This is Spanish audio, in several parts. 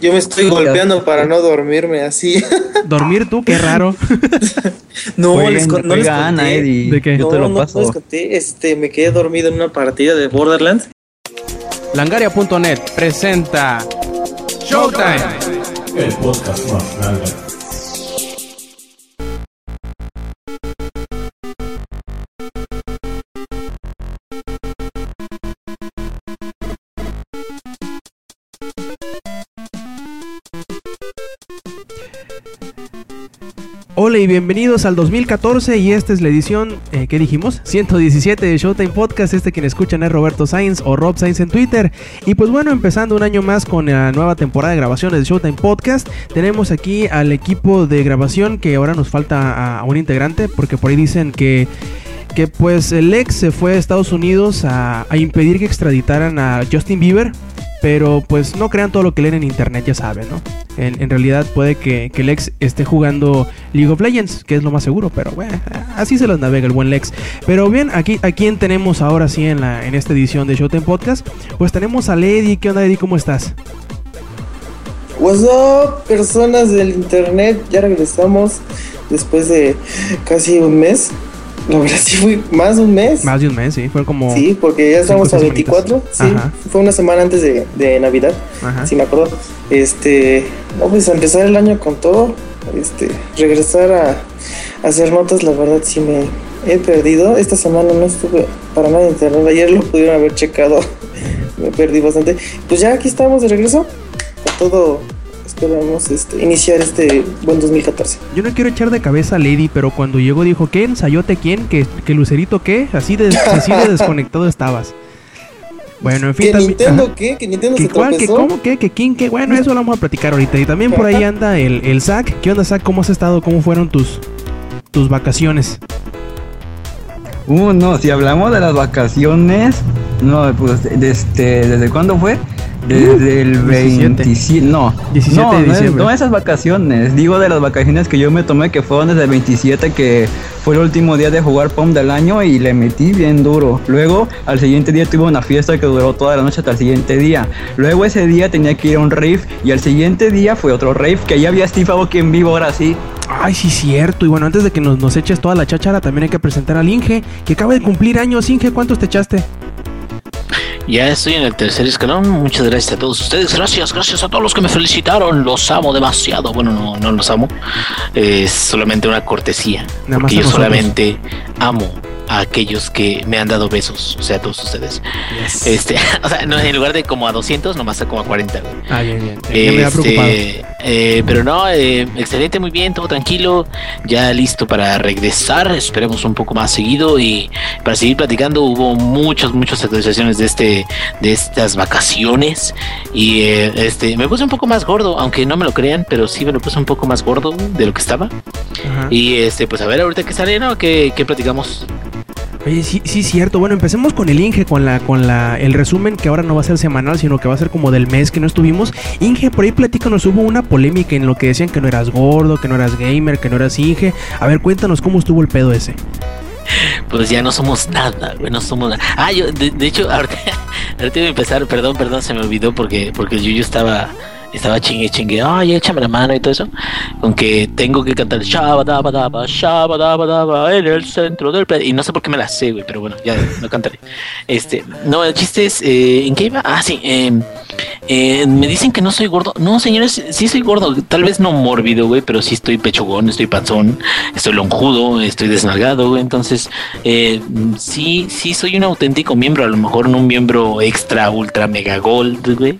Yo me estoy golpeando para no dormirme así. ¿Dormir tú? Qué raro. no, les, no les conté. ¿De qué? Yo te lo paso. No les conté. Este, me quedé dormido en una partida de Borderlands. Langaria.net presenta Showtime. El podcast más grande. Hola y bienvenidos al 2014 y esta es la edición, eh, ¿qué dijimos? 117 de Showtime Podcast, este quien escuchan es Roberto Sainz o Rob Sainz en Twitter. Y pues bueno, empezando un año más con la nueva temporada de grabaciones de Showtime Podcast, tenemos aquí al equipo de grabación que ahora nos falta a, un integrante porque por ahí dicen que que pues el ex se fue a Estados Unidos a, impedir que extraditaran a Justin Bieber pero pues no crean todo lo que leen en internet, ya saben, ¿no? En, realidad puede que, que, Lex esté jugando League of Legends, que es lo más seguro, pero bueno, así se los navega el buen Lex. Pero bien, aquí a quién tenemos ahora sí en, la, en esta edición de Showtime Podcast. Pues tenemos a Lady. ¿Qué onda, Lady? ¿Cómo estás? What's up, personas del internet? Ya regresamos después de casi un mes. La verdad sí fue más de un mes. Más de un mes, sí, fue como... Sí, porque ya estamos a 24, sí, fue una semana antes de, de Navidad, Ajá. sí me acuerdo. Este, no, pues a empezar el año con todo, este, regresar a, hacer notas, la verdad sí me he perdido. Esta semana no estuve para nada en internet, ayer lo pudieron haber checado, me perdí bastante. Pues ya aquí estamos de regreso, con todo esperamos este, iniciar este buen 2014. Yo no quiero echar de cabeza a Lady, pero cuando llegó dijo, ¿qué? ¿Ensayote quién? ¿Que, que Lucerito qué? Así de, así de desconectado estabas. Bueno, en fin. ¿Que Nintendo qué? ¿Que Nintendo se cuál, que cómo qué? ¿Que quién qué? Bueno, eso lo vamos a platicar ahorita. Y también por ahí anda el, el Zack. ¿Qué onda, Zack? ¿Cómo has estado? ¿Cómo fueron tus, tus vacaciones? Uh, no, si hablamos de las vacaciones, no, pues, este, ¿desde cuándo fue? Desde el 27. No, 17 no, de diciembre. No, esas vacaciones. Digo de las vacaciones que yo me tomé, que fueron desde el 27, que fue el último día de jugar POM del año y le metí bien duro. Luego, al siguiente día tuve una fiesta que duró toda la noche hasta el siguiente día. Luego, ese día tenía que ir a un rave y al siguiente día fue otro rave que ya había Steve Aoki en vivo ahora sí. Ay, sí, cierto. Y bueno, antes de que nos, nos eches toda la cháchara, también hay que presentar al Inge, que acaba de cumplir años. Inge, ¿cuántos te echaste? Ya estoy en el tercer escalón. Muchas gracias a todos ustedes. Gracias, gracias a todos los que me felicitaron. Los amo demasiado. Bueno, no, no los amo. Es solamente una cortesía. Nada porque yo solamente amo a aquellos que me han dado besos, o sea, a todos ustedes. Este, o sea, no, en lugar de como a 200, nomás a como a 40. Ah, bien, bien. me este, eh, pero no, eh, excelente, muy bien, todo tranquilo, ya listo para regresar. Esperemos un poco más seguido y para seguir platicando. Hubo muchas, muchas actualizaciones de este, de estas vacaciones y eh, este, me puse un poco más gordo, aunque no me lo crean, pero sí me lo puse un poco más gordo de lo que estaba. Y este, pues a ver ahorita que sale, ¿no? ¿Qué, qué platicamos? Oye, sí, sí, cierto. Bueno, empecemos con el Inge, con la, con la, el resumen que ahora no va a ser semanal, sino que va a ser como del mes que no estuvimos. Inge, por ahí platícanos, hubo una polémica en lo que decían que no eras gordo, que no eras gamer, que no eras Inge. A ver, cuéntanos cómo estuvo el pedo ese. Pues ya no somos nada, güey, no somos nada. Ah, yo, de, hecho, ahorita, ahorita iba a empezar, perdón, perdón, se me olvidó porque, porque yo, yo estaba estaba chingue chingue, ay, échame la mano y todo eso, aunque tengo que cantar Shabadabadaba, Shabadabadaba en el centro del y no sé por qué me la sé, güey, pero bueno, ya no cantaré. Este, no, el chiste es, eh, ¿en qué iba? Ah, sí, eh, eh, me dicen que no soy gordo. No, señores, sí soy gordo. Tal vez no mórbido, güey, pero sí estoy pechugón, estoy panzón, estoy lonjudo, estoy desnalgado, güey. Entonces, eh, sí, sí soy un auténtico miembro. A lo mejor no un miembro extra, ultra, mega gold, güey.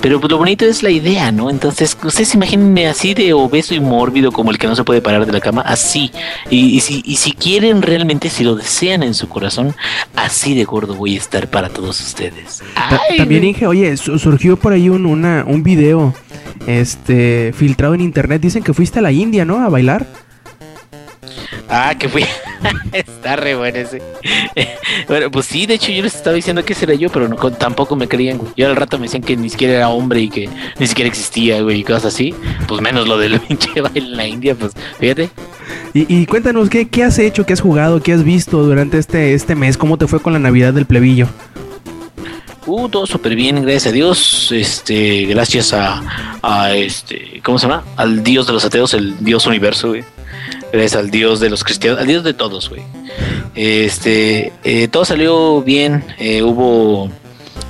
Pero pues, lo bonito es la idea, ¿no? Entonces, ustedes imagínense así de obeso y mórbido como el que no se puede parar de la cama, así. Y, si, y si quieren realmente, si lo desean en su corazón, así de gordo voy a estar para todos ustedes. También, Inge, oye, surgió por ahí un, una, un video este, filtrado en internet. Dicen que fuiste a la India, ¿no? A bailar. Ah, que fui. Está re bueno ese. bueno, pues sí, de hecho yo les estaba diciendo que será yo, pero no, tampoco me creían, güey. Yo al rato me decían que ni siquiera era hombre y que ni siquiera existía, güey, y cosas así. Pues menos lo del pinche baile en la India, pues fíjate. Y, cuéntanos, ¿qué, ¿qué has hecho, qué has jugado, qué has visto durante este, este mes? ¿Cómo te fue con la Navidad del plebillo? Uh, todo súper bien, gracias a Dios. Este, gracias a, a, este, ¿cómo se llama? Al Dios de los ateos, el Dios universo, güey. Gracias al Dios de los cristianos, al Dios de todos, güey. Este, eh, todo salió bien. Eh, hubo,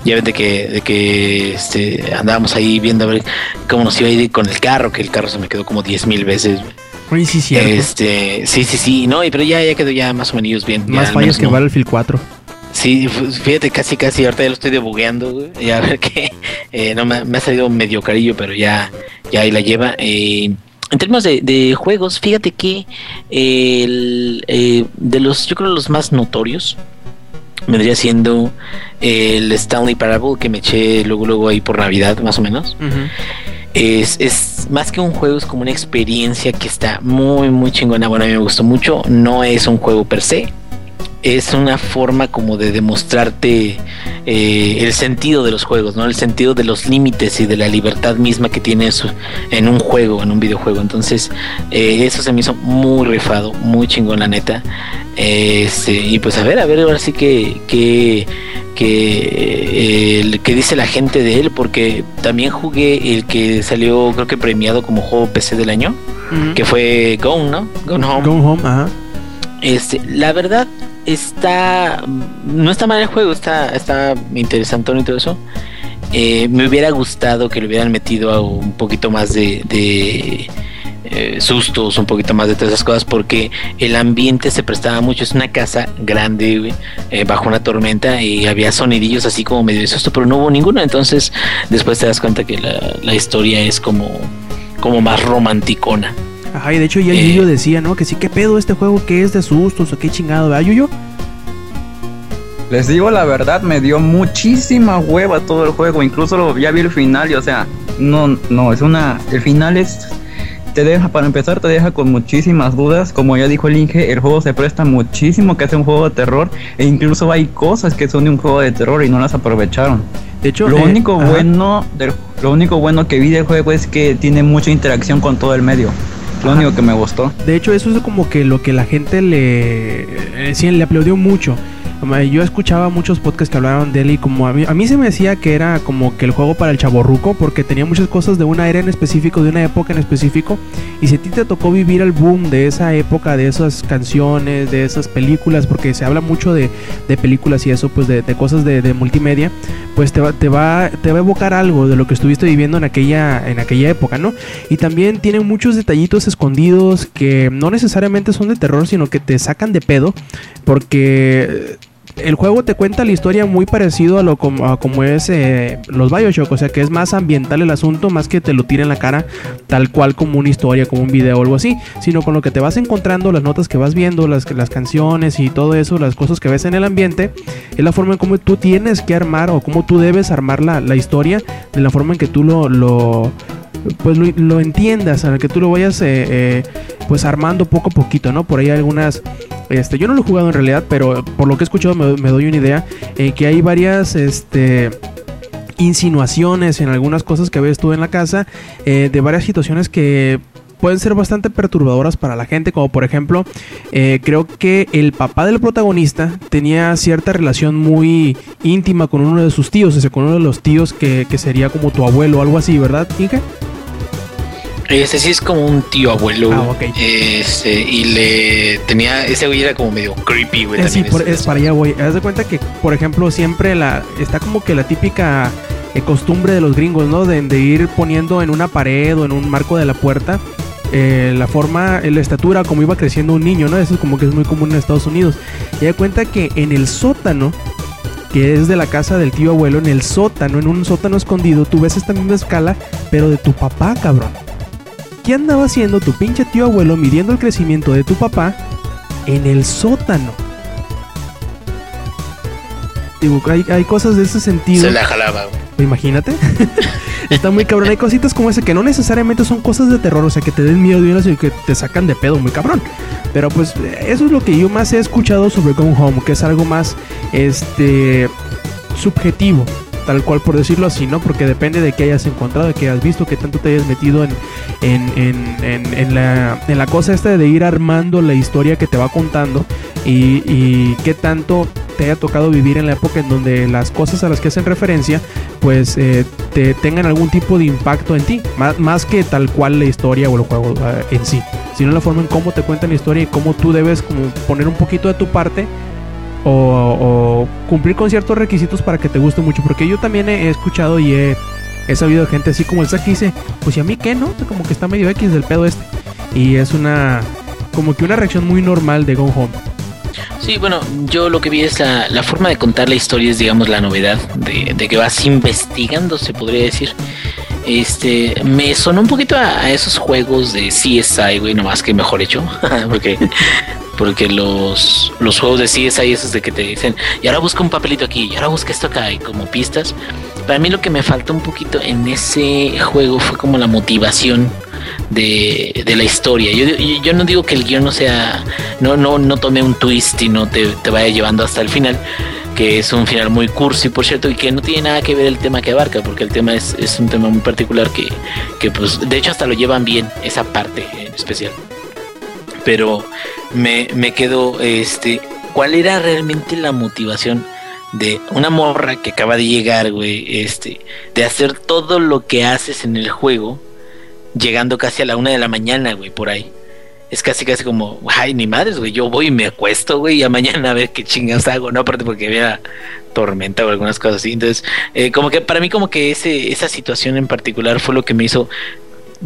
ya ven de que, de que este, andábamos ahí viendo a ver cómo nos iba a ir con el carro, que el carro se me quedó como diez mil veces, güey. sí, sí, este, sí, sí, sí, no, pero ya, ya quedó ya más o menos bien. Más fallos que no. Battlefield 4. Sí, fíjate, casi, casi, ahorita ya lo estoy debugueando, güey. Y a ver qué, eh, no, me, me, ha salido medio carillo, pero ya, ya ahí la lleva. Eh, en términos de, juegos, fíjate que el, eh, de los, yo creo los más notorios, vendría siendo el Stanley Parable que me eché luego, luego ahí por Navidad, más o menos. es, es, más que un juego, es como una experiencia que está muy, muy chingona. Bueno, a mí me gustó mucho. No es un juego per se, es una forma como de demostrarte eh, el sentido de los juegos, ¿no? El sentido de los límites y de la libertad misma que tienes en un juego, en un videojuego. Entonces, eh, eso se me hizo muy rifado, muy chingón, la neta. Este, y pues a ver, a ver, ahora sí que, que, que, que dice la gente de él, porque también jugué el que salió, creo que premiado como juego PC del año, que fue Gone, ¿no? Gone Home. Gone Home, ajá. Este, la verdad, está. No está mal el juego, está, está interesante y todo eso. Eh, me hubiera gustado que le hubieran metido a un poquito más de, eh, sustos, un poquito más de todas esas cosas, porque el ambiente se prestaba mucho. Es una casa grande, eh, bajo una tormenta, y había sonidillos así como medio de susto, pero no hubo ninguno. Entonces, después te das cuenta que la, historia es como, como más romanticona. Ajá, y de hecho ya eh, Yuyo decía, ¿no? Que sí, ¿qué pedo este juego? ¿Qué es de sustos o qué chingado? ¿Verdad, Yuyo? Les digo la verdad, me dio muchísima hueva todo el juego. Incluso lo, ya vi el final y, o sea, no, no, es una. El final es. Te deja, para empezar, te deja con muchísimas dudas. Como ya dijo el Inge, el juego se presta muchísimo que es un juego de terror. E incluso hay cosas que son de un juego de terror y no las aprovecharon. De hecho, lo eh, único bueno del, lo único bueno que vi del juego es que tiene mucha interacción con todo el medio. Lo único que me gustó. De hecho, eso es como que lo que la gente le, eh, sí, le aplaudió mucho. Yo escuchaba muchos podcasts que hablaban de él y como a mí, a mí se me decía que era como que el juego para el chaborruco porque tenía muchas cosas de una era en específico, de una época en específico. Y si a ti te tocó vivir el boom de esa época, de esas canciones, de esas películas, porque se habla mucho de, películas y eso, pues de, cosas de, multimedia, pues te va, te, va, te va a evocar algo de lo que estuviste viviendo en aquella, en aquella época, ¿no? Y también tiene muchos detallitos escondidos que no necesariamente son de terror, sino que te sacan de pedo porque el juego te cuenta la historia muy parecido a lo como, como es eh, los Bioshock, o sea que es más ambiental el asunto, más que te lo tire en la cara tal cual como una historia, como un video o algo así, sino con lo que te vas encontrando, las notas que vas viendo, las, las canciones y todo eso, las cosas que ves en el ambiente, es la forma en cómo tú tienes que armar o cómo tú debes armar la, la historia, de la forma en que tú lo, lo pues lo, entiendas, a que tú lo vayas eh, eh, pues armando poco a poquito, ¿no? Por ahí algunas, este, yo no lo he jugado en realidad, pero por lo que he escuchado me, doy una idea, eh, que hay varias, este insinuaciones en algunas cosas que ves tú en la casa de varias situaciones que pueden ser bastante perturbadoras para la gente, como por ejemplo, creo que el papá del protagonista tenía cierta relación muy íntima con uno de sus tíos, o sea, con uno de los tíos que, que sería como tu abuelo o algo así, ¿verdad? Este sí es como un tío abuelo. Ah, Este, y le tenía. Ese güey era como medio creepy, güey. Eh, sí, es para allá, güey. Haz de cuenta que, por ejemplo, siempre la. Está como que la típica eh, costumbre de los gringos, ¿no? De, ir poniendo en una pared o en un marco de la puerta. Eh, la forma, la estatura, como iba creciendo un niño, ¿no? Eso es como que es muy común en Estados Unidos. Y da cuenta que en el sótano que es de la casa del tío abuelo, en el sótano, en un sótano escondido, tú ves esta misma escala, pero de tu papá, cabrón. ¿Qué andaba haciendo tu pinche tío abuelo midiendo el crecimiento de tu papá en el sótano? Digo, hay, hay cosas de ese sentido. Se la jalaba, Imagínate. Está muy cabrón. Hay cositas como ese que no necesariamente son cosas de terror, o sea, que te den miedo y que te sacan de pedo, muy cabrón. Pero pues eso es lo que yo más he escuchado sobre Gone Home, que es algo más este subjetivo. Tal cual por decirlo así, ¿no? Porque depende de qué hayas encontrado, de qué hayas visto, que tanto te hayas metido en, en, la, en la cosa esta de ir armando la historia que te va contando y, y qué tanto te haya tocado vivir en la época en donde las cosas a las que hacen referencia pues eh, te tengan algún tipo de impacto en ti, más, más que tal cual la historia o el juego eh, en sí, sino la forma en cómo te cuentan la historia y cómo tú debes como poner un poquito de tu parte o, cumplir con ciertos requisitos para que te guste mucho, porque yo también he, escuchado y he, sabido de gente así como el Saki dice, pues y a mí qué, ¿no? Como que está medio X del pedo este. Y es una, como que una reacción muy normal de Go Home. Sí, bueno, yo lo que vi es la, forma de contar la historia, es digamos la novedad de, que vas investigando, se podría decir. Este, me sonó un poquito a, esos juegos de CSI, güey, nomás que mejor hecho, porque porque los, los juegos de CSI esos de que te dicen, y ahora busca un papelito aquí, y ahora busca esto acá, y como pistas. Para mí lo que me faltó un poquito en ese juego fue como la motivación de, de la historia. Yo, yo, no digo que el guion no sea, no, no, no tome un twist y no te, te vaya llevando hasta el final, que es un final muy cursi, por cierto, y que no tiene nada que ver el tema que abarca, porque el tema es, es un tema muy particular que, que, pues, de hecho, hasta lo llevan bien, esa parte en especial. Pero me, me quedo, este, ¿cuál era realmente la motivación? de una morra que acaba de llegar, güey, este, de hacer todo lo que haces en el juego llegando casi a la una de la mañana, güey, por ahí. Es casi, casi como, ay, ni madres, güey, yo voy y me acuesto, güey, y a mañana a ver qué chingas hago, ¿no? Aparte porque había tormenta o algunas cosas así. Entonces, eh, como que para mí como que ese, esa situación en particular fue lo que me hizo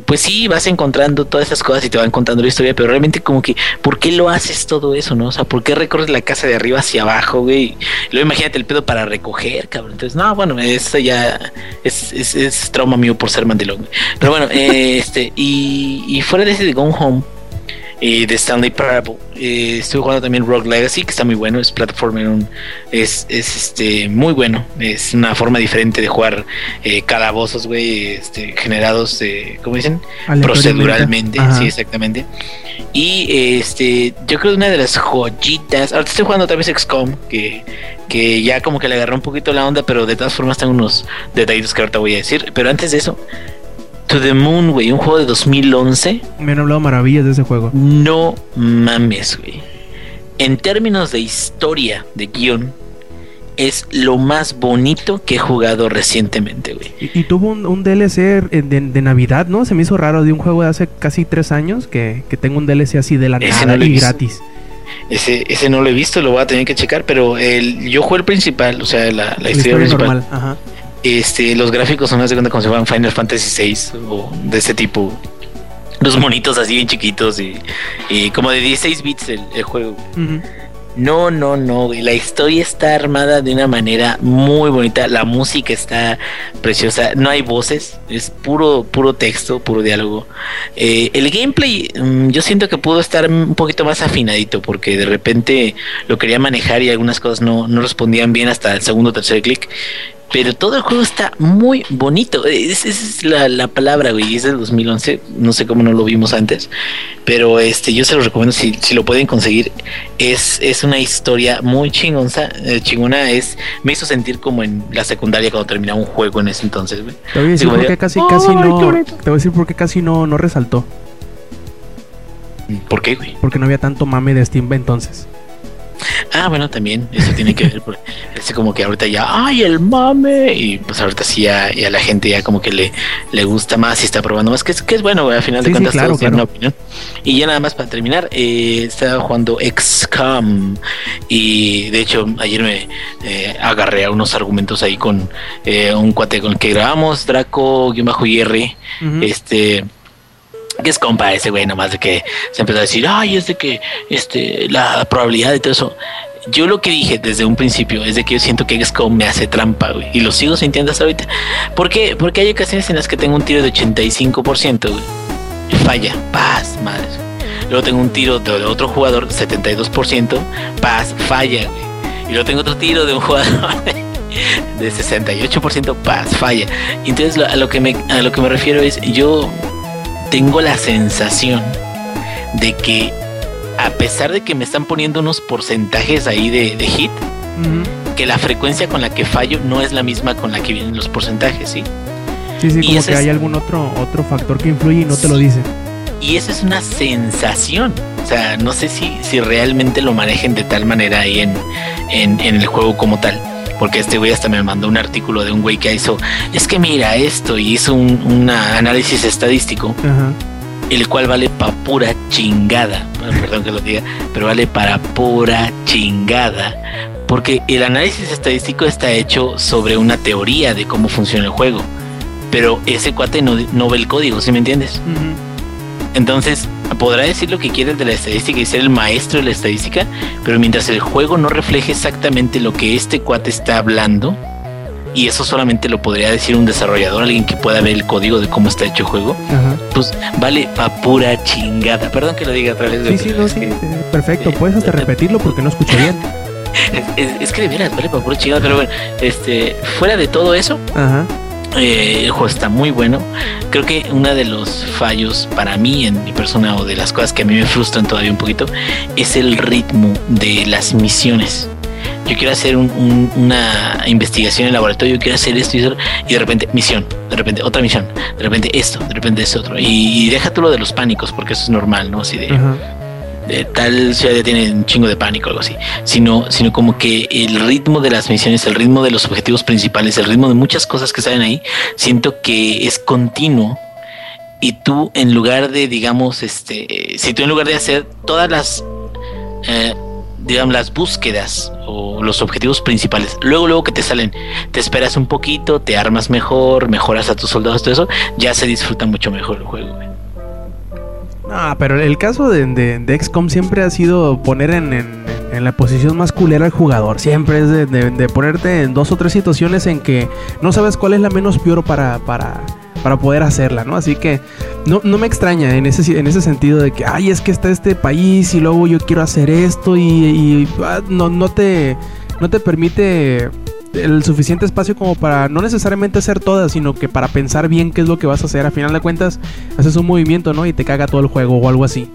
pues sí, vas encontrando todas esas cosas y te van contando la historia, pero realmente como que, ¿por qué lo haces todo eso, no? O sea, ¿por qué recorres la casa de arriba hacia abajo, güey? Luego imagínate el pedo para recoger, cabrón. Entonces, no, bueno, eso ya es, es, trauma mío por ser mandilón. Pero bueno, este, y, y fuera de ese de Gone Home, eh, de Stanley Parable. Eh, estoy jugando también Rogue Legacy, que está muy bueno, es plataforma, es, es este, muy bueno, es una forma diferente de jugar eh, calabozos, güey, este, generados, ¿cómo dicen? Proceduralmente, sí, exactamente. Y este, yo creo que una de las joyitas, ahora estoy jugando otra vez XCOM, que, que ya como que le agarró un poquito la onda, pero de todas formas tengo unos detallitos que ahorita voy a decir. Pero antes de eso, To the Moon, güey, un juego de 2011. Me han hablado maravillas de ese juego. No mames, güey. En términos de historia, de guion, es lo más bonito que he jugado recientemente, güey. Y, tuvo un, DLC de, Navidad, ¿no? Se me hizo raro de un juego de hace casi tres años que, que tengo un DLC así de la nada y gratis. Ese, ese no lo he visto, lo voy a tener que checar, pero el, yo juego el principal, o sea, la, la, historia, principal. Normal. Ajá. Este, los gráficos son de cuenta como si fueran Final Fantasy VI o de ese tipo. Los monitos así bien chiquitos y, como de 16 bits el, juego. No, no, no, La historia está armada de una manera muy bonita. La música está preciosa. No hay voces. Es puro, puro texto, puro diálogo. Eh, el gameplay, mm, yo siento que pudo estar un poquito más afinadito porque de repente lo quería manejar y algunas cosas no, no respondían bien hasta el segundo o tercer clic. Pero todo el juego está muy bonito. Esa es la, palabra, güey. Es del 2011. No sé cómo no lo vimos antes. Pero este, yo se lo recomiendo si, si lo pueden conseguir. Es, es una historia muy chingonza, eh, chingona. Es, me hizo sentir como en la secundaria cuando terminaba un juego en ese entonces, güey. Te voy a decir por qué casi, casi no. Te voy a decir por qué casi no, no resaltó. ¿Por qué, güey? Porque no había tanto mame de Steam entonces. Ah, bueno, también eso tiene que ver. Es como que ahorita ya, ay, el mame. Y pues ahorita sí ya, a la gente ya como que le, le gusta más y está probando más. Que es, que es bueno, al final de cuentas, claro, una opinión. Y ya nada más para terminar, eh, estaba jugando XCOM. Y de hecho, ayer me eh, agarré a unos argumentos ahí con eh, un cuate con el que grabamos, Draco-IR. Este que es compa ese güey, nomás de que se empezó a decir, ay, es de que este, la probabilidad de todo eso. Yo lo que dije desde un principio es de que yo siento que XCOM me hace trampa, güey, y lo sigo sintiendo hasta ahorita. ¿Por qué? Porque hay ocasiones en las que tengo un tiro de 85%, güey, falla, paz, madre. Luego tengo un tiro de otro jugador, 72%, paz, falla, güey. Y luego tengo otro tiro de un jugador de 68%, paz, falla. Entonces a lo que me, a lo que me refiero es, yo tengo la sensación de que a pesar de que me están poniendo unos porcentajes ahí de, hit, que la frecuencia con la que fallo no es la misma con la que vienen los porcentajes, ¿sí? Sí, sí, como que hay algún otro, otro factor que influye y no te lo dice. Y esa es una sensación. O sea, no sé si, si realmente lo manejen de tal manera ahí en, en, el juego como tal. Porque este güey hasta me mandó un artículo de un güey que hizo, es que mira esto, y hizo un análisis estadístico. el cual vale para pura chingada, perdón que lo diga, pero vale para pura chingada, porque el análisis estadístico está hecho sobre una teoría de cómo funciona el juego, pero ese cuate no, no ve el código, ¿sí me entiendes? Entonces, podrá decir lo que quiere de la estadística y ser el maestro de la estadística, pero mientras el juego no refleje exactamente lo que este cuate está hablando, y eso solamente lo podría decir un desarrollador, alguien que pueda ver el código de cómo está hecho el juego, pues vale pa' pura chingada. Perdón que lo diga otra vez. Sí, sí, no, sí, perfecto. Puedes hasta repetirlo porque no escuché bien. Es, que de veras, vale pa' pura chingada, pero bueno, este, fuera de todo eso, Ajá. Eh, el juego está muy bueno. Creo que uno de los fallos para mí en mi persona o de las cosas que a mí me frustran todavía un poquito es el ritmo de las misiones. Yo quiero hacer una investigación en el laboratorio, yo quiero hacer esto y, de repente misión, de repente otra misión, de repente esto, de repente es otro. Y, déjate lo de los pánicos, porque eso es normal, ¿no? Así de, tal ciudad ya tiene un chingo de pánico, algo así, sino, sino como que el ritmo de las misiones, el ritmo de los objetivos principales, el ritmo de muchas cosas que salen ahí, siento que es continuo y tú en lugar de, digamos, este, si tú en lugar de hacer todas las, eh, digamos, las búsquedas o los objetivos principales, luego, luego que te salen, te esperas un poquito, te armas mejor, mejoras a tus soldados, todo eso, ya se disfruta mucho mejor el juego. Ah, pero el caso de, de, XCOM siempre ha sido poner en, la posición más culera al jugador. Siempre es de, ponerte en dos o tres situaciones en que no sabes cuál es la menos peor para, para, para poder hacerla, ¿no? Así que no, no me extraña en ese, en ese sentido de que, ay, es que está este país y luego yo quiero hacer esto y, y ah, no, no, te, no te permite el suficiente espacio como para no necesariamente hacer todas, sino que para pensar bien qué es lo que vas a hacer. A final de cuentas, haces un movimiento, ¿no? Y te caga todo el juego o algo así.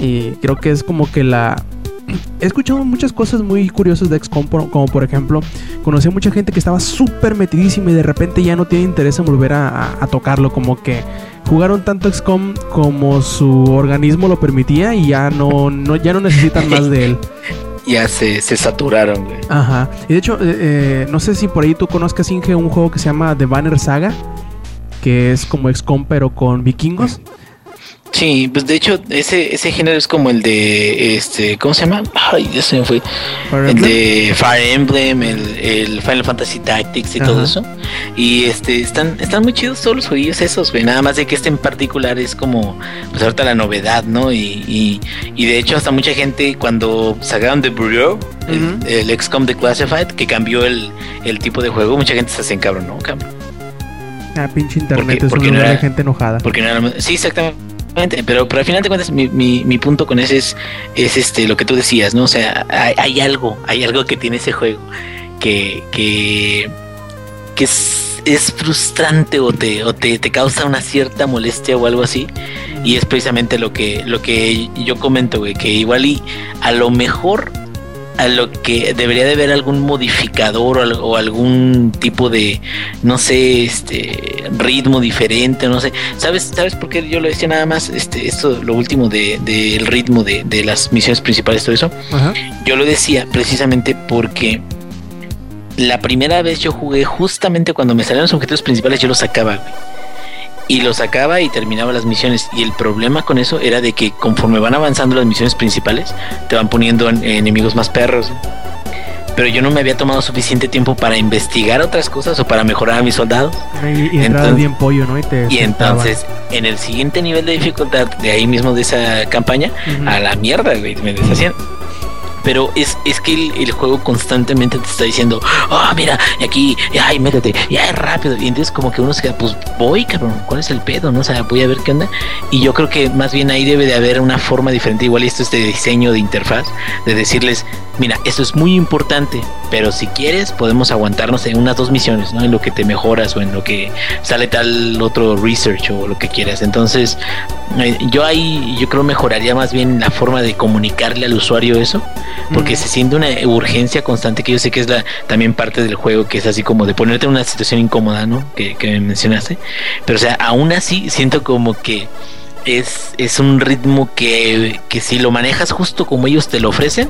Y creo que es como que la... He escuchado muchas cosas muy curiosas de XCOM, como por ejemplo, conocí a mucha gente que estaba súper metidísima y de repente ya no tiene interés en volver a, tocarlo, como que jugaron tanto XCOM como su organismo lo permitía y ya no, no ya no necesitan más de él. ya se, se saturaron, güey. Ajá. Y de hecho, eh, eh, no sé si por ahí tú conozcas, Inge, un juego que se llama The Banner Saga, que es como XCOM pero con vikingos. Sí, pues de hecho ese, ese género es como el de este, ¿cómo se llama? Ay, ya se me fue. el de Fire Emblem, el, Final Fantasy Tactics y todo eso. Y este están están muy chidos todos los jueguillos esos, güey. Nada más de que este en particular es como pues ahorita la novedad, ¿no? Y, y, de hecho hasta mucha gente cuando sacaron The Bureau, el, XCOM de Classified, que cambió el, tipo de juego, mucha gente se hace cabrón, ¿no? Ah, pinche internet es una gente enojada. Porque no sí, exactamente pero, pero al final de cuentas mi, mi, punto con ese es, es este lo que tú decías, ¿no? O sea, hay, algo, hay algo que tiene ese juego que, que, que es, es, frustrante o te, o te, te causa una cierta molestia o algo así. Y es precisamente lo que, lo que yo comento, güey, que igual y a lo mejor a lo que debería de haber algún modificador o, algún tipo de no sé este ritmo diferente no sé. Sabes sabes por qué yo lo decía nada más este esto lo último del de, ritmo de, de, las misiones principales todo eso. Yo lo decía precisamente porque la primera vez yo jugué justamente cuando me salían los objetivos principales yo los sacaba y lo sacaba y terminaba las misiones. Y el problema con eso era de que conforme van avanzando las misiones principales, te van poniendo enemigos más perros. Pero yo no me había tomado suficiente tiempo para investigar otras cosas o para mejorar a mis soldados. Y, entonces, bien pollo, ¿no? Y, entonces, en el siguiente nivel de dificultad de ahí mismo de esa campaña, a la mierda, güey, me deshacían pero es, es que el, juego constantemente te está diciendo, oh, mira, y aquí, ay, métete, ya es rápido. Y entonces como que uno se queda, pues voy, cabrón, ¿cuál es el pedo? ¿No? O sea, voy a ver qué onda. Y yo creo que más bien ahí debe de haber una forma diferente, igual esto es de diseño de interfaz, de decirles, mira, esto es muy importante, pero si quieres podemos aguantarnos en unas dos misiones, ¿no? En lo que te mejoras o en lo que sale tal otro research o lo que quieras. Entonces, eh, yo ahí, yo creo mejoraría más bien la forma de comunicarle al usuario eso porque se siente una urgencia constante que yo sé que es la también parte del juego, que es así como de ponerte en una situación incómoda, ¿no? Que, que mencionaste. Pero o sea, aún así siento como que es, es un ritmo que, que si lo manejas justo como ellos te lo ofrecen,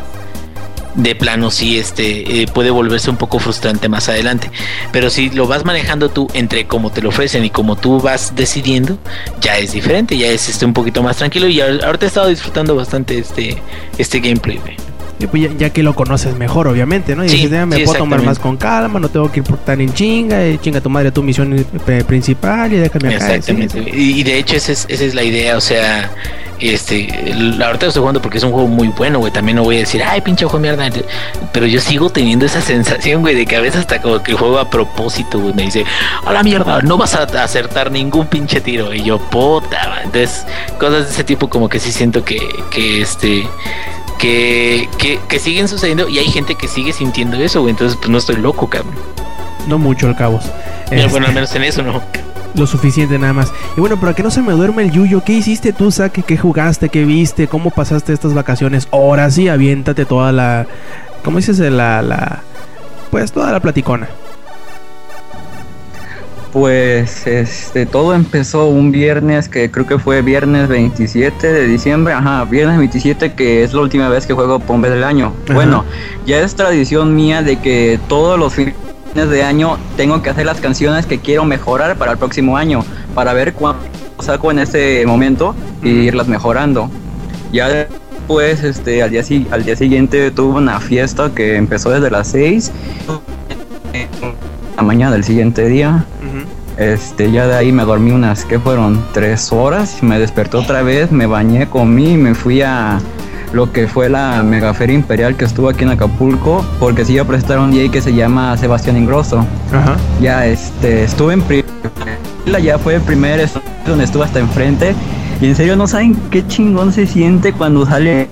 de plano sí este eh, puede volverse un poco frustrante más adelante pero si lo vas manejando tú entre cómo te lo ofrecen y como tú vas decidiendo ya es diferente ya es este un poquito más tranquilo y ahorita he estado disfrutando bastante este este gameplay pues ya, que lo conoces mejor, obviamente, ¿no? Y dices, me puedo tomar más con calma, no tengo que ir por tan en chinga, eh, chinga tu madre tu misión eh, principal y déjame acá. Exactamente. Y, de hecho esa es, esa es la idea, o sea, este, la ahorita lo estoy jugando porque es un juego muy bueno, güey. También no voy a decir, ay, pinche juego mierda. Pero yo sigo teniendo esa sensación, güey, de que a veces hasta como que juego a propósito, güey. Me dice, a la mierda, no vas a acertar ningún pinche tiro. Y yo, puta, Entonces, cosas de ese tipo como que sí siento que, que este que, que, siguen sucediendo y hay gente que sigue sintiendo eso, güey. Entonces, pues no estoy loco, cabrón. No mucho, al cabo. Bueno, al este, menos en eso no. Lo suficiente nada más. Y bueno, para que no se me duerme el yuyo, ¿qué hiciste tú, Saque? ¿Qué jugaste? ¿Qué viste? ¿Cómo pasaste estas vacaciones? Ahora sí, aviéntate toda la. ¿Cómo dices? La. la pues toda la platicona. Pues este todo empezó un viernes que creo que fue viernes 27 de diciembre, ajá, viernes 27 que es la última vez que juego Pombe del año. Bueno, ya es tradición mía de que todos los fines de año tengo que hacer las canciones que quiero mejorar para el próximo año, para ver cuánto saco en ese momento y irlas mejorando. Ya después, este, al día, al día siguiente tuve una fiesta que empezó desde las 6 la mañana del siguiente día. Este, ya de ahí me dormí unas, que fueron? Tres horas. Me despertó otra vez, me bañé, comí y me fui a lo que fue la megaferia imperial que estuvo aquí en Acapulco, porque sí a presentar un DJ que se llama Sebastián Ingrosso. Ya este, estuve en primera, ya fue el primer donde estuve hasta enfrente. Y en serio no saben qué chingón se siente cuando sale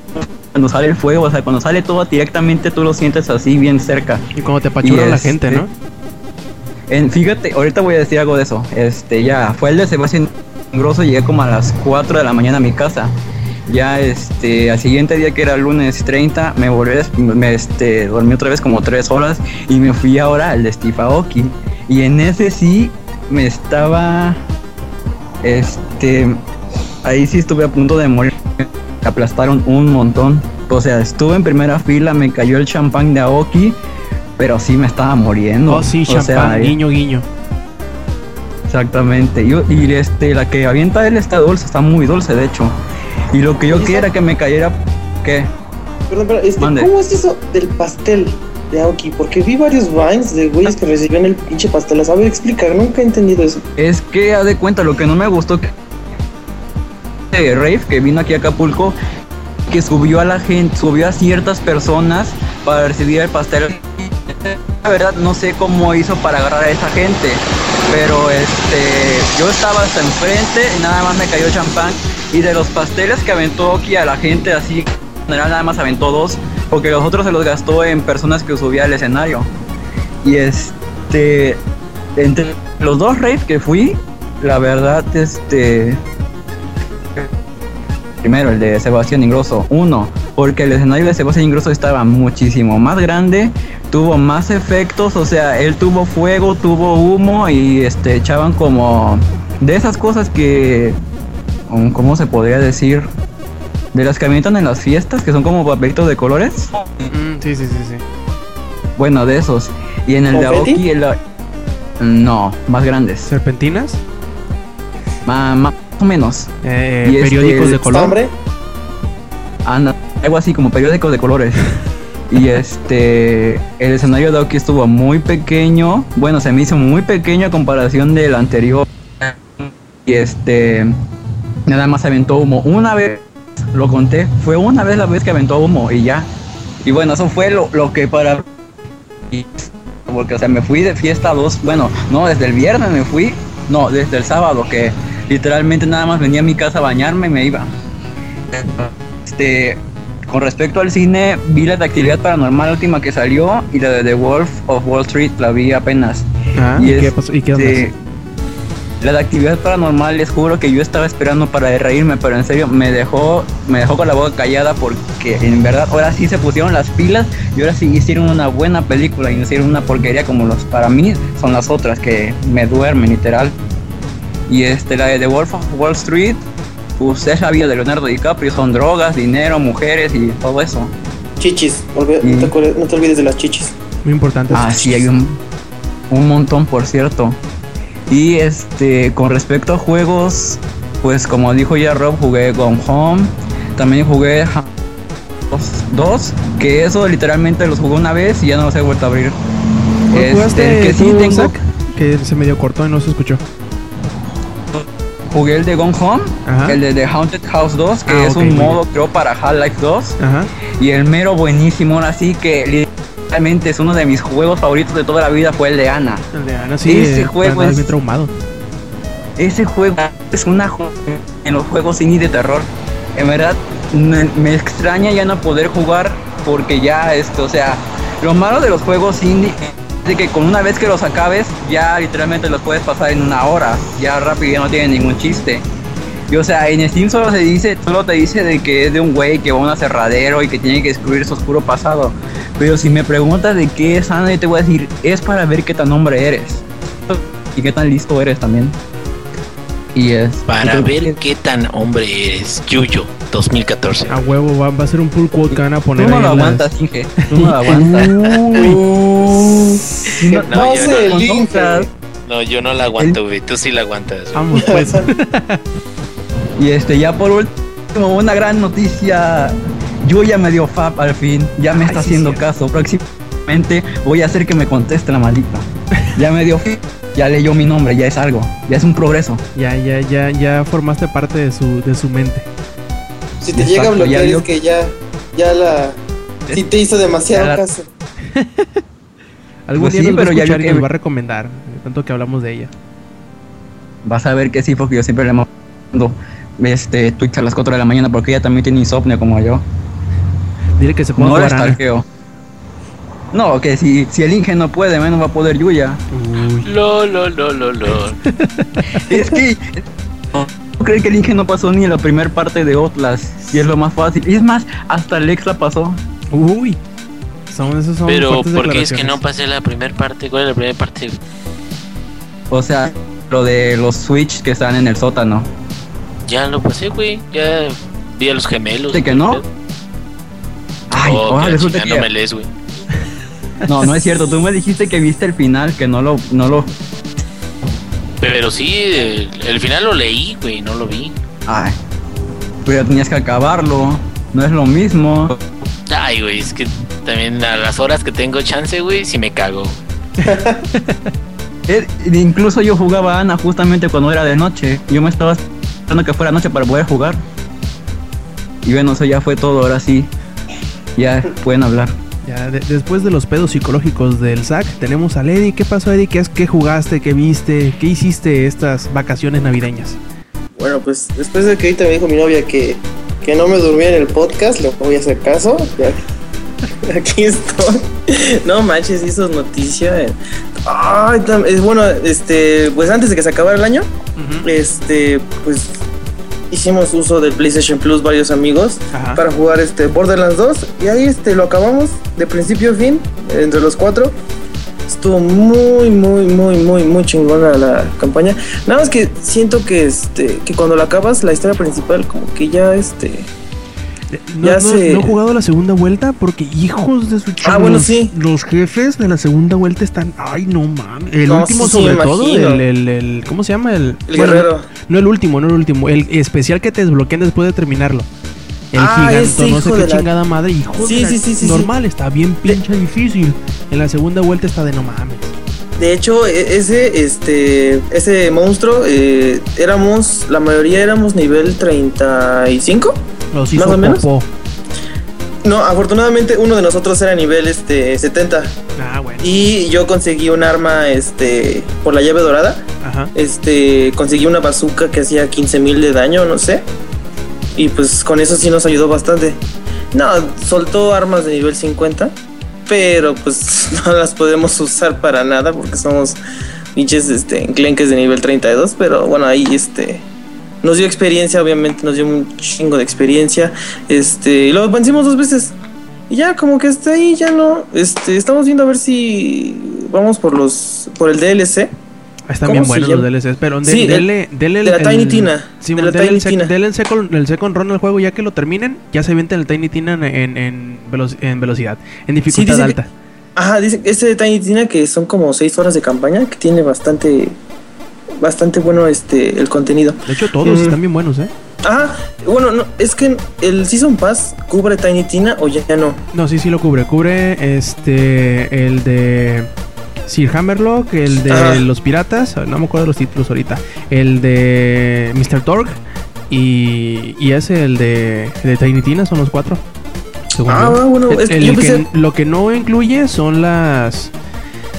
cuando sale el fuego, o sea, cuando sale todo directamente tú lo sientes así bien cerca. Y como te apachurra la gente, ¿no? Fíjate, ahorita voy a decir algo de eso. Este, ya, fue el de Sebastián Grosso, llegué como a las 4 de la mañana a mi casa. Ya, este, al siguiente día que era lunes 30, me volví, me, este, dormí otra vez como 3 horas y me fui ahora al de Steve Aoki. Y en ese sí me estaba, este, ahí sí estuve a punto de morir. Me aplastaron un montón. O sea, estuve en primera fila, me cayó el champán de Aoki pero sí me estaba muriendo. Oh, sí, champán, guiño, guiño. Exactamente. Y, este, la que avienta él está dulce, está muy dulce, de hecho. Y lo que yo quería era que me cayera. ¿Qué? Perdón, pero este, ¿cómo es eso del pastel de Aoki? Porque vi varios vines de güeyes que recibían el pinche pastel. ¿Sabe explicar? Nunca he entendido eso. Es que, a de cuenta, lo que no me gustó que. Rave, que vino aquí a Acapulco, que subió a la gente, subió a ciertas personas para recibir el pastel la verdad no sé cómo hizo para agarrar a esa gente, pero este, yo estaba hasta enfrente y nada más me cayó champán y de los pasteles que aventó aquí a la gente así, en general nada más aventó dos, porque los otros se los gastó en personas que subía al escenario. Y este, entre los dos raids que fui, la verdad, este, primero el de Sebastián Ingrosso, uno, porque el escenario de Sebastián Ingrosso estaba muchísimo más grande, tuvo más efectos, o sea, él tuvo fuego, tuvo humo y este echaban como de esas cosas que ¿cómo se podría decir? De las que avientan en las fiestas, que son como papelitos de colores. Mm, sí, sí, sí, sí. Bueno, de esos. Y en el de Aoki, el... no, más grandes. ¿Serpentinas? más o menos. Eh, periódicos este, de color. Anda, algo así como periódicos de colores. Y este, el escenario de Aoki estuvo muy pequeño. Bueno, se me hizo muy pequeño a comparación del anterior. Y este, nada más aventó humo. Una vez, lo conté, fue una vez la vez que aventó humo y ya. Y bueno, eso fue lo, lo que para... Porque, o sea, me fui de fiesta dos, bueno, no, desde el viernes me fui, no, desde el sábado, que literalmente nada más venía a mi casa a bañarme y me iba. Este, con respecto al cine, vi la de actividad paranormal última que salió y la de The Wolf of Wall Street la vi apenas. Ah, ¿y, qué pasó? ¿Y qué La de actividad paranormal, les juro que yo estaba esperando para reírme, pero en serio me dejó, me dejó con la boca callada porque en verdad ahora sí se pusieron las pilas y ahora sí hicieron una buena película y no hicieron una porquería como los para mí son las otras que me duermen literal. Y este, la de The Wolf of Wall Street, pues es la vida de Leonardo DiCaprio, son drogas, dinero, mujeres y todo eso. Chichis, no, te, no te olvides de las chichis. Muy importante. Ah, sí, hay un, un montón, por cierto. Y este, con respecto a juegos, pues como dijo ya Rob, jugué Gone Home, también jugué 2, que eso literalmente los jugué una vez y ya no los he vuelto a abrir. Este, que sí tengo que se medio cortó y no se escuchó. Jugué el de Gone Home, el de The Haunted House 2, que ah, es un modo creo para Half-Life 2. Y el mero buenísimo, así que realmente es uno de mis juegos favoritos de toda la vida fue el de Ana. El de Ana, sí. Ese juego es traumado. Ese juego es una en los juegos indie de terror. En verdad me, extraña ya no poder jugar porque ya esto, o sea, lo malo de los juegos indie de que con una vez que los acabes ya literalmente los puedes pasar en una hora, ya rápido ya no tiene ningún chiste. Y o sea, en Steam solo se dice, solo te dice de que es de un güey que va a un aserradero y que tiene que descubrir su oscuro pasado. Pero si me preguntas de qué es Ana, te voy a decir, es para ver qué tan hombre eres. Y qué tan listo eres también. Y es. Para ver qué tan hombre eres. Yuyo, 2014. A huevo, va, a ser un pull quote que van a poner. Tú no lo aguantas, Inge. Tú no lo aguantas. no, no, yo no, no, yo no la aguanto, güey. Tú sí la aguantas. Vamos, pues. Y este, ya por último, una gran noticia. Yo ya me dio FAP al fin, ya me está haciendo caso. Próximamente voy a hacer que me conteste la maldita. Ya me dio FAP, ya leyó mi nombre, ya es algo, ya es un progreso. Ya, ya, ya, ya formaste parte de su, de su mente. Si te llega a bloquear es que ya, ya la, si te hizo demasiado caso. Algún pues día sí, pero ya que me va a recomendar, tanto que hablamos de ella. Vas a ver que sí, porque yo siempre le mando este Twitch a las 4 de la mañana porque ella también tiene insomnio como yo. Dile que se ponga no jugar No, que si, si el Inge no puede, menos va a poder Yuya. Lo, lo, lo, lo, lo. es que no creo que el Inge no pasó ni en la primera parte de Outlast y es lo más fácil. Y es más, hasta Alex la pasó. Uy. Son, esos son Pero, ¿por qué es que no pasé la primera parte? ¿Cuál es la primera parte? O sea, lo de los Switch que están en el sótano. Ya lo pasé, güey. Ya vi a los gemelos. ¿De que no? Ay, oh, resulta que no me lees, güey. No, no es cierto. Tú me dijiste que viste el final, que no lo, no lo. Pero sí, el, final lo leí, güey, no lo vi. Ay, pero tenías que acabarlo. No es lo mismo. Ay, güey, es que también a las horas que tengo chance, güey, si me cago. Eh, incluso yo jugaba a Ana justamente cuando era de noche. Yo me estaba que fuera noche para poder jugar. Y bueno, eso ya fue todo, ahora sí. Ya pueden hablar. Ya, después de los pedos psicológicos del SAC, tenemos a Eddie. ¿Qué pasó, Eddie? ¿Qué, ¿Qué jugaste? ¿Qué viste? ¿Qué hiciste estas vacaciones navideñas? Bueno, pues después de que ahorita me dijo mi novia que, que no me durmiera en el podcast, le voy a hacer caso. aquí estoy. No manches, hizo noticia. Ay, bueno, este, pues antes de que se acabara el año, este, pues hicimos uso del PlayStation Plus varios amigos para jugar este Borderlands 2 y ahí este lo acabamos de principio a fin entre los cuatro. Estuvo muy muy muy muy muy chingona la campaña. Nada más que siento que este que cuando la acabas la historia principal como que ya este no, ya no, he jugado la segunda vuelta porque hijos de su Ah, bueno, sí. Los jefes de la segunda vuelta están. Ay, no mames. El último, sobre todo. El, el, ¿Cómo se llama? El, guerrero. No el último, no el último. El especial que te desbloquean después de terminarlo. El ah, gigante, no sé qué chingada madre. Hijo sí, sí, sí, sí, Normal, está bien pinche difícil. En la segunda vuelta está de no mames. De hecho, e, ese, este, ese monstruo, eh, éramos, la mayoría éramos nivel 35 los hizo más o menos. No, afortunadamente uno de nosotros era nivel este 70. Ah, bueno. Y yo conseguí un arma este por la llave dorada. Ajá. Este, conseguí una bazooka que hacía 15.000 de daño, no sé. Y pues con eso sí nos ayudó bastante. No, soltó armas de nivel 50, pero pues no las podemos usar para nada porque somos pinches este, enclenques de nivel 32, pero bueno, ahí este nos dio experiencia, obviamente nos dio un chingo de experiencia. Este, lo vencimos dos veces. Y ya como que está ahí, ya no. Este, estamos viendo a ver si vamos por los por el DLC. Están bien buenos los DLCs, pero sí, dele, dele, de la Tiny Tina. Sí, de la Tiny el, Tina. Dele el second, el second run al juego, ya que lo terminen, ya se viente el Tiny Tina en, en, en, velocidad, en dificultad alta. ajá, dice ese de Tiny Tina que son como 6 horas de campaña, que tiene bastante bastante bueno este el contenido. De hecho, todos mm. están bien buenos, ¿eh? Ah, bueno, no, es que el Season Pass cubre Tiny Tina o ya, no. No, sí, sí lo cubre. Cubre este el de Sir Hammerlock, el de los piratas, no me acuerdo los títulos ahorita. El de Mr. Torg y, y ese, el de, de Tiny Tina, son los cuatro. Ah, bueno, es que lo que no incluye son las.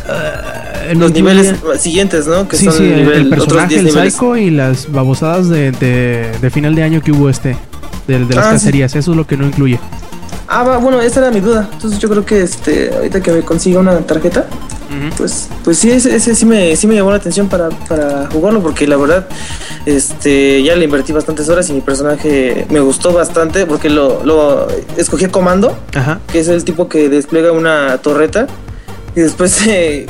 Uh, los niveles siguientes, ¿no? Que son el, el, personaje, el psycho y las babosadas de, de, final de año que hubo este, de, las ah, cacerías. Eso es lo que no incluye. Ah, bueno, esa era mi duda. Entonces yo creo que este, ahorita que me consiga una tarjeta, pues, pues sí, ese, sí, me, sí me llamó la atención para, para jugarlo, porque la verdad, este, ya le invertí bastantes horas y mi personaje me gustó bastante, porque lo, lo escogí comando, que es el tipo que despliega una torreta y después eh,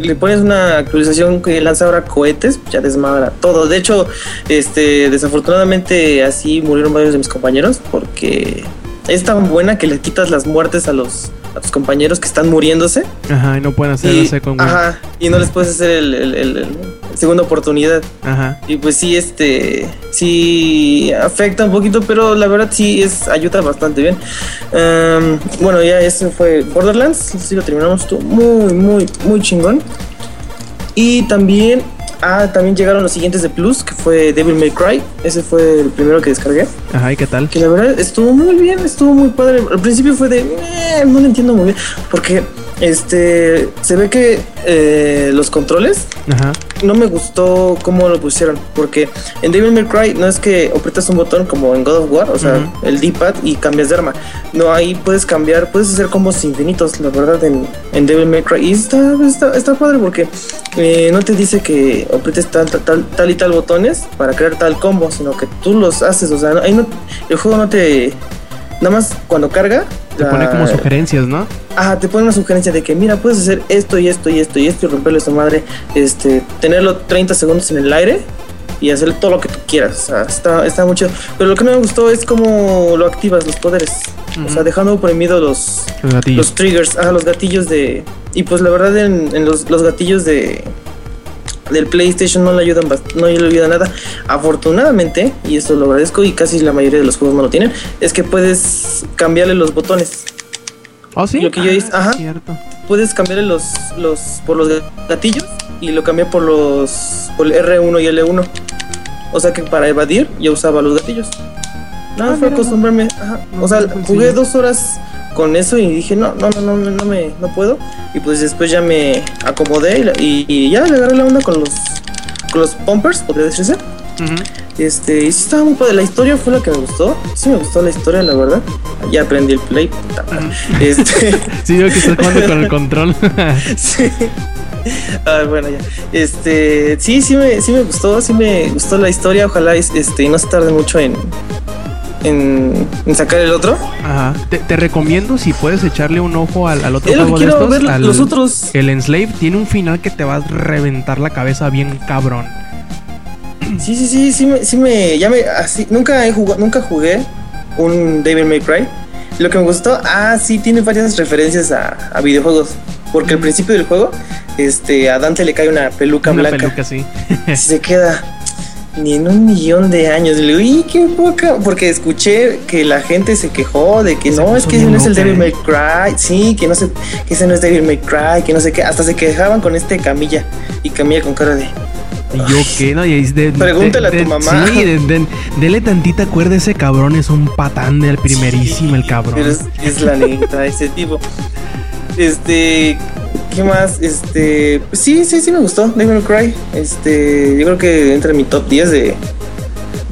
le pones una actualización que lanza ahora cohetes, ya desmadra todo. De hecho, este, desafortunadamente así murieron varios de mis compañeros porque es tan buena que le quitas las muertes a los a tus compañeros que están muriéndose. Ajá, y no pueden hacer y, Ajá, y no les puedes hacer el, segunda oportunidad. Ajá. Y pues sí, este, sí afecta un poquito, pero la verdad sí es ayuda bastante bien. Em, bueno, ya ese fue Borderlands, sí lo terminamos, estuvo muy, muy, muy chingón. Y también Ah, también llegaron los siguientes de Plus, que fue Devil May Cry. Ese fue el primero que descargué. Ajá, ¿y qué tal? Que la verdad estuvo muy bien, estuvo muy padre. Al principio fue de, no lo entiendo muy bien, porque este, se ve que eh, los controles no me gustó cómo lo pusieron. Porque en Devil May Cry no es que aprietas un botón como en God of War, o sea, el D-pad y cambias de arma. No, ahí puedes cambiar, puedes hacer combos infinitos, la verdad, en, en Devil May Cry. Y está, está, padre porque eh, no te dice que aprietes tal, tal, tal y tal botones para crear tal combo, sino que tú los haces. O sea, ahí no, el juego no te. Nada más cuando carga, te pone como sugerencias, ¿no? Ajá, te pone una sugerencia de que, mira, puedes hacer esto y esto y esto y esto y romperle su madre, este, tenerlo 30 segundos en el aire y hacer todo lo que tú quieras. O sea, está, está mucho. Pero lo que no me gustó es cómo lo activas, los poderes. O sea, dejando oprimido los, los, los triggers, ajá, los gatillos de. Y pues la verdad, en, los, los gatillos de, del PlayStation no le ayudan no le ayuda nada. Afortunadamente, y esto lo agradezco y casi la mayoría de los juegos no lo tienen, es que puedes cambiarle los botones. ¿Oh, sí? Lo que yo hice, ah, ajá. Puedes cambiarle los, los por los gatillos y lo cambié por los por el R1 y L1. O sea que para evadir yo usaba los gatillos. Nada, ah, fue acostumbrarme. Ajá. o sea, jugué dos horas con eso y dije, no, no, no, no, no, me, no puedo. Y pues después ya me acomodé y, ya le agarré la onda con los, con los pumpers, podría decirse. Este, y sí estaba muy padre. La historia fue la que me gustó. Sí me gustó la historia, la verdad. Ya aprendí el play. Este. sí, veo que estás jugando con el control. sí. Ah, bueno, ya. Este, sí, sí me, sí me gustó, sí me gustó la historia. Ojalá este, no se tarde mucho en, en, sacar el otro. Ajá. Te, recomiendo si puedes echarle un ojo al, otro juego de estos. los otros. El Enslave tiene un final que te va a reventar la cabeza bien cabrón. Sí, sí, sí, sí me, sí me, ya me, así, nunca he jugado, nunca jugué un Devil May Cry. Lo que me gustó, ah, sí, tiene varias referencias a, videojuegos. Porque al principio del juego, este, a Dante le cae una peluca una blanca. Peluca, sí. se queda ni en un millón de años. Le digo, qué poca. Porque escuché que la gente se quejó de que no, es que ese no es el Devil May Cry. Sí, que no sé, que ese no es Devil May Cry, que no sé qué. Hasta se quejaban con este Camilla. Y Camilla con cara de. ¿Y yo qué? No, y de, Pregúntale a tu mamá. Sí, dele tantita cuerda ese cabrón. Es un patán del primerísimo, el cabrón. Pero es, la neta, ese tipo. Este, ¿Qué más? Este, pues sí, sí, sí me gustó Devil Cry. Este, yo creo que entra en mi top 10 de,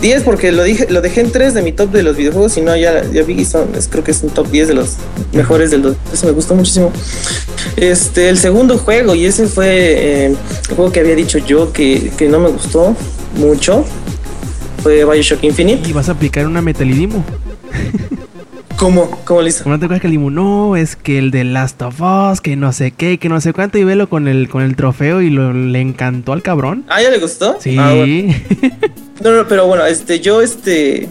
10 porque lo dije, lo dejé en 3 de mi top de los videojuegos y no, ya, ya vi, son, creo que es un top 10 de los mejores del 2. Eso me gustó muchísimo. Este, el segundo juego, y ese fue eh, el juego que había dicho yo que, que no me gustó mucho, fue Bioshock Infinite. Y vas a aplicar una metalidimo. ¿Cómo? ¿Cómo le hizo? ¿No te acuerdas que el Limu, no, es que el de Last of Us, que no sé qué, que no sé cuánto, y velo con el, con el trofeo y lo, le encantó al cabrón. Ah, ¿ya le gustó? Sí. Ah, no, no, pero bueno, este, yo este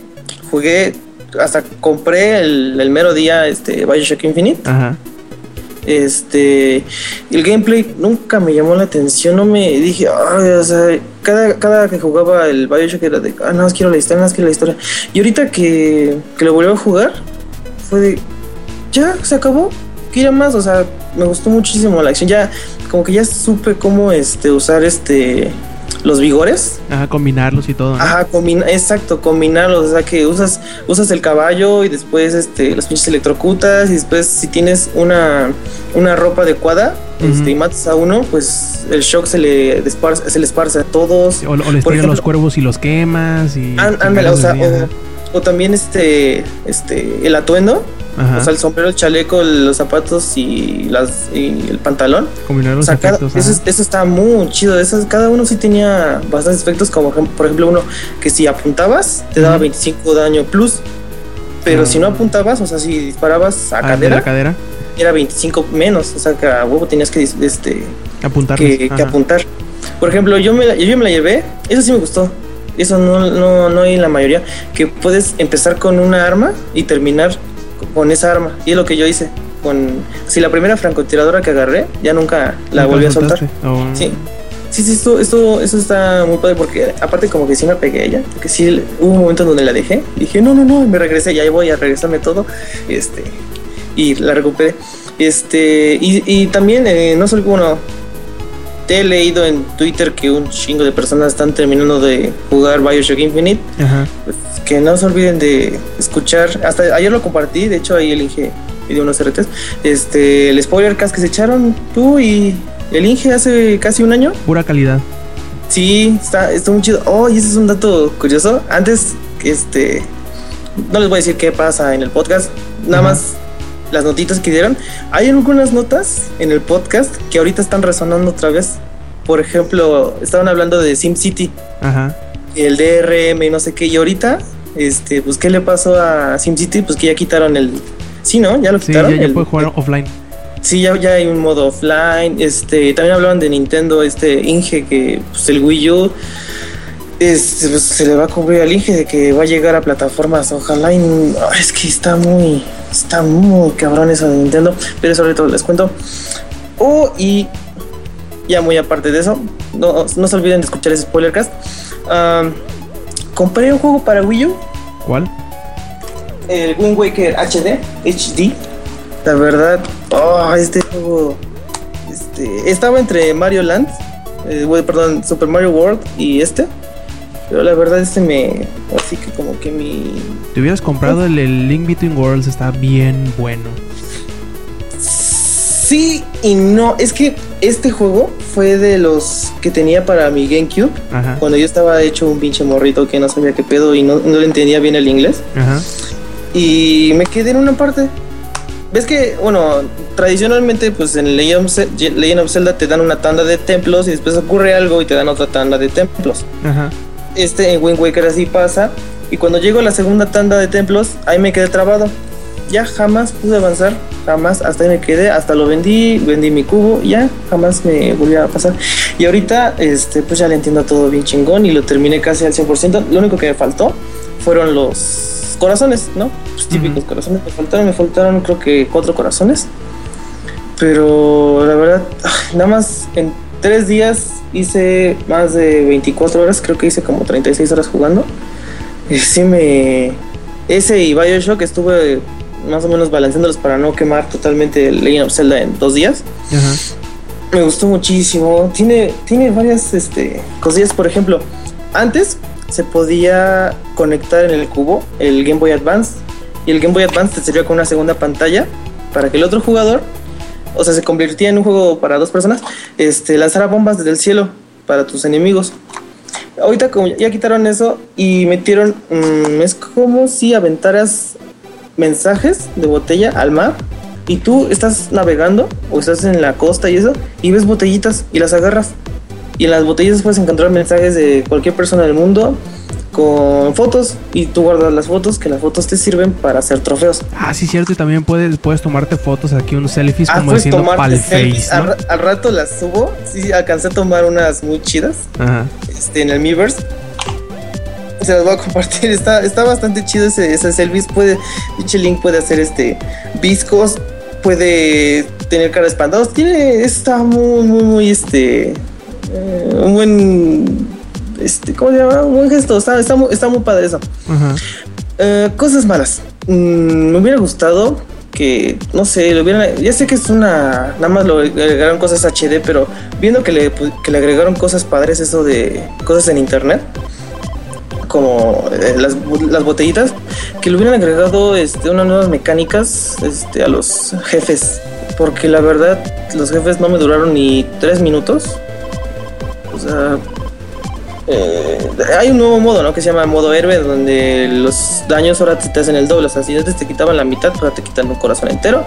jugué, hasta compré el, el mero día este Bioshock Infinite. Ajá. Este, el gameplay nunca me llamó la atención, no me dije, ay, o sea, cada, cada que jugaba el Bioshock era de, ah, no, quiero la historia, no, quiero la historia. Y ahorita que, que lo volví a jugar, fue de, ya, se acabó, quiero más, o sea, me gustó muchísimo la acción, ya, como que ya supe cómo, este, usar, este, los vigores. Ajá, combinarlos y todo. Ajá, combina, exacto, combinarlos. O sea que usas, usas el caballo y después este, los pinches electrocutas. Y después, si tienes una, una ropa adecuada este, y matas a uno, pues el shock se le, esparce, se le esparce a todos. O, les los cuervos y los quemas. Y ándale, o sea, o, también este, este, el atuendo o sea, el sombrero, el chaleco, los zapatos y, las, y el pantalón. Combinar los efectos, eso, eso, está muy chido. Eso, cada uno sí tenía bastantes efectos, como por ejemplo uno que si apuntabas te daba 25 daño plus. Pero si no apuntabas, o sea, si disparabas a ah, cadera, cadera, era 25 menos. O sea, que a huevo tenías que, este, apuntar. Que, apuntar. Por ejemplo, yo me, la, yo me la llevé, eso sí me gustó. Eso no, no, no hay en la mayoría. Que puedes empezar con una arma y terminar con esa arma. Y es lo que yo hice. Con, si la primera francotiradora que agarré, ya nunca la volví a soltar. Oh. Sí. Sí, sí, esto, esto, eso está muy padre porque aparte como que sí me pegué a ella, porque sí hubo un momento en donde la dejé, dije, no, no, no, me regresé, ya voy a regresarme todo, este, y la recuperé. Este, y, y también, eh, no solo, bueno, he leído en Twitter que un chingo de personas están terminando de jugar Bioshock Infinite. Pues, que no se olviden de escuchar. Hasta ayer lo compartí, de hecho ahí el Inge pidió unos RTs. Este, el spoiler cast que se echaron tú y el Inge hace casi un año. Pura calidad. Sí, está, está muy chido. Oh, y ese es un dato curioso. Antes, este, no les voy a decir qué pasa en el podcast. Nada más las notitas que dieron. Hay algunas notas en el podcast que ahorita están resonando otra vez. Por ejemplo, estaban hablando de SimCity. Ajá. El DRM y no sé qué. Y ahorita, este, pues, ¿qué le pasó a SimCity? Pues que ya quitaron el. Sí, ¿no? Ya lo quitaron. Ya, puede jugar offline. Sí, ya, ya hay un modo offline. Este, también hablaban de Nintendo, este Inge, que pues el Wii U este, pues, se le va a cubrir al Inge de que va a llegar a plataformas. Ojalá. es que está muy Está muy cabrón eso de Nintendo, pero sobre todo les cuento. Oh, y ya muy aparte de eso, no, no se olviden de escuchar ese spoilercast. compré un juego para Wii U. ¿Cuál? El Wind Waker HD, HD. La verdad, oh, este juego este, estaba entre Mario Land, eh, perdón, Super Mario World y este. Pero la verdad este me... Así que como que mi... Te hubieras comprado el, Link Between Worlds, está bien bueno. Sí y no. Es que este juego fue de los que tenía para mi GameCube. Cuando yo estaba hecho un pinche morrito que no sabía qué pedo y no, no le entendía bien el inglés. Ajá. Y me quedé en una parte. Ves que, bueno, tradicionalmente, pues en Legend of, Zelda te dan una tanda de templos y después ocurre algo y te dan otra tanda de templos. Ajá este en Wind Waker así pasa. Y cuando llego a la segunda tanda de templos, ahí me quedé trabado. Ya jamás pude avanzar, jamás, hasta ahí me quedé, hasta lo vendí, vendí mi cubo, ya jamás me volvió a pasar. Y ahorita, este, pues ya le entiendo todo bien chingón y lo terminé casi al 100%. Lo único que me faltó fueron los corazones, ¿no? Los típicos corazones. Me faltaron, me faltaron creo que cuatro corazones. Pero la verdad, nada más en tres días hice más de 24 horas, creo que hice como 36 horas jugando. Y sí me... Ese y Bioshock estuve más o menos balanceándolos para no quemar totalmente Legend of Zelda en dos días. Me gustó muchísimo. Tiene, tiene varias este, cosillas, por ejemplo, antes se podía conectar en el cubo el Game Boy Advance y el Game Boy Advance te servía con una segunda pantalla para que el otro jugador o sea, se convertía en un juego para dos personas, este, lanzara bombas desde el cielo para tus enemigos. ahorita como ya quitaron eso y metieron, mm, es como si aventaras mensajes de botella al mar y tú estás navegando o estás en la costa y eso y ves botellitas y las agarras y en las botellas puedes encontrar mensajes de cualquier persona del mundo con fotos y tú guardas las fotos que las fotos te sirven para hacer trofeos. Ah, sí, cierto, y también puedes, puedes tomarte fotos aquí, unos selfies ah, como diciendo pal face. Al, rato las subo, sí, alcancé a tomar unas muy chidas Ajá. Este, en el Miiverse. Se las voy a compartir, está, está bastante chido ese, ese selfies. Puede, dicho link puede hacer este viscos, puede tener cara espantados. Tiene, está muy, muy, muy este. Eh, un buen este, ¿cómo se llama? Un buen gesto, está, está, muy, padre eso. Eh, cosas malas. Mm, me hubiera gustado que, no sé, lo hubieran, ya sé que es una, nada más lo agregaron cosas HD, pero viendo que le, que le agregaron cosas padres, eso de cosas en internet, como eh, las, las, botellitas, que le hubieran agregado este, unas nuevas mecánicas este, a los jefes, porque la verdad los jefes no me duraron ni tres minutos. O sea, eh, hay un nuevo modo, ¿no? Que se llama modo héroe, donde los daños ahora te hacen el doble. O sea, si antes te quitaban la mitad, ahora te quitan un corazón entero.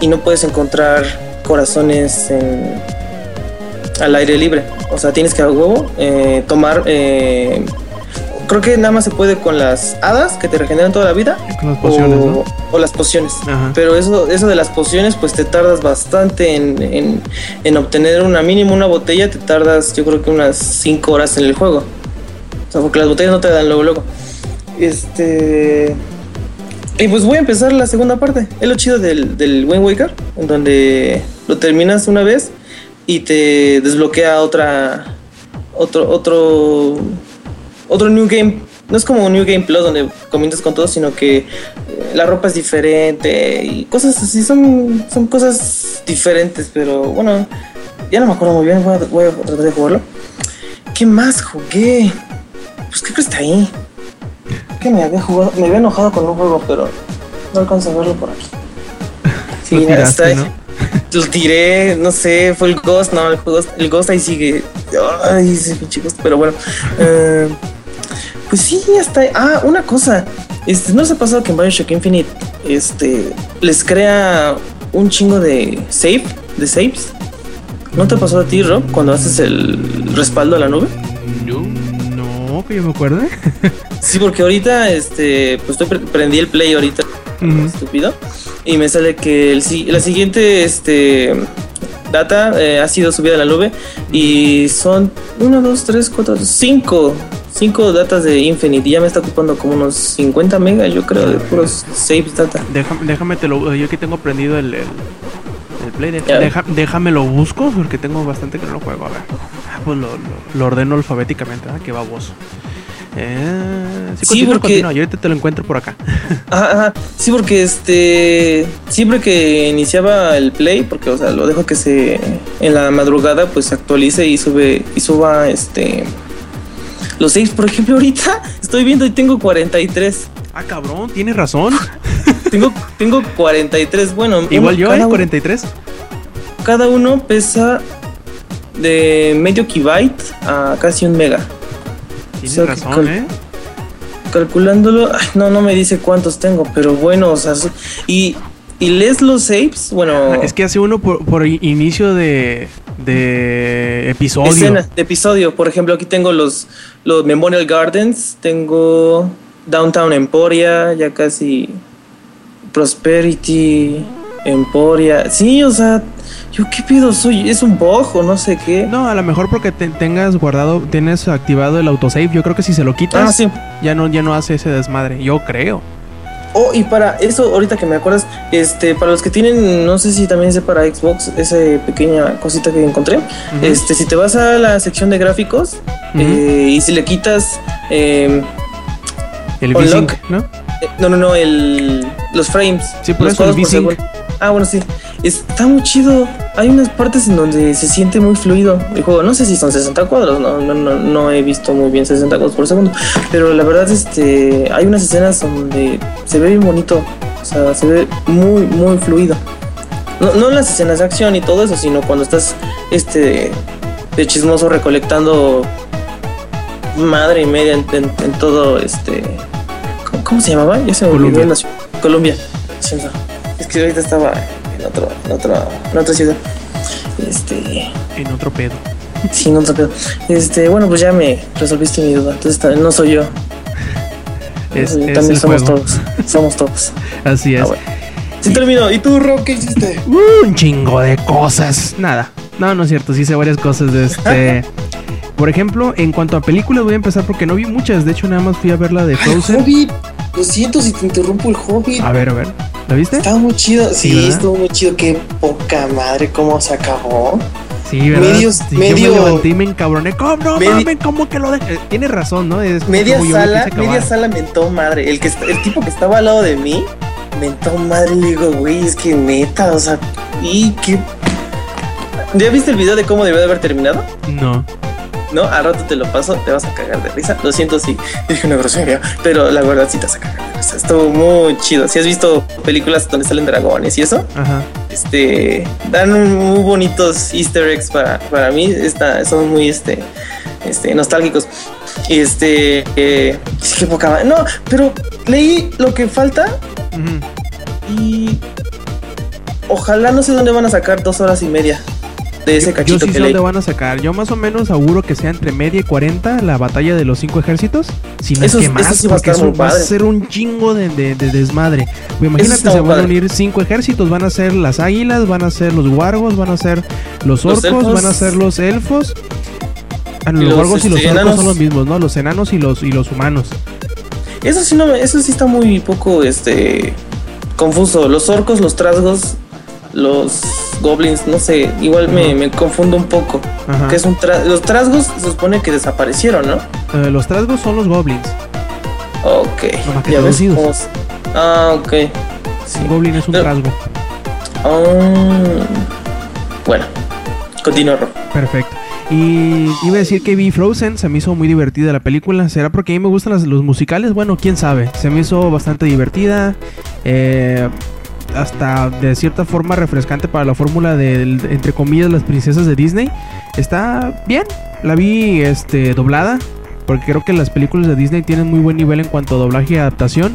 Y no puedes encontrar corazones al aire libre. O sea, tienes que a huevo eh, tomar eh, creo que nada más se puede con las hadas que te regeneran toda la vida. o, las pociones. Pero eso, eso de las pociones, pues te tardas bastante en, en, obtener una mínima, una botella, te tardas yo creo que unas 5 horas en el juego. O sea, porque las botellas no te dan luego, luego. Este... Y pues voy a empezar la segunda parte. Es lo chido del, del Wind Waker, en donde lo terminas una vez y te desbloquea otra otro otro otro New Game. No es como un New Game Plus donde comienzas con todo, sino que eh, la ropa es diferente y cosas así. Son, son cosas diferentes, pero bueno, ya no me acuerdo muy bien. Voy a, tratar de jugarlo. ¿Qué más jugué? Pues, ¿qué crees que está ahí? Que me había jugado, me había enojado con un juego, pero no alcanzo a verlo por aquí. Sí, está ahí. Lo tiré, no sé, fue el Ghost, no, el Ghost, el Ghost ahí sigue. Ay, ese chicos, pero bueno. Eh, pues sí, hasta. Ah, una cosa. Este, ¿No se ha pasado que en Bioshock Infinite este, les crea un chingo de save, de saves? ¿No te ha pasado a ti, Rob, cuando haces el respaldo a la nube? No, no, que yo me acuerde. sí, porque ahorita, este, pues estoy prendí el play ahorita, estúpido, y me sale que el, la siguiente, este, data eh, ha sido subida a la nube y son 1, 2, 3, 4, 5 5 datas de Infinite y ya me está ocupando como unos 50 megas, yo creo, de puros saves data. Déjame, déjame te lo, yo aquí tengo prendido el, el, play, déjame lo busco porque tengo bastante que no lo juego, a ver. Ah, pues lo, lo, ordeno alfabéticamente, ¿ah? Qué baboso. Eh, sí, sí porque yo ahorita te lo encuentro por acá. Ajá, Sí, porque este siempre que iniciaba el play, porque o sea, lo dejo que se en la madrugada pues actualice y sube y suba este los 6, por ejemplo, ahorita estoy viendo y tengo 43. Ah, cabrón, tienes razón. tengo, tengo 43. Bueno, igual yo, ¿eh? 43. Cada uno pesa de medio kibyte a casi un mega. Tienes razón, ¿eh? Calculándolo, no, no me dice cuántos tengo, pero bueno, o sea, y, y lees los saves, bueno. Es que hace uno por, por inicio de, de episodio. de episodio. Por ejemplo, aquí tengo los, los Memorial Gardens, tengo Downtown Emporia, ya casi Prosperity, Emporia. Sí, o sea, yo qué pido, soy, es un bojo, no sé qué. No, a lo mejor porque tengas guardado, tienes activado el autosave. Yo creo que si se lo quitas, ah, ya no, ya no hace ese desmadre. Yo creo. Oh, y para eso, ahorita que me acuerdas, este, para los que tienen, no sé si también sé para Xbox, esa pequeña cosita que encontré, este, si te vas a la sección de gráficos eh, y si le quitas eh, el V-Sync, ¿no? Eh, no, no, no, el, los frames. Sí, por eso el V-Sync. Ah, bueno, sí. Está muy chido. Hay unas partes en donde se siente muy fluido el juego. No sé si son 60 cuadros, no, no, no, no he visto muy bien 60 cuadros por segundo. Pero la verdad, este, hay unas escenas donde se ve bien bonito. O sea, se ve muy, muy fluido. No, no en las escenas de acción y todo eso, sino cuando estás este, de chismoso recolectando madre y media en, todo este. ¿cómo, se llamaba? Ya se me olvidó ciudad. Colombia. Es que ahorita estaba en, otro, en, otra, en otra ciudad. Este. En otro pedo. Sí, en otro pedo. Este, bueno, pues ya me resolviste mi duda. Entonces no soy yo. Es, también somos todos. Somos todos. Así es. Ah, Sí terminó. ¿Y tú, Rob, qué hiciste? un chingo de cosas. Nada. No, no es cierto. Sí hice varias cosas de este. Por ejemplo, en cuanto a películas, voy a empezar porque no vi muchas. De hecho, nada más fui a ver la de Frozen. El Hobbit. Lo siento si te interrumpo el Hobbit. A ver, a ver. ¿La viste? Estaba muy chido. Sí, estuvo muy chido. Qué poca madre, cómo se acabó. Sí, ¿verdad? Medios, medio... Yo me levanté y me encabroné. ¿Cómo no mames? ¿Cómo que lo de... Tiene razón, ¿no? Es media sala, media sala mentó madre. El, que, el tipo que estaba al lado de mí mentó madre. Le digo, güey, es que neta, o sea, y qué. ¿Ya viste el video de cómo debió de haber terminado? No. ¿No? Al rato te lo paso, te vas a cagar de risa. Lo siento si dije una grosería, pero la verdad sí te vas a cagar de risa. Estuvo muy chido. Si has visto películas donde salen dragones y eso, Ajá. este, dan muy bonitos easter eggs para, para mí. Está, son muy, este, este, nostálgicos. Y este, eh, que poca No, pero leí lo que falta y ojalá no sé dónde van a sacar dos horas y media de ese cachito yo sí sé dónde van a sacar. Yo más o menos auguro que sea entre media y 40 la batalla de los cinco ejércitos. Si no es que más, porque eso va a ser un chingo de, desmadre. imagínate, se van a unir cinco ejércitos. Van a ser las águilas, van a ser los wargos, van a ser los orcos, van a ser los elfos. Ah, los, wargos y los este, orcos son los mismos, ¿no? Los enanos y los, y los humanos. Eso sí, no, eso sí está muy poco este confuso. Los orcos, los trasgos, los goblins, no sé, igual me, confundo un poco. Que es un los trasgos se supone que desaparecieron, ¿no? Eh, los trasgos son los goblins. Ok. ya ves Ah, ok. Un goblin es un trasgo. Ah, bueno, continúo. Perfecto. Y iba a decir que vi Frozen, se me hizo muy divertida la película. ¿Será porque a mí me gustan los musicales? Bueno, quién sabe. Se me hizo bastante divertida. Eh, hasta de cierta forma refrescante para la fórmula de, entre comillas, las princesas de Disney. Está bien, la vi este, doblada, porque creo que las películas de Disney tienen muy buen nivel en cuanto a doblaje y adaptación.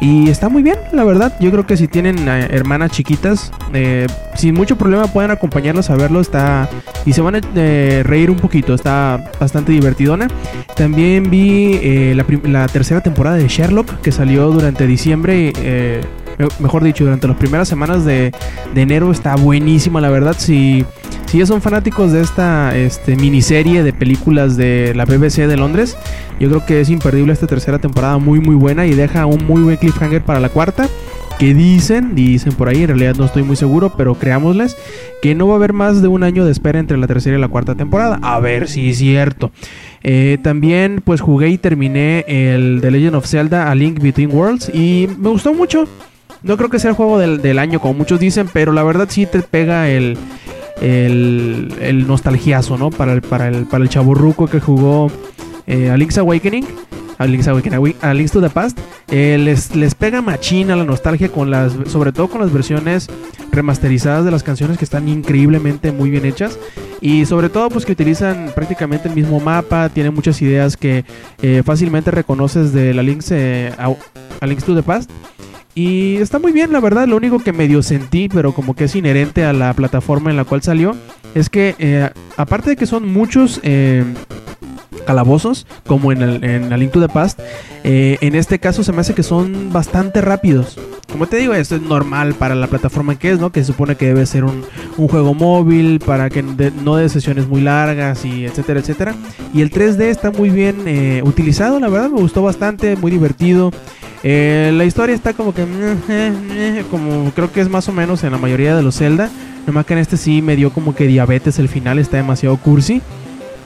Y está muy bien, la verdad. Yo creo que si tienen eh, hermanas chiquitas, eh, sin mucho problema pueden acompañarlos a verlo. Está y se van a eh, reír un poquito. Está bastante divertidona. También vi la, la, tercera temporada de Sherlock que salió durante diciembre mejor dicho, durante las primeras semanas de, enero está buenísima, la verdad. Si, si ya son fanáticos de esta este, miniserie de películas de la BBC de Londres, yo creo que es imperdible esta tercera temporada, muy muy buena y deja un muy buen cliffhanger para la cuarta. Que dicen, dicen por ahí, en realidad no estoy muy seguro, pero creámosles que no va a haber más de un año de espera entre la tercera y la cuarta temporada. A ver si es cierto. Eh, también pues jugué y terminé el The Legend of Zelda A Link Between Worlds y me gustó mucho. No creo que sea el juego del, año, como muchos dicen, pero la verdad sí te pega el, el, el nostalgiazo, ¿no? Para el, para el, para el chaburruco que jugó eh, Awakening. A Link's Awakening, a Link's to the Past. Eh, les, les pega machina la nostalgia con las, sobre todo con las versiones remasterizadas de las canciones que están increíblemente muy bien hechas. Y sobre todo pues que utilizan prácticamente el mismo mapa, tienen muchas ideas que eh, fácilmente reconoces de la Link's, a Link's to the Past. Y está muy bien, la verdad. Lo único que medio sentí, pero como que es inherente a la plataforma en la cual salió, es que eh, aparte de que son muchos eh, calabozos, como en, el, en to the Past, eh, en este caso se me hace que son bastante rápidos. Como te digo, esto es normal para la plataforma que es, ¿no? Que se supone que debe ser un, juego móvil para que no de sesiones muy largas y etcétera, etcétera. Y el 3D está muy bien utilizado, la verdad, me gustó bastante, muy divertido. Eh, la historia está como que. Como creo que es más o menos en la mayoría de los Zelda. Nomás que en este sí me dio como que diabetes el final, está demasiado cursi.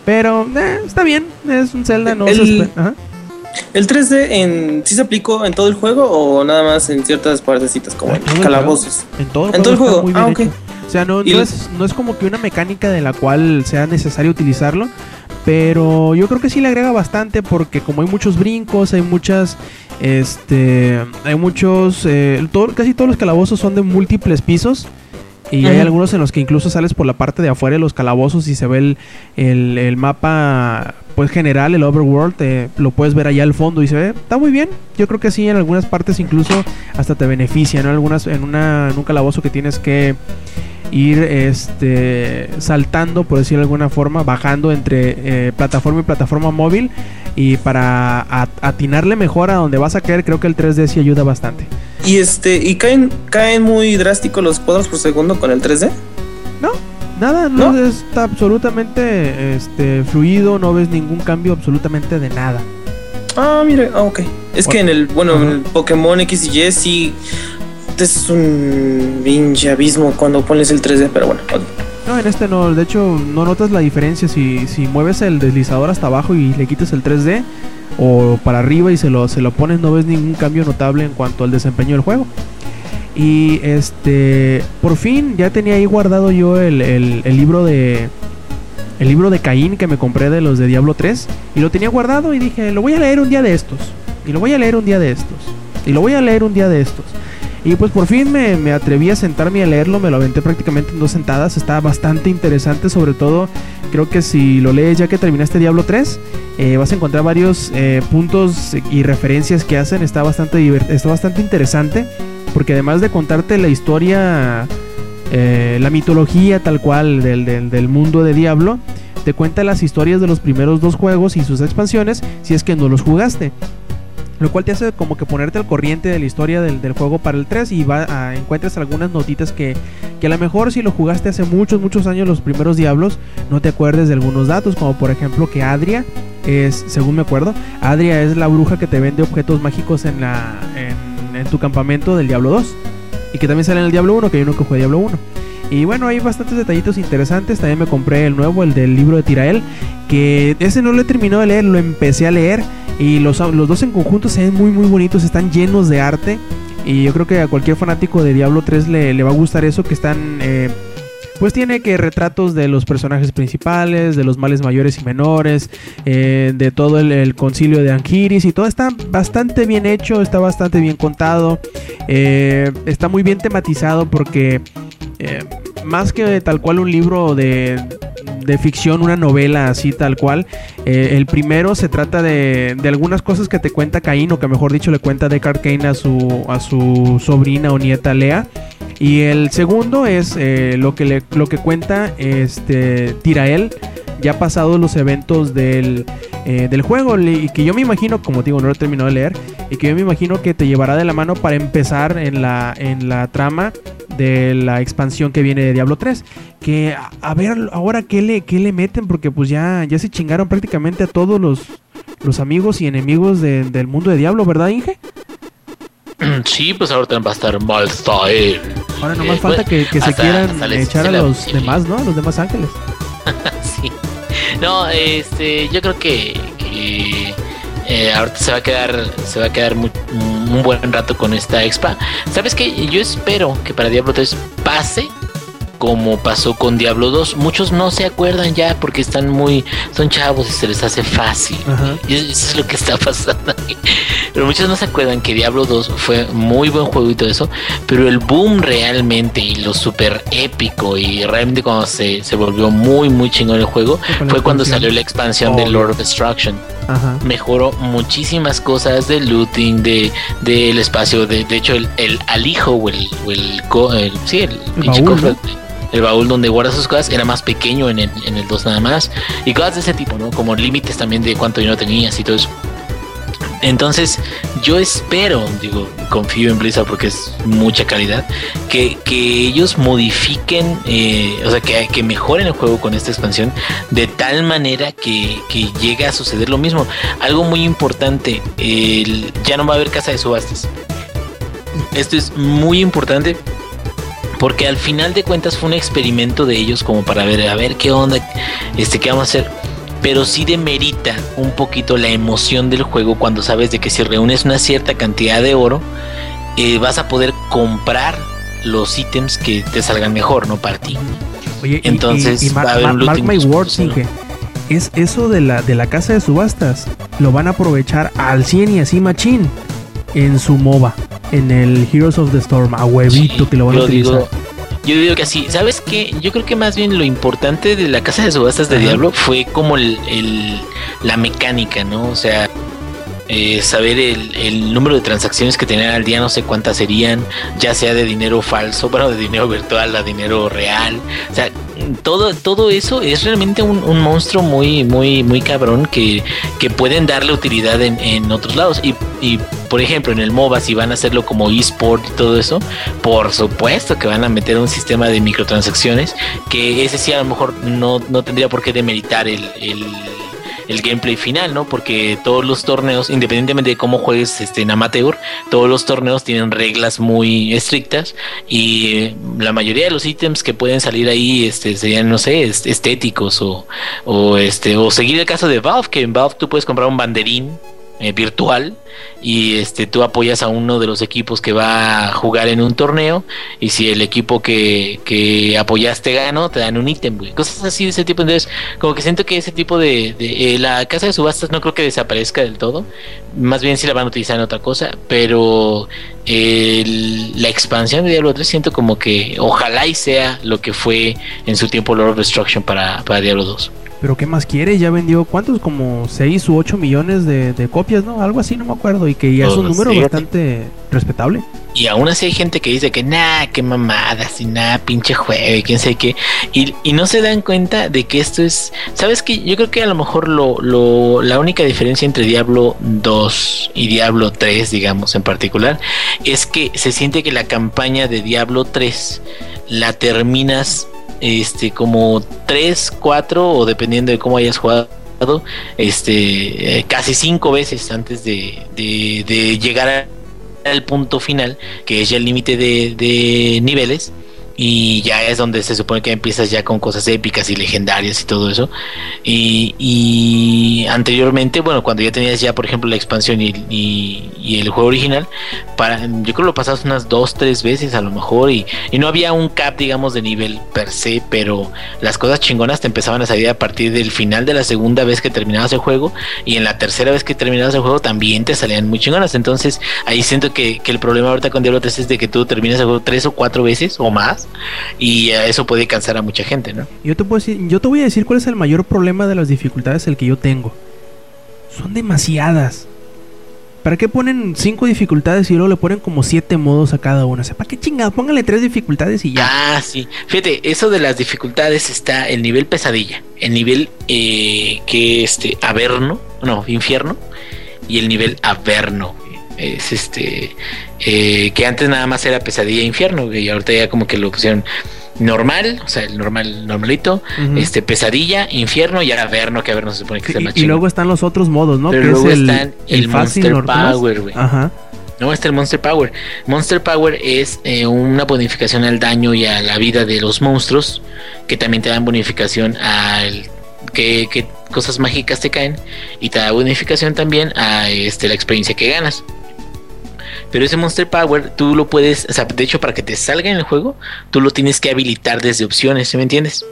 Pero eh, está bien, es un Zelda, no el, ¿El 3D en, sí se aplicó en todo el juego o nada más en ciertas partecitas como en calabozos? En todo, el juego. ah, O sea, no, no, es, no es como que una mecánica de la cual sea necesario utilizarlo. Pero yo creo que sí le agrega bastante porque como hay muchos brincos, hay muchas este, hay muchos, eh, casi todos los calabozos son de múltiples pisos. Y hay algunos en los que incluso sales por la parte de afuera de los calabozos y se ve el, el, mapa pues general, el overworld, eh, lo puedes ver allá al fondo y se ve, está muy bien. Yo creo que sí, en algunas partes incluso hasta te beneficia, ¿no? Algunas, en, una, en un calabozo que tienes que ir este saltando, por decirlo de alguna forma, bajando entre eh, plataforma y plataforma móvil. Y para atinarle mejor a donde vas a caer, creo que el 3D sí ayuda bastante. ¿Y este y caen caen muy drásticos los cuadros por segundo con el 3D? No, nada, no, está absolutamente este fluido, no ves ningún cambio absolutamente de nada. Ah, mire, ah, ok. Es que en el, bueno, en el Pokémon X y Y sí es un pinche abismo cuando pones el 3D, pero bueno. No, en este no, de hecho no notas la diferencia si, si mueves el deslizador hasta abajo y le quitas el 3D o para arriba y se lo, se lo pones, no ves ningún cambio notable en cuanto al desempeño del juego. Y este, por fin ya tenía ahí guardado yo el, el, libro de el libro de Caín que me compré de los de Diablo 3 y lo tenía guardado y dije, lo voy a leer un día de estos. Y lo voy a leer un día de estos. Y lo voy a leer un día de estos. Y pues por fin me, me, atreví a sentarme a leerlo, me lo aventé prácticamente en dos sentadas, está bastante interesante, sobre todo creo que si lo lees ya que terminaste Diablo 3, eh, vas a encontrar varios eh, puntos y referencias que hacen, está bastante, está bastante interesante, porque además de contarte la historia, eh, la mitología tal cual del, del, del mundo de Diablo, te cuenta las historias de los primeros dos juegos y sus expansiones si es que no los jugaste lo cual te hace como que ponerte al corriente de la historia del, juego para el 3 y va a, encuentras algunas notitas que, que a lo mejor si lo jugaste hace muchos, muchos años los primeros Diablos, no te acuerdes de algunos datos, como por ejemplo que Adria es, según me acuerdo, Adria es la bruja que te vende objetos mágicos en, la, en, en tu campamento del Diablo 2 y que también sale en el Diablo 1, que hay uno que juega Diablo 1. Y bueno, hay bastantes detallitos interesantes. También me compré el nuevo, el del libro de Tirael. Que ese no lo he terminado de leer, lo empecé a leer. Y los, los dos en conjunto se ven muy muy bonitos, están llenos de arte. Y yo creo que a cualquier fanático de Diablo 3 le, va a gustar eso, que están... Eh, pues tiene que retratos de los personajes principales, de los males mayores y menores, eh, de todo el, concilio de Angiris y todo está bastante bien hecho, está bastante bien contado, eh, está muy bien tematizado porque más que tal cual un libro de, de ficción, una novela así tal cual. Eh, el primero se trata de, de, algunas cosas que te cuenta Caín, o que mejor dicho le cuenta Deckard Cain a su, a su sobrina o nieta Lea. Y el segundo es eh, lo, que le, lo que cuenta este, Tirael, ya pasados los eventos del, eh, del juego. Y que yo me imagino, como digo, no lo he terminado de leer, y que yo me imagino que te llevará de la mano para empezar en la, en la trama de la expansión que viene de Diablo 3. Que a, ver ahora qué le, qué le meten, porque pues ya, ya se chingaron prácticamente a todos los, los amigos y enemigos del mundo de Diablo, ¿verdad, Inge? Sí, pues ahora va a estar mal él. Ahora nomás eh, falta que, se quieran echar a los demás, ¿no? A los demás ángeles. No, este, yo creo que, eh, ahorita se va a quedar, se va a quedar un buen rato con esta expa. ¿Sabes qué? Yo espero que para Diablo 3 pase como pasó con Diablo 2. Muchos no se acuerdan ya porque están muy, son chavos y se les hace fácil. Y eso es lo que está pasando aquí. Pero muchos no se acuerdan que Diablo 2 fue muy buen juego y todo eso. Pero el boom realmente y lo súper épico y realmente cuando se, se, volvió muy, muy chingón el juego fue cuando salió la expansión de Lord of Destruction. Mejoró muchísimas cosas de looting, de del espacio. De, de hecho, el, el alijo o el, o el, el, sí, el, el baúl donde guarda sus cosas era más pequeño en el, en el 2 nada más. Y cosas de ese tipo, ¿no? Como límites también de cuánto dinero tenías y todo eso. Entonces, yo espero, digo, confío en Blizzard porque es mucha calidad, que, ellos modifiquen, eh, o sea, que, que, mejoren el juego con esta expansión de tal manera que, que llegue a suceder lo mismo. Algo muy importante, ya no va a haber casa de subastas. Esto es muy importante porque al final de cuentas fue un experimento de ellos como para ver, a ver qué onda, este, qué vamos a hacer. Pero sí demerita un poquito la emoción del juego cuando sabes de que si reúnes una cierta cantidad de oro, eh, vas a poder comprar los ítems que te salgan mejor, ¿no? Para ti. Oye, entonces y, va a haber un mark my words, es eso de la, de la casa de subastas. Lo van a aprovechar al 100 y así machín en su MOBA en el Heroes of the Storm, a huevito que lo van a utilizar. Yo digo que así, ¿sabes qué? Yo creo que más bien lo importante de la casa de subastas de Diablo fue como el, la mecánica, ¿no? O sea, eh, saber el, número de transacciones que tenían al día, no sé cuántas serían, ya sea de dinero falso, bueno, de dinero virtual a dinero real. O sea, todo, todo eso es realmente un, monstruo muy, muy, muy cabrón que, que pueden darle utilidad en, en otros lados. Y, y, por ejemplo, en el MOBA, si van a hacerlo como eSport y todo eso, por supuesto que van a meter un sistema de microtransacciones, que ese sí a lo mejor no, no tendría por qué demeritar el gameplay final, ¿no? Porque todos los torneos, independientemente de cómo juegues este, en amateur, todos los torneos tienen reglas muy estrictas y la mayoría de los ítems que pueden salir ahí este, serían, no sé, estéticos o, o, este, o seguir el caso de Valve, que en Valve tú puedes comprar un banderín eh, virtual y este tú apoyas a uno de los equipos que va a jugar en un torneo y si el equipo que, que apoyaste ganó te dan un ítem cosas así de ese tipo. Entonces como que siento que ese tipo de, eh, la casa de subastas no creo que desaparezca del todo más bien si la van a utilizar en otra cosa pero la expansión de Diablo 3 siento como que ojalá y sea lo que fue en su tiempo Lord of Destruction para, para Diablo 2 pero ¿qué más quiere? Ya vendió, ¿cuántos? Como 6 u 8 millones de, copias, ¿no? Algo así, no me acuerdo. Y que ya es un número bastante respetable. Y aún así hay gente que dice que nah, qué mamadas y nada, pinche juego y quién sé qué. Y, y, no se dan cuenta de que esto es. ¿Sabes qué? Yo creo que a lo mejor lo, lo, la única diferencia entre Diablo 2 y Diablo 3, digamos en particular, es que se siente que la campaña de Diablo 3 la terminas este, como 3, 4 o dependiendo de cómo hayas jugado, este, eh, casi 5 veces antes de, de, llegar al punto final, que es ya el límite de, de niveles y ya es donde se supone que empiezas ya con cosas épicas y legendarias y todo eso. Y, anteriormente, bueno, cuando ya tenías ya, por ejemplo, la expansión y, y, el juego original, para, yo creo que lo pasabas unas dos, tres veces a lo mejor y, no había un cap, digamos, de nivel per se, pero las cosas chingonas te empezaban a salir a partir del final de la segunda vez que terminabas el juego y en la tercera vez que terminabas el juego también te salían muy chingonas. Entonces ahí siento que, que el problema ahorita con Diablo 3 es de que tú terminas el juego tres o cuatro veces o más y eso puede cansar a mucha gente, ¿no? Yo te, puedo decir, yo te voy a decir cuál es el mayor problema de las dificultades el que yo tengo. Son demasiadas. ¿Para qué ponen cinco dificultades y luego le ponen como siete modos a cada una? O sea, ¿para qué chingados? Póngale tres dificultades y ya. Ah, sí. Fíjate, eso de las dificultades está el nivel pesadilla, el nivel eh, que este averno, no, infierno, y el nivel averno es este eh, que antes nada más era pesadilla e infierno y ahorita ya como que lo pusieron normal, o sea, el normal, normalito, este, pesadilla, infierno y ahora verno, que a ver no se supone que y, y luego están los otros modos, ¿no? Pero que luego es el, están el, Monster Power, güey. Ajá. No, está el Monster Power. Monster Power es eh, una bonificación al daño y a la vida de los monstruos, que también te dan bonificación al que, que cosas mágicas te caen y te da bonificación también a este, la experiencia que ganas. Pero ese Monster Power tú lo puedes, o sea, de hecho para que te salga en el juego, tú lo tienes que habilitar desde opciones, ¿sí me entiendes?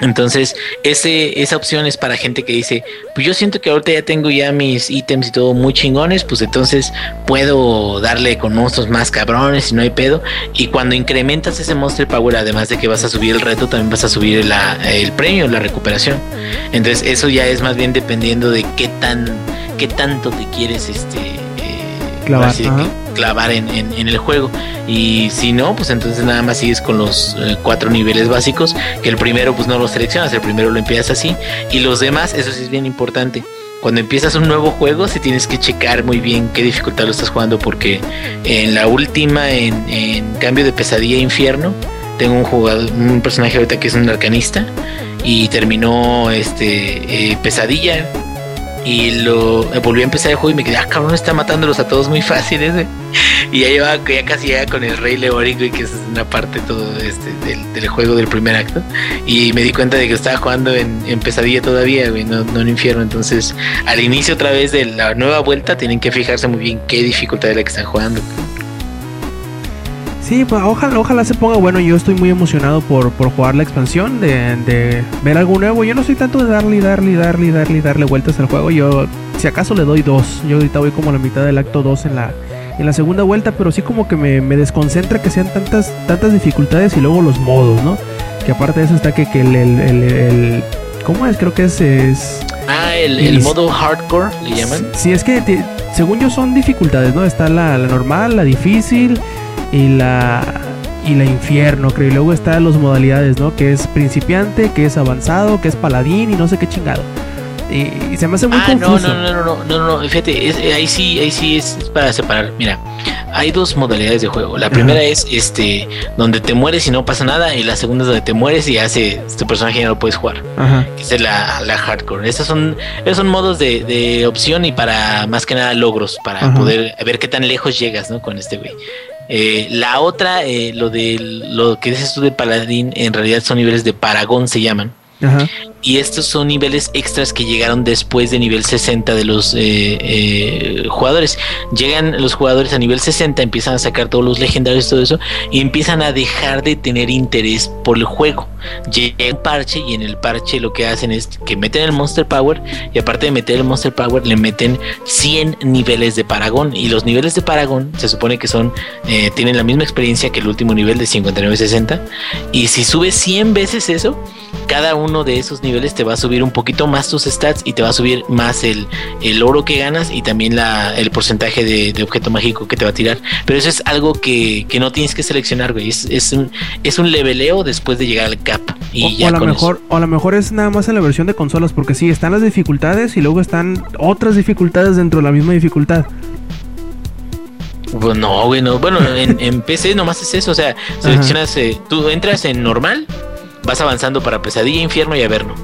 Entonces, ese, esa opción es para gente que dice, pues yo siento que ahorita ya tengo ya mis ítems y todo muy chingones, pues entonces puedo darle con monstruos más cabrones y no hay pedo. Y cuando incrementas ese Monster Power, además de que vas a subir el reto, también vas a subir el premio, la recuperación. Entonces, eso ya es más bien dependiendo de qué tan, qué tanto te quieres este clavar, clavar en, en, el juego. Y si no, pues entonces nada más sigues con los eh, cuatro niveles básicos, que el primero pues no lo seleccionas, el primero lo empiezas así. Y los demás, eso sí es bien importante. Cuando empiezas un nuevo juego, si tienes que checar muy bien qué dificultad lo estás jugando, porque en la última, en, en cambio de pesadilla e infierno, tengo un jugador, un personaje ahorita que es un arcanista y terminó este eh, pesadilla y lo volví a empezar el juego y me quedé, ah, cabrón, está matándolos a todos muy fáciles, Y ya llevaba, ya casi llega con el Rey Leoric, que es una parte todo este del, juego del primer acto. Y me di cuenta de que estaba jugando en, pesadilla todavía, güey, no, no en infierno. Entonces, al inicio otra vez de la nueva vuelta, tienen que fijarse muy bien qué dificultad es la que están jugando. Sí, pues ojalá, ojalá se ponga bueno. Yo estoy muy emocionado por, por jugar la expansión, de, ver algo nuevo. Yo no soy tanto de darle, darle, darle, darle, darle vueltas al juego. Yo, si acaso, le doy dos. Yo ahorita voy como a la mitad del acto 2 en la, en la segunda vuelta, pero sí como que me, desconcentra que sean tantas, tantas dificultades y luego los modos, ¿no? Que aparte de eso está que, que el, el, ¿Cómo es? Creo que es... es ah, el, modo hardcore, le llaman. Sí, es que según yo son dificultades, ¿no? Está la, la normal, la difícil y la y la infierno, creo. Y luego están las modalidades, ¿no? Que es principiante, que es avanzado, que es paladín y no sé qué chingado. Y, se me hace muy ah, confuso. No, no, no, no, no, no, no, fíjate, eh, ahí sí, ahí sí es, para separar. Mira, hay dos modalidades de juego. La primera es este, donde te mueres y no pasa nada, y la segunda es donde te mueres y hace tu personaje ya no lo puedes jugar. Ajá. Esa es la, la hardcore. Estos son, esos son modos de, de opción y para más que nada logros, para poder ver qué tan lejos llegas, ¿no? Con este güey. Eh, la otra, eh, lo de lo que dices tú de Paladín, en realidad son niveles de Paragón, se llaman. Y estos son niveles extras que llegaron después de nivel 60 de los eh, eh, jugadores. Llegan los jugadores a nivel 60, empiezan a sacar todos los legendarios y todo eso, y empiezan a dejar de tener interés por el juego. Llega un parche y en el parche lo que hacen es que meten el Monster Power y aparte de meter el Monster Power le meten 100 niveles de Paragón y los niveles de Paragón se supone que son eh, tienen la misma experiencia que el último nivel de 59-60 y si subes 100 veces eso cada uno de esos niveles te va a subir un poquito más tus stats y te va a subir más el, el oro que ganas y también la, el porcentaje de, objeto mágico que te va a tirar. Pero eso es algo que, no tienes que seleccionar, güey. Es, es, un, es un leveleo después de llegar al cap. Y o, a lo mejor, o a lo mejor es nada más en la versión de consolas, porque sí, están las dificultades y luego están otras dificultades dentro de la misma dificultad. Pues no, güey, no. Bueno, en, en PC nomás es eso. O sea, seleccionas, eh, tú entras en normal vas avanzando para Pesadilla, Infierno y Averno.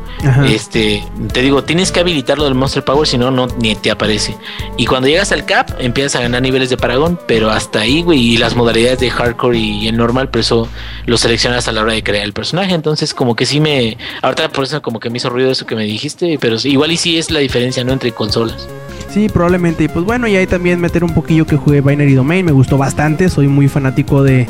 Este, te digo, tienes que habilitarlo del Monster Power, si no, no ni te aparece. Y cuando llegas al cap, empiezas a ganar niveles de Paragón, pero hasta ahí, güey, y las modalidades de hardcore y el normal, pero eso lo seleccionas a la hora de crear el personaje. Entonces, como que sí me. Ahorita por eso como que me hizo ruido eso que me dijiste, pero igual y sí es la diferencia, ¿no? Entre consolas. Sí, probablemente. Y pues bueno, y ahí también meter un poquillo que jugué Binary Domain, me gustó bastante, soy muy fanático de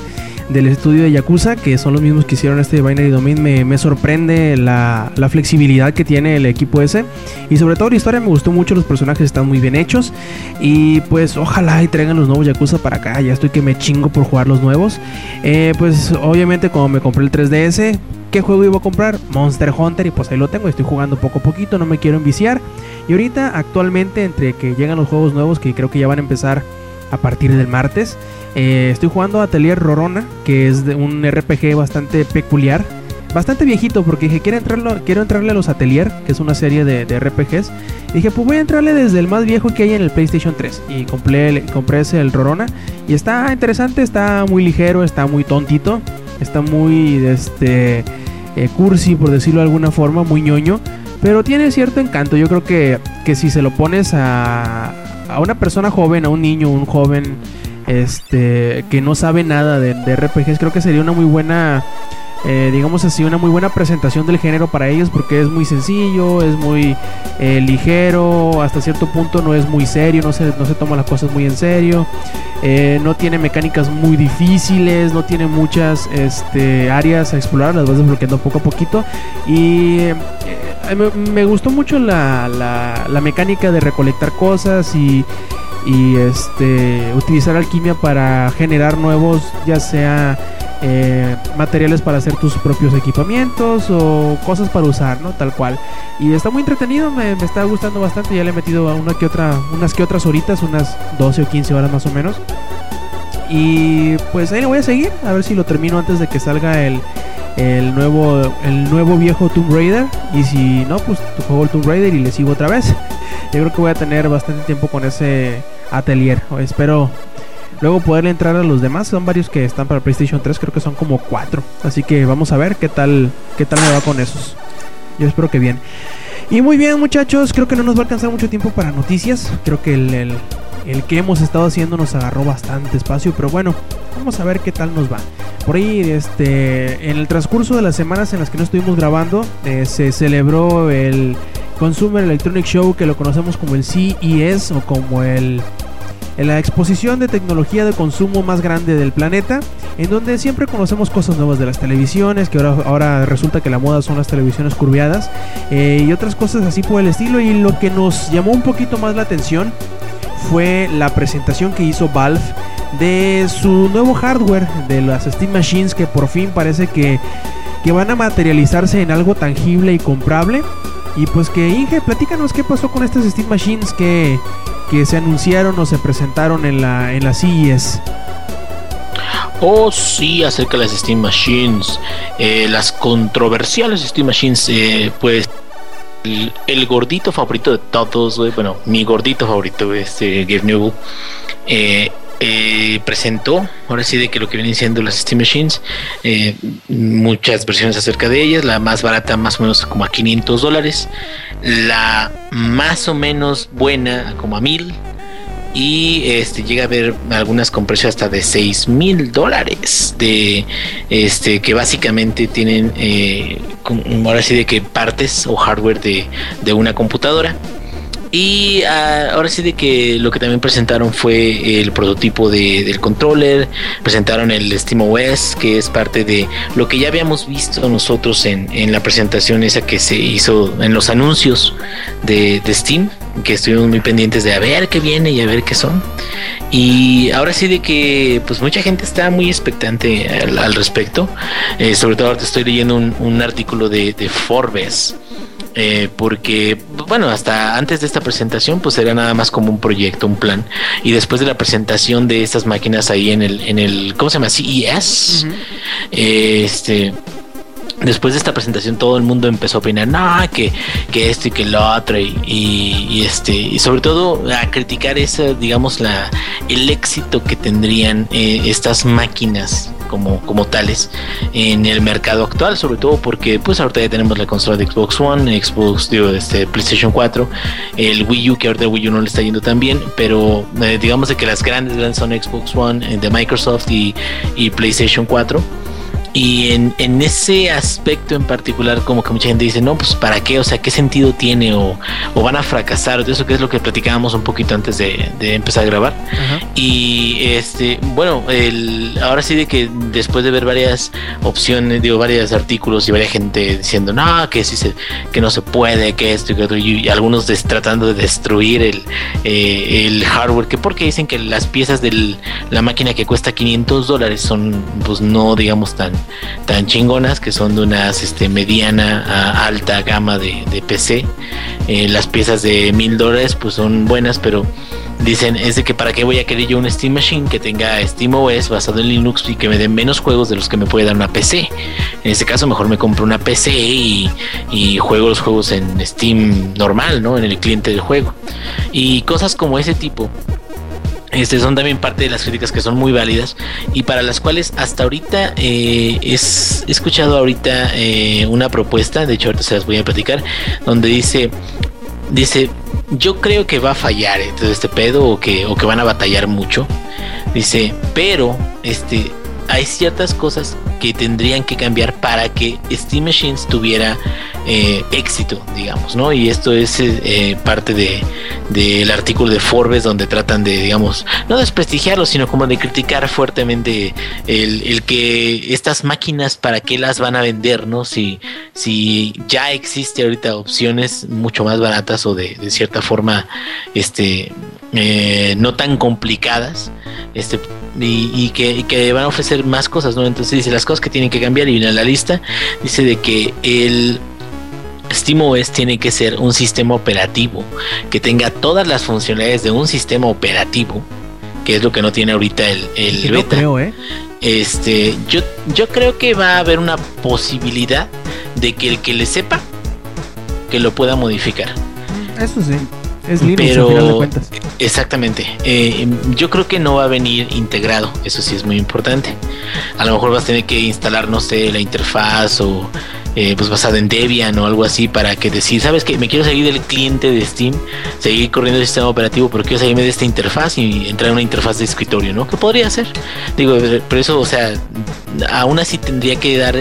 del estudio de Yakuza, que son los mismos que hicieron este Binary Domain, me, me sorprende la, la, flexibilidad que tiene el equipo ese. Y sobre todo la historia me gustó mucho, los personajes están muy bien hechos. Y pues ojalá y traigan los nuevos Yakuza para acá, ya estoy que me chingo por jugar los nuevos. Eh, pues obviamente como me compré el 3DS, ¿qué juego iba a comprar? Monster Hunter y pues ahí lo tengo, estoy jugando poco a poquito, no me quiero enviciar. Y ahorita actualmente entre que llegan los juegos nuevos que creo que ya van a empezar a partir del martes. Eh, estoy jugando Atelier Rorona, que es de un RPG bastante peculiar. Bastante viejito, porque dije, quiero entrarle, quiero entrarle a los Atelier, que es una serie de, RPGs. Y dije, pues voy a entrarle desde el más viejo que hay en el PlayStation 3. Y compré, compré ese, el Rorona. Y está interesante, está muy ligero, está muy tontito. Está muy, este, eh, cursi, por decirlo de alguna forma, muy ñoño. Pero tiene cierto encanto. Yo creo que, que si se lo pones a, a una persona joven, a un niño, un joven este, que no sabe nada de, RPGs, creo que sería una muy buena, eh, digamos así, una muy buena presentación del género para ellos porque es muy sencillo, es muy eh, ligero, hasta cierto punto no es muy serio, no se, no se toma las cosas muy en serio, eh, no tiene mecánicas muy difíciles, no tiene muchas este, áreas a explorar, las vas desbloqueando poco a poquito y... Me, gustó mucho la, la mecánica de recolectar cosas y, y este utilizar alquimia para generar nuevos ya sea eh, materiales para hacer tus propios equipamientos o cosas para usar no tal cual. Y está muy entretenido me, está gustando bastante. Ya le he metido una que otra unas que otras horitas unas 12 o 15 horas más o menos. Y pues ahí lo voy a seguir a ver si lo termino antes de que salga el el nuevo el nuevo viejo Tomb Raider y si no pues juego el Tomb Raider y le sigo otra vez yo creo que voy a tener bastante tiempo con ese atelier. Espero luego poderle entrar a los demás. Son varios que están para PlayStation 3, creo que son como cuatro. Así que vamos a ver qué tal, qué tal me va con esos. Yo espero que bien. Y muy bien muchachos, creo que no nos va a alcanzar mucho tiempo para noticias. Creo que el, el, que hemos estado haciendo nos agarró bastante espacio, pero bueno, vamos a ver qué tal nos va. Por ahí, este, en el transcurso de las semanas en las que no estuvimos grabando, eh, se celebró el Consumer Electronic Show, que lo conocemos como el CES o como el la exposición de tecnología de consumo más grande del planeta, en donde siempre conocemos cosas nuevas de las televisiones, que ahora, ahora resulta que la moda son las televisiones curviadas, eh, y otras cosas así por el estilo, y lo que nos llamó un poquito más la atención fue la presentación que hizo Valve de su nuevo hardware, de las Steam Machines que por fin parece que, que van a materializarse en algo tangible y comprable. Y pues que Inge, platícanos qué pasó con estas Steam Machines que, que se anunciaron o se presentaron en la, en la CES. Oh, sí, acerca de las Steam Machines. Eh, las controversiales Steam Machines, eh, pues el, gordito favorito de todos, bueno, mi gordito favorito, este Gabe Newell, eh, presentó, ahora sí, de que lo que vienen siendo las Steam Machines, eh, muchas versiones acerca de ellas, la más barata más o menos como a 500 dólares, la más o menos buena como a 1000 y este llega a haber algunas con precio hasta de 6 mil dólares de este que básicamente tienen eh, ahora sí de que partes o hardware de, de una computadora y ah, ahora sí de que lo que también presentaron fue el prototipo de, del controller, presentaron el SteamOS, que es parte de lo que ya habíamos visto nosotros en, en la presentación esa que se hizo en los anuncios de, de, Steam, que estuvimos muy pendientes de a ver qué viene y a ver qué son. Y ahora sí de que pues mucha gente está muy expectante al, respecto. Eh, sobre todo ahora estoy leyendo un, un artículo de, de Forbes eh, porque, bueno, hasta antes de esta presentación, pues era nada más como un proyecto, un plan. Y después de la presentación de estas máquinas ahí en el, en el ¿cómo se llama? CES, este después de esta presentación todo el mundo empezó a opinar, no, que, que esto y que lo otro, y, este, y sobre todo a criticar ese, digamos, la, el éxito que tendrían eh, estas máquinas como, como tales en el mercado actual, sobre todo porque pues ahorita ya tenemos la consola de Xbox One, Xbox, digo, este, PlayStation 4, el Wii U, que ahorita el Wii U no le está yendo tan bien, pero eh, digamos de que las grandes, grandes son Xbox One, eh, de Microsoft y, y PlayStation 4 y en, en, ese aspecto en particular, como que mucha gente dice, no, pues para qué, o sea, qué sentido tiene o, o van a fracasar, de eso que es lo que platicábamos un poquito antes de, de empezar a grabar. Y este, bueno, el, ahora sí de que después de ver varias opciones, digo, varios artículos y varias gente diciendo, no, que sí se, que no se puede, que esto y que otro, y, algunos tratando de destruir el, eh, el hardware, que porque dicen que las piezas de la máquina que cuesta 500 dólares son, pues no, digamos, tan tan chingonas que son de unas este, mediana a alta gama de, PC. Eh, las piezas de mil dólares pues son buenas, pero dicen es de que para qué voy a querer yo un Steam Machine que tenga Steam OS basado en Linux y que me den menos juegos de los que me puede dar una PC. En este caso mejor me compro una PC y, y juego los juegos en Steam normal, ¿no? En el cliente del juego. Y cosas como ese tipo este, son también parte de las críticas que son muy válidas y para las cuales hasta ahorita eh, es, he escuchado ahorita eh, una propuesta, de hecho ahorita se las voy a platicar, donde dice, dice, yo creo que va a fallar eh, todo este pedo o que, o que van a batallar mucho, dice, pero este, hay ciertas cosas que tendrían que cambiar para que Steam Machines tuviera eh, éxito, digamos, ¿no? Y esto es eh, parte de del artículo de Forbes donde tratan de, digamos, no desprestigiarlo, sino como de criticar fuertemente el, que estas máquinas para qué las van a vender, ¿no? Si, si ya existe ahorita opciones mucho más baratas o de, de cierta forma, este, eh, no tan complicadas, este, y, que, que, van a ofrecer más cosas, ¿no? Entonces dice las cosas que tienen que cambiar y en la lista dice de que el SteamOS tiene que ser un sistema operativo que tenga todas las funcionalidades de un sistema operativo, que es lo que no tiene ahorita el, el beta. creo, ¿eh? Este, yo, yo creo que va a haber una posibilidad de que el que le sepa que lo pueda modificar. Eso sí. Es Linux, pero, de cuentas. Exactamente. Eh, yo creo que no va a venir integrado. Eso sí es muy importante. A lo mejor vas a tener que instalar, no sé, la interfaz o eh, pues basada en Debian o algo así para que decir, sabes que me quiero seguir del cliente de Steam, seguir corriendo el sistema operativo, pero quiero salirme de esta interfaz y entrar en una interfaz de escritorio, ¿no? ¿Qué podría hacer? Digo, pero eso, o sea, aún así tendría que dar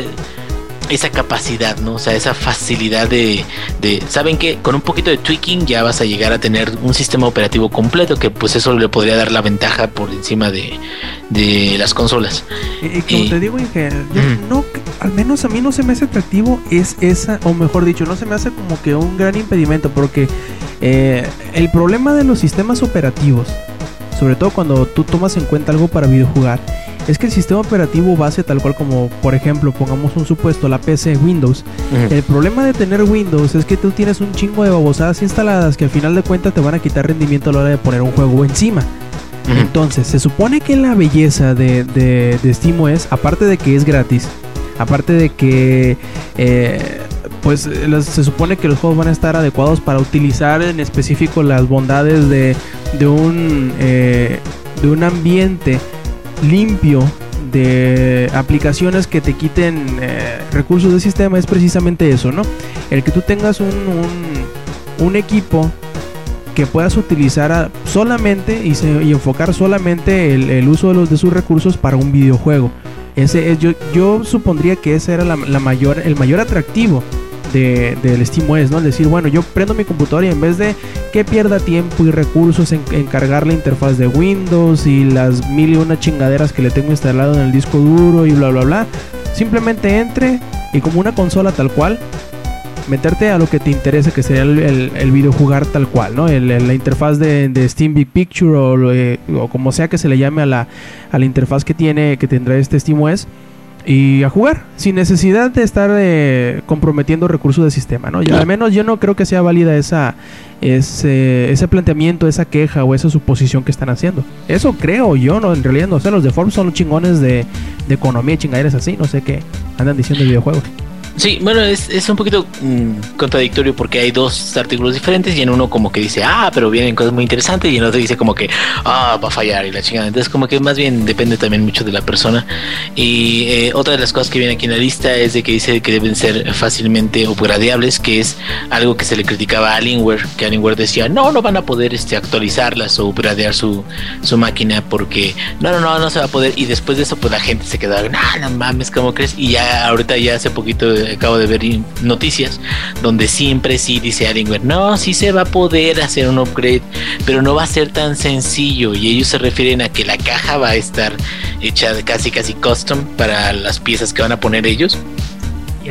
esa capacidad, ¿no? O sea, esa facilidad de, de, ¿saben que Con un poquito de tweaking ya vas a llegar a tener un sistema operativo completo que pues eso le podría dar la ventaja por encima de, de las consolas. Y, como te digo, no, al menos a mí no se me hace atractivo es esa, o mejor dicho, no se me hace como que un gran impedimento porque eh, el problema de los sistemas operativos, sobre todo cuando tú tomas en cuenta algo para videojugar, es que el sistema operativo base tal cual como por ejemplo pongamos un supuesto la PC Windows el problema de tener Windows es que tú tienes un chingo de babosadas instaladas que al final de cuentas te van a quitar rendimiento a la hora de poner un juego encima. Entonces se supone que la belleza de, de, de SteamOS aparte de que es gratis aparte de que eh, pues se supone que los juegos van a estar adecuados para utilizar en específico las bondades de, de un eh, de un ambiente limpio de aplicaciones que te quiten eh, recursos del sistema es precisamente eso, ¿no? El que tú tengas un, un, equipo que puedas utilizar solamente y, enfocar solamente el, uso de, los, de sus recursos para un videojuego. Ese es, yo, yo supondría que ese era la, mayor, el mayor atractivo de, del SteamOS, ¿no? decir, bueno, yo prendo mi computadora y en vez de que pierda tiempo y recursos en, cargar la interfaz de Windows y las mil y una chingaderas que le tengo instalado en el disco duro y bla, bla, bla, simplemente entre y como una consola tal cual, meterte a lo que te interese, que sería el, videojugar tal cual, ¿no? la interfaz de, Steam Big Picture o, eh, o, como sea que se le llame a la, a la interfaz que tiene, que tendrá este SteamOS y a jugar sin necesidad de estar eh, comprometiendo recursos del sistema, ¿no? al menos yo no creo que sea válida esa ese, ese planteamiento, esa queja o esa suposición que están haciendo. Eso creo yo, no en realidad no sé, los de Forbes son chingones de, de economía y chingaderas así, no sé qué andan diciendo de videojuegos. Sí, bueno, es, es un poquito mm, contradictorio porque hay dos artículos diferentes y en uno como que dice, ah, pero vienen cosas muy interesantes y en otro dice como que, ah, va a fallar y la chingada. Entonces como que más bien depende también mucho de la persona. Y eh, otra de las cosas que viene aquí en la lista es de que dice que deben ser fácilmente upgradeables, que es algo que se le criticaba a Alienware, que Alienware decía, no, no van a poder este, actualizarlas o upgradear su, su máquina porque no, no, no, no se va a poder. Y después de eso pues la gente se quedaba, no, no mames, ¿cómo crees? Y ya ahorita ya hace poquito acabo de ver noticias donde siempre sí dice Alienware, no, sí se va a poder hacer un upgrade, pero no va a ser tan sencillo y ellos se refieren a que la caja va a estar hecha casi casi custom para las piezas que van a poner ellos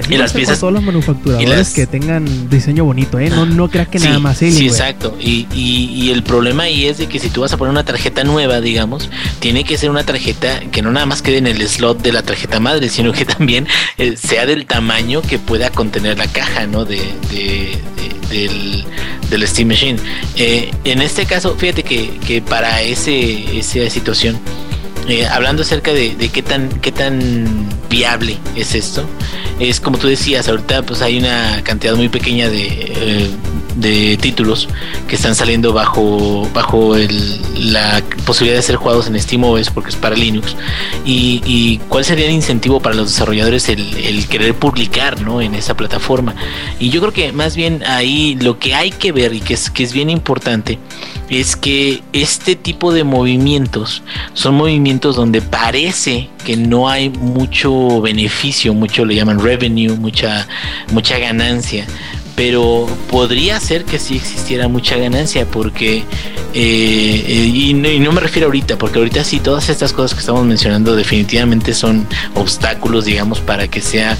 y, las piezas. Todos los manufacturadores que tengan diseño bonito, ¿eh? No, no creas que nada más. sí, exacto. Y, y, el problema ahí es de que si tú vas a poner una tarjeta nueva, digamos, tiene que ser una tarjeta que no nada más quede en el slot de la tarjeta madre, sino que también eh, sea del tamaño que pueda contener la caja, ¿no? De, del, del, Steam Machine. Eh, en este caso, fíjate que, que para ese, esa situación, eh, hablando acerca de, qué tan qué tan viable es esto es como tú decías ahorita pues hay una cantidad muy pequeña de, eh, de títulos que están saliendo bajo bajo la posibilidad de ser jugados en SteamOS porque es para Linux y, cuál sería el incentivo para los desarrolladores el, querer publicar ¿no? en esa plataforma y yo creo que más bien ahí lo que hay que ver y que es que es bien importante es que este tipo de movimientos son movimientos donde parece que no hay mucho beneficio, mucho le llaman revenue, mucha, mucha ganancia, pero podría ser que sí existiera mucha ganancia porque eh, eh, y, no, me refiero ahorita porque ahorita sí todas estas cosas que estamos mencionando definitivamente son obstáculos digamos para que sea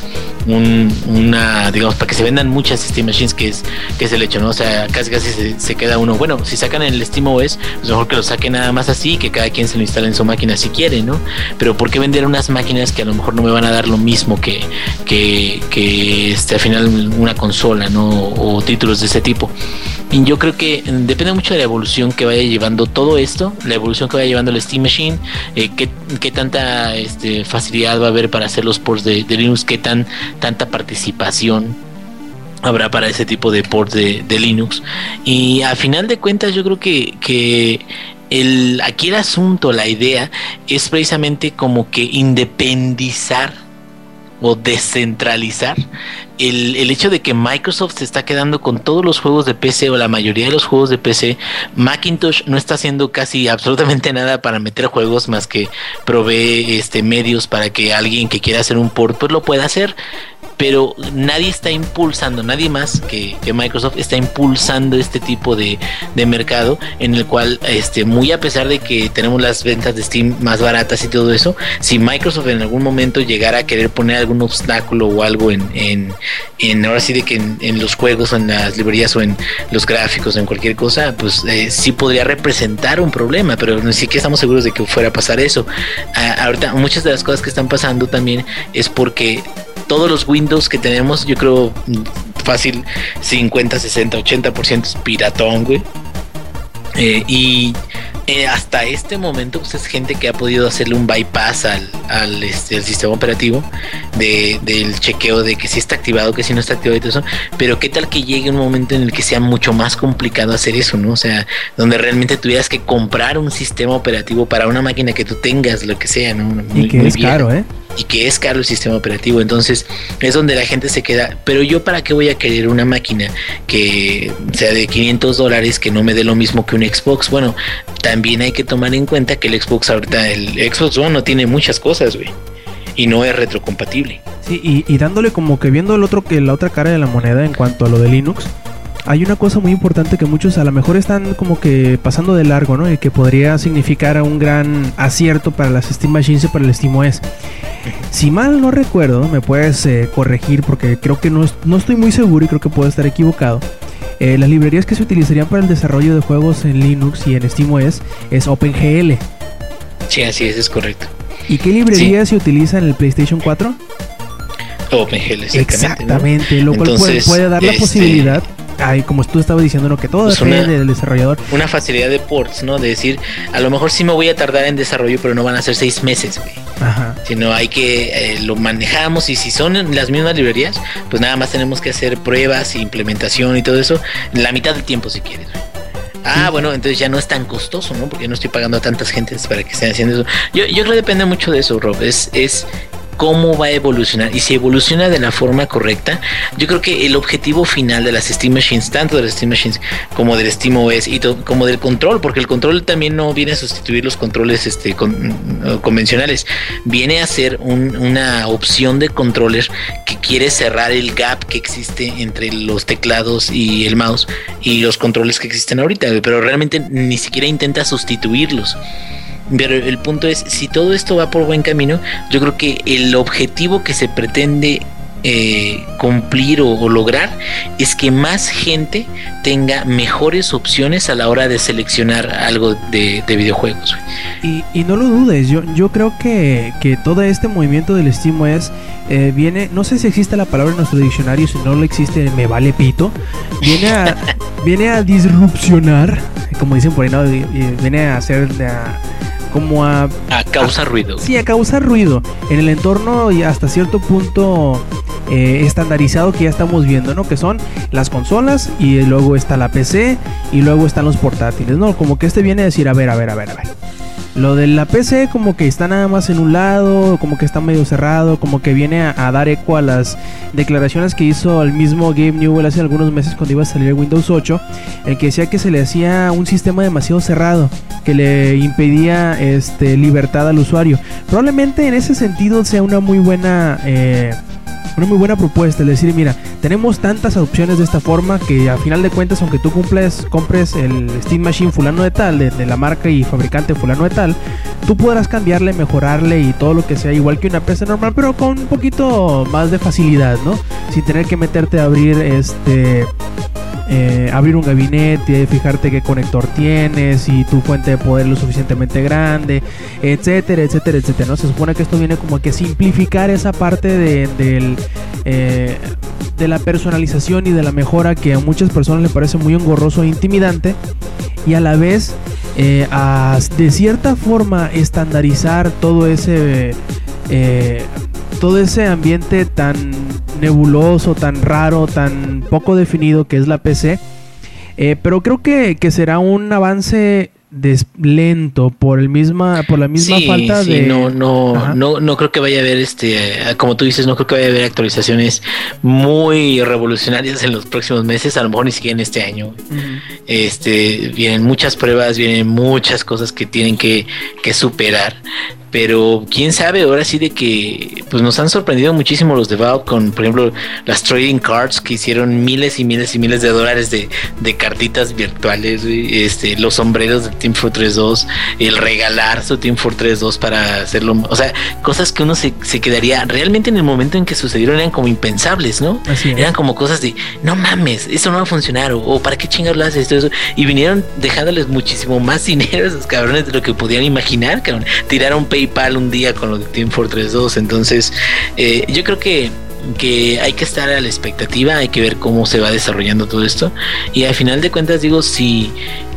un, una digamos para que se vendan muchas Steam Machines que es que es el hecho no o sea casi casi se, queda uno. Bueno si sacan el Steam OS pues mejor que lo saquen nada más así que cada quien se lo instale en su máquina si quiere no pero por qué vender unas máquinas que a lo mejor no me van a dar lo mismo que que, este, al final una consola no o, títulos de ese tipo. Y yo creo que depende mucho de la evolución que vaya llevando todo esto, la evolución que vaya llevando el Steam Machine, eh, qué, tanta este, facilidad va a haber para hacer los ports de, Linux, qué tan, tanta participación habrá para ese tipo de ports de, Linux. Y a final de cuentas yo creo que, que el, aquí el asunto, la idea es precisamente como que independizar o descentralizar el, el, hecho de que Microsoft se está quedando con todos los juegos de PC o la mayoría de los juegos de PC, Macintosh no está haciendo casi absolutamente nada para meter juegos más que provee este medios para que alguien que quiera hacer un port pues lo pueda hacer pero nadie está impulsando, nadie más que, Microsoft está impulsando este tipo de, mercado en el cual, este, muy a pesar de que tenemos las ventas de Steam más baratas y todo eso, si Microsoft en algún momento llegara a querer poner algún obstáculo o algo en, en, ahora sí de que en, los juegos o en las librerías o en los gráficos o en cualquier cosa, pues eh, sí podría representar un problema, pero ni siquiera estamos seguros de que fuera a pasar eso. ahorita muchas de las cosas que están pasando también es porque todos los Windows que tenemos, yo creo fácil 50, 60, 80% es piratón, güey. Eh, y eh, hasta este momento pues es gente que ha podido hacerle un bypass al, al, este, sistema operativo de, del chequeo de que si está activado, que si no está activado y todo eso, pero qué tal que llegue un momento en el que sea mucho más complicado hacer eso, ¿no? O sea, donde realmente tuvieras que comprar un sistema operativo para una máquina que tú tengas, lo que sea, ¿no? y que es caro, ¿eh? Y que es caro el sistema operativo, entonces es donde la gente se queda, pero yo para qué voy a querer una máquina que sea de 500 dólares, que no me dé lo mismo que un Xbox, bueno, también hay que tomar en cuenta que el Xbox ahorita, el Xbox One no tiene muchas cosas, güey. Y no es retrocompatible. Sí, y, dándole como que viendo el otro que la otra cara de la moneda en cuanto a lo de Linux, hay una cosa muy importante que muchos a lo mejor están como que pasando de largo, ¿no? Y que podría significar un gran acierto para las Steam Machines y para el SteamOS. Si mal no recuerdo, me puedes eh, corregir porque creo que no, no estoy muy seguro y creo que puedo estar equivocado. Eh, las librerías que se utilizarían para el desarrollo de juegos en Linux y en SteamOS es OpenGL. Sí, así es, es correcto. ¿Y qué librería se utiliza en el PlayStation 4? Exactamente. Lo cual puede, dar la este, posibilidad Ay, como tú estabas diciendo, ¿no? que todo es pues depende del desarrollador. Una facilidad de ports, ¿no? De decir, a lo mejor sí me voy a tardar en desarrollo, pero no van a ser seis meses, güey. Ajá. Sino hay que eh, lo manejamos y si son las mismas librerías, pues nada más tenemos que hacer pruebas, implementación y todo eso la mitad del tiempo si quieres, güey. Ah, bueno, entonces ya no es tan costoso, ¿no? Porque no estoy pagando a tantas gentes para que estén haciendo eso. Yo, yo creo que depende mucho de eso, Rob. Es, es cómo va a evolucionar y si evoluciona de la forma correcta, yo creo que el objetivo final de las Steam Machines, tanto de las Steam Machines como del Steam OS y como del control, porque el control también no viene a sustituir los controles este, mm, convencionales, viene a ser una opción de controller que quiere cerrar el gap que existe entre los teclados y el mouse y los controles que existen ahorita, pero realmente ni siquiera intenta sustituirlos. Pero el punto es, si todo esto va por buen camino, yo creo que el objetivo que se pretende eh, cumplir o, lograr es que más gente tenga mejores opciones a la hora de seleccionar algo de, videojuegos. Y, no lo dudes, yo, yo creo que, todo este movimiento del SteamOS eh, viene, no sé si existe la palabra en nuestro diccionario, si no lo existe me vale pito, viene a, viene a disrupcionar, como dicen por ahí, ¿no? viene a hacer... A, como a... A causar ruido. Sí, a causar ruido en el entorno y hasta cierto punto eh, estandarizado que ya estamos viendo, ¿no? Que son las consolas y luego está la PC y luego están los portátiles, ¿no? Como que este viene a decir, a ver, a ver, a ver, a ver. Lo de la PC como que está nada más en un lado, como que está medio cerrado, como que viene a, dar eco a las declaraciones que hizo el mismo Gabe Newell hace algunos meses cuando iba a salir Windows 8, el que decía que se le hacía un sistema demasiado cerrado, que le impedía este, libertad al usuario. Probablemente en ese sentido sea una muy buena... Eh, una muy buena propuesta, es decir, mira, tenemos tantas opciones de esta forma que a final de cuentas, aunque tú cumples, compres el Steam Machine fulano de tal, de, la marca y fabricante fulano de tal, tú podrás cambiarle, mejorarle y todo lo que sea igual que una PC normal, pero con un poquito más de facilidad, ¿no? Sin tener que meterte a abrir este eh, abrir un gabinete, fijarte qué conector tienes y tu fuente de poder lo suficientemente grande, etcétera, etcétera, etcétera. ¿no? Se supone que esto viene como que simplificar esa parte de, eh, de la personalización y de la mejora que a muchas personas les parece muy engorroso e intimidante y a la vez eh, de cierta forma estandarizar todo ese todo ese ambiente tan nebuloso, tan raro, tan poco definido que es la PC. Eh, pero creo que, será un avance lento por el misma por la misma falta de no no no no creo que vaya a haber este como tú dices no creo que vaya a haber actualizaciones muy revolucionarias en los próximos meses a lo mejor ni siquiera en este año. Este vienen muchas pruebas vienen muchas cosas que tienen que, que superar pero quién sabe, ahora sí de que pues nos han sorprendido muchísimo los de Valve con, por ejemplo, las trading cards que hicieron miles y miles y miles de dólares de, de cartitas virtuales, este, los sombreros de Team Fortress 2, el regalar su Team Fortress 2 para hacerlo, o sea, cosas que uno se, se quedaría, realmente en el momento en que sucedieron eran como impensables, ¿no? Eran como cosas de, no mames, eso no va a funcionar, o, para qué chingados lo haces, eso, y vinieron dejándoles muchísimo más dinero a esos cabrones de lo que podían imaginar, cabrón. Tiraron PayPal un día con lo de Team Fortress 2. Entonces, eh, yo creo que que hay que estar a la expectativa, hay que ver cómo se va desarrollando todo esto. Y al final de cuentas digo, si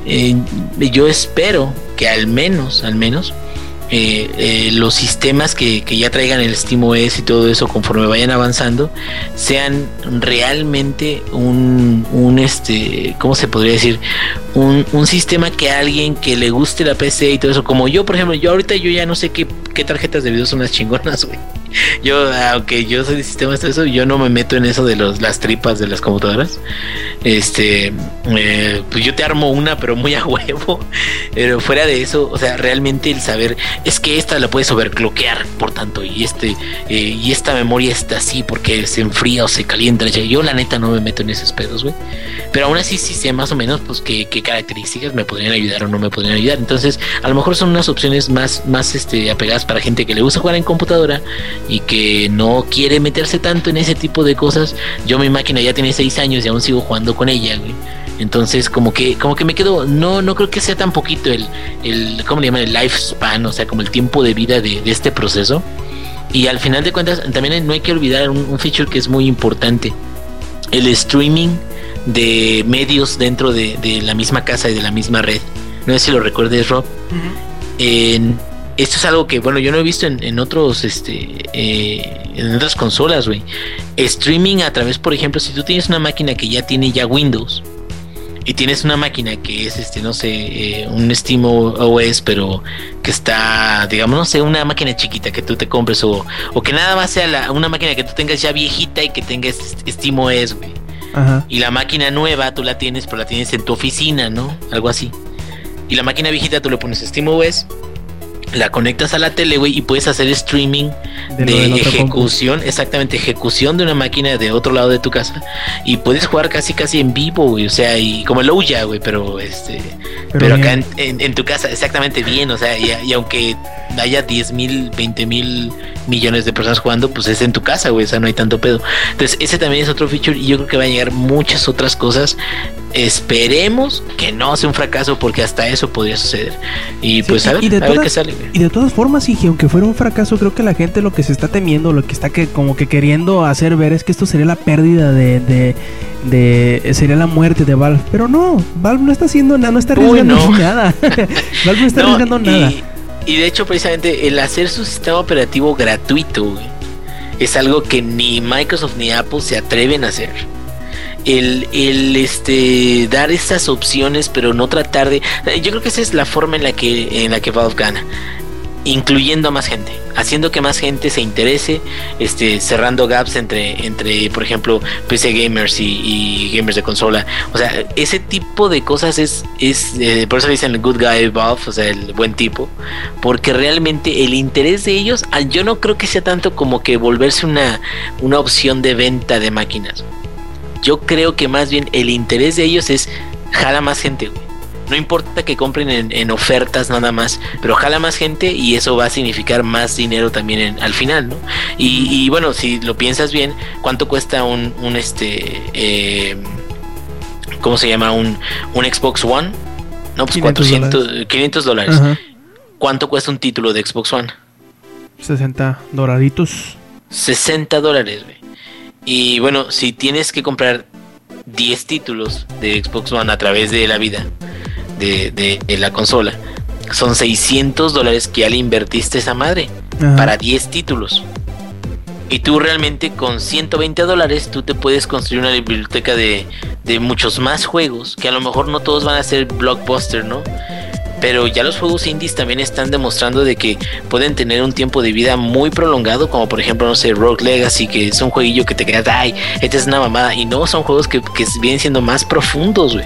eh, yo espero que al menos, al menos, eh, eh, los sistemas que, ya traigan el SteamOS y todo eso conforme vayan avanzando sean realmente un, un este, ¿cómo se podría decir? Un, un, sistema que a alguien que le guste la PC y todo eso, como yo, por ejemplo, yo ahorita yo ya no sé qué, qué tarjetas de video son las chingonas, güey yo, aunque yo soy de sistemas, eso, yo no me meto en eso de los, las tripas de las computadoras. Este, eh, pues yo te armo una, pero muy a huevo. Pero fuera de eso, o sea, realmente el saber es que esta la puedes overcloquear, por tanto, y este, eh, y esta memoria está así porque se enfría o se calienta. Yo, la neta, no me meto en esos pedos, güey. Pero aún así, sí sé más o menos, pues, qué, qué características me podrían ayudar o no me podrían ayudar. Entonces, a lo mejor son unas opciones más, más este, apegadas para gente que le gusta jugar en computadora y que no quiere meterse tanto en ese tipo de cosas. Yo mi máquina ya tiene 6 años y aún sigo jugando con ella, güey. Entonces, como que, como que me quedo, no, no creo que sea tan poquito el, el ¿cómo le llaman? El lifespan, o sea, como el tiempo de vida de, este proceso. Y al final de cuentas, también no hay que olvidar un, feature que es muy importante. El streaming de medios dentro de, la misma casa y de la misma red. No sé si lo recuerdes, Rob. en, esto es algo que, bueno, yo no he visto en, otros, este, eh, en otras consolas, güey. Streaming a través, por ejemplo, si tú tienes una máquina que ya tiene ya Windows y tienes una máquina que es, este, no sé, eh, un Steam OS, pero que está, digamos, no sé, una máquina chiquita que tú te compres o, o que nada más sea una máquina que tú tengas ya viejita y que tengas Steam OS, güey. Y la máquina nueva tú la tienes, pero la tienes en tu oficina, ¿no? Algo así. Y la máquina viejita tú le pones Steam OS la conectas a la tele, güey, y puedes hacer streaming de, ejecución, exactamente, ejecución de una máquina de otro lado de tu casa. Y puedes jugar casi casi en vivo, güey, o sea, y como el Ouya, güey, pero este, pero, acá en, tu casa, exactamente bien, o sea, y, y aunque haya 10 mil, 20 mil millones de personas jugando, pues es en tu casa, güey, o sea, no hay tanto pedo. Entonces, ese también es otro feature y yo creo que va a llegar muchas otras cosas. Esperemos que no sea un fracaso porque hasta eso podría suceder. Y pues a ver, qué sale. Y de todas formas, y aunque fuera un fracaso, creo que la gente lo que se está temiendo, lo que está que como que queriendo hacer ver es que esto sería la pérdida de, de, sería la muerte de Valve. Pero no, Valve no está haciendo nada, no está arriesgando nada. Valve no está arriesgando nada. Y de hecho, precisamente, el hacer su sistema operativo gratuito, es algo que ni Microsoft ni Apple se atreven a hacer. El, el este dar estas opciones pero no tratar de yo creo que esa es la forma en la que en la que Valve gana incluyendo a más gente, haciendo que más gente se interese, este, cerrando gaps entre, entre por ejemplo, PC gamers y, gamers de consola. O sea, ese tipo de cosas es, es eh, por eso dicen el good guy Valve, o sea, el buen tipo, porque realmente el interés de ellos, ah, yo no creo que sea tanto como que volverse una, una opción de venta de máquinas. Yo creo que más bien el interés de ellos es jala más gente, güey no importa que compren en, ofertas nada más, pero jala más gente y eso va a significar más dinero también al final, ¿no? Y, bueno, si lo piensas bien, ¿cuánto cuesta un, un este, eh, ¿cómo se llama? Un, un Xbox One? No, pues 400, 500 dólares. ¿Cuánto cuesta un título de Xbox One? 60 doraditos. 60 dólares, güey. Y bueno, si tienes que comprar 10 títulos de Xbox One a través de la vida, de, la consola, son 600 dólares que ya le invertiste esa madre para 10 títulos. Y tú realmente con 120 dólares tú te puedes construir una biblioteca de, de muchos más juegos, que a lo mejor no todos van a ser blockbuster, ¿no? Pero ya los juegos indies también están demostrando de que pueden tener un tiempo de vida muy prolongado, como por ejemplo, no sé, Rogue Legacy, que es un jueguillo que te quedas, ay, esta es una mamada, y no, son juegos que, que vienen siendo más profundos, güey,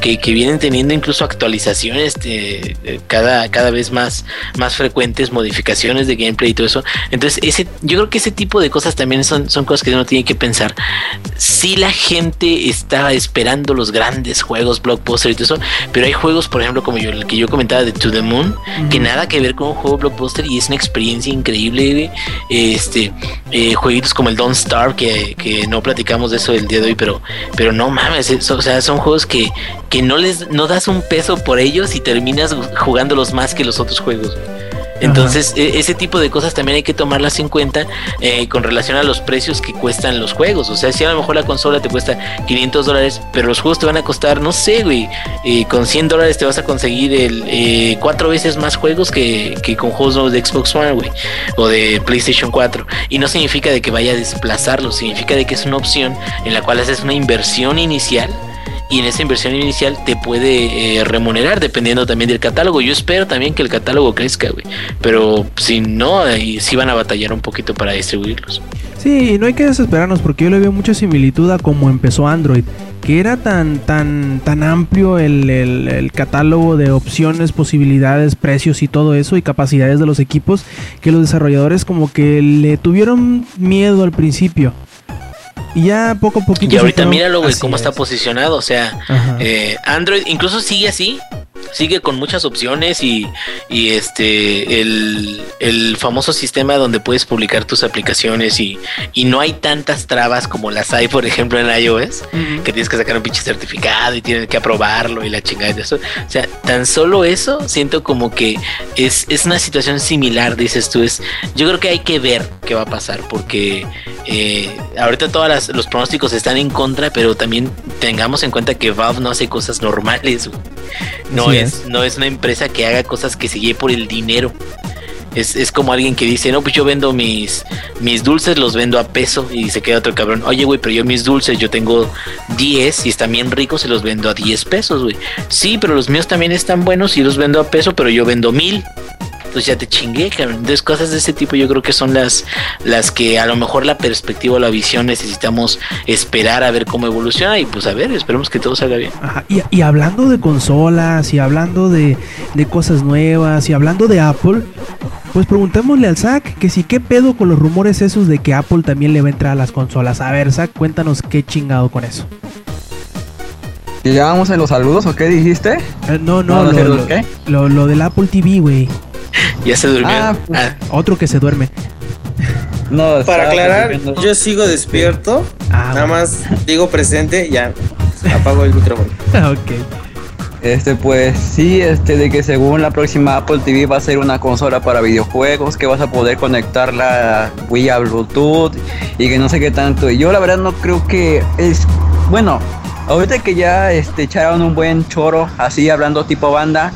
que, que, vienen teniendo incluso actualizaciones de, cada, cada vez más, más frecuentes, modificaciones de gameplay y todo eso. Entonces, ese, yo creo que ese tipo de cosas también son, son cosas que uno tiene que pensar. Si la gente está esperando los grandes juegos, blockbuster y todo eso, pero hay juegos, por ejemplo, como yo, el que yo comentaba de To the Moon, que nada que ver con un juego blockbuster y es una experiencia increíble. Este, eh, jueguitos como el Don't Starve, que, que, no platicamos de eso el día de hoy, pero, pero no mames, o sea, son juegos que, que no les no das un peso por ellos y terminas jugándolos más que los otros juegos. Entonces, e, ese tipo de cosas también hay que tomarlas en cuenta eh, con relación a los precios que cuestan los juegos. O sea, si a lo mejor la consola te cuesta 500 dólares, pero los juegos te van a costar, no sé, güey, eh, con 100 dólares te vas a conseguir el eh, cuatro veces más juegos que, que con juegos de Xbox One, güey, o de PlayStation 4. Y no significa de que vaya a desplazarlo, significa de que es una opción en la cual haces una inversión inicial y en esa inversión inicial te puede eh, remunerar dependiendo también del catálogo. Yo espero también que el catálogo crezca, güey. Pero si no, ahí sí van a batallar un poquito para distribuirlos. Sí, no hay que desesperarnos porque yo le veo mucha similitud a cómo empezó Android. Que era tan, tan, tan amplio el, el catálogo de opciones, posibilidades, precios y todo eso y capacidades de los equipos que los desarrolladores como que le tuvieron miedo al principio. Y ya poco a poco. Y ahorita míralo, güey, cómo está posicionado. O sea, eh, Android incluso sigue así, sigue con muchas opciones y, y este el, el, famoso sistema donde puedes publicar tus aplicaciones y, y, no hay tantas trabas como las hay, por ejemplo, en iOS, que tienes que sacar un pinche certificado y tienes que aprobarlo y la chingada de eso. O sea, tan solo eso siento como que es, es una situación similar, dices tú. Es, yo creo que hay que ver qué va a pasar porque eh, ahorita todos los pronósticos están en contra, pero también tengamos en cuenta que Valve no hace cosas normales. No es, no es una empresa que haga cosas que se lleve por el dinero. Es, es, como alguien que dice, no, pues yo vendo mis, mis dulces, los vendo a peso. Y se queda otro cabrón, oye, güey, pero yo mis dulces, yo tengo 10 y están bien ricos, se los vendo a 10 pesos, güey. Sí, pero los míos también están buenos y los vendo a peso, pero yo vendo mil pues ya te chingué, cabrón. Entonces, cosas de ese tipo yo creo que son las, las que a lo mejor la perspectiva o la visión necesitamos esperar a ver cómo evoluciona y pues a ver, esperemos que todo salga bien. Y, hablando de consolas y hablando de, de cosas nuevas y hablando de Apple, pues preguntémosle al Zack que si qué pedo con los rumores esos de que Apple también le va a entrar a las consolas. A ver, Zack, cuéntanos qué chingado con eso. ¿Ya vamos en los saludos o qué dijiste? Eh, no, no, lo, lo, lo, lo, del Apple TV, güey. Ya se durmió. Ah, pues, ah. Otro que se duerme. No, Para aclarar, yo sigo despierto. Ah, nada más digo presente, ya apago el micrófono. ok. Este, pues sí, este, de que según la próxima Apple TV va a ser una consola para videojuegos, que vas a poder conectarla vía Bluetooth y que no sé qué tanto. Y yo la verdad no creo que es, bueno, ahorita que ya este, echaron un buen choro así hablando tipo banda,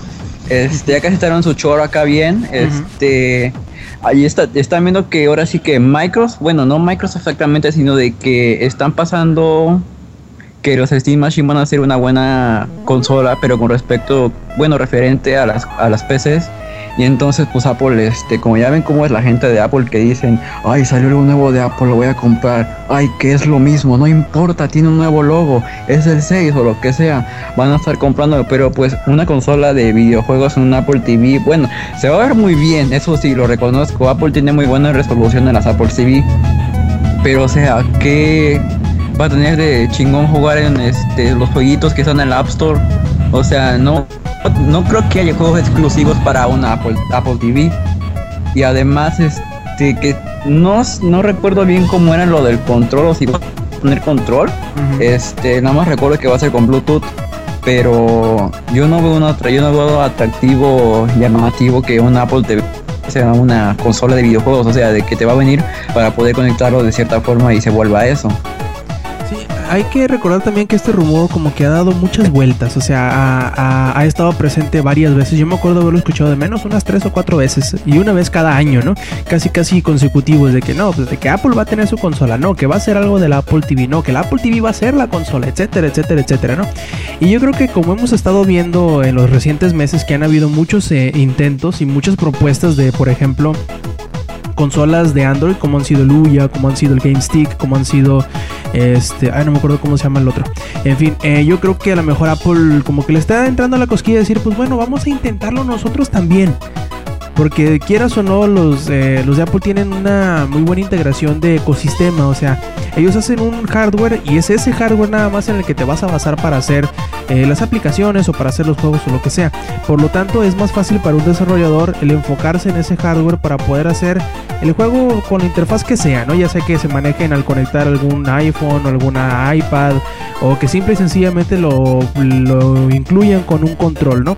este, ya casi estaron su choro acá bien. Este, ahí está, están viendo que ahora sí que Microsoft, bueno, no Microsoft exactamente, sino de que están pasando que los Steam Machine van a ser una buena consola, pero con respecto, bueno, referente a las, a las PCs y entonces, pues Apple, este, como ya ven cómo es la gente de Apple que dicen, ay, salió algo nuevo de Apple, lo voy a comprar. Ay, que es lo mismo, no importa, tiene un nuevo logo, es el 6 o lo que sea, van a estar comprando. Pero pues una consola de videojuegos en un Apple TV, bueno, se va a ver muy bien, eso sí, lo reconozco. Apple tiene muy buena resolución en las Apple TV. Pero o sea, ¿qué va a tener de chingón jugar en este, los jueguitos que están en la App Store? O sea, no no creo que haya juegos exclusivos para una Apple, Apple TV. Y además, este, que no, no recuerdo bien cómo era lo del control o si va a poner control. Este, nada más recuerdo que va a ser con Bluetooth. Pero yo no veo una yo no veo atractivo, llamativo que una Apple TV sea una consola de videojuegos, o sea, de que te va a venir para poder conectarlo de cierta forma y se vuelva a eso hay que recordar también que este rumor como que ha dado muchas vueltas, o sea, ha, estado presente varias veces. Yo me acuerdo haberlo escuchado de menos unas tres o cuatro veces y una vez cada año, ¿no? Casi casi consecutivos de que no, pues de que Apple va a tener su consola, no, que va a ser algo de la Apple TV, no, que la Apple TV va a ser la consola, etcétera, etcétera, etcétera, ¿no? Y yo creo que como hemos estado viendo en los recientes meses que han habido muchos eh, intentos y muchas propuestas de, por ejemplo, consolas de Android, como han sido el Uya, como han sido el Game Stick, como han sido este, ay, no me acuerdo cómo se llama el otro. En fin, eh, yo creo que a lo mejor Apple como que le está entrando a la cosquilla de decir, pues bueno, vamos a intentarlo nosotros también. Porque quieras o no, los, eh, los de Apple tienen una muy buena integración de ecosistema. O sea, ellos hacen un hardware y es ese hardware nada más en el que te vas a basar para hacer eh, las aplicaciones o para hacer los juegos o lo que sea. Por lo tanto, es más fácil para un desarrollador el enfocarse en ese hardware para poder hacer el juego con la interfaz que sea, ¿no? Ya sea que se manejen al conectar algún iPhone o alguna iPad o que simple y sencillamente lo, lo incluyan con un control, ¿no?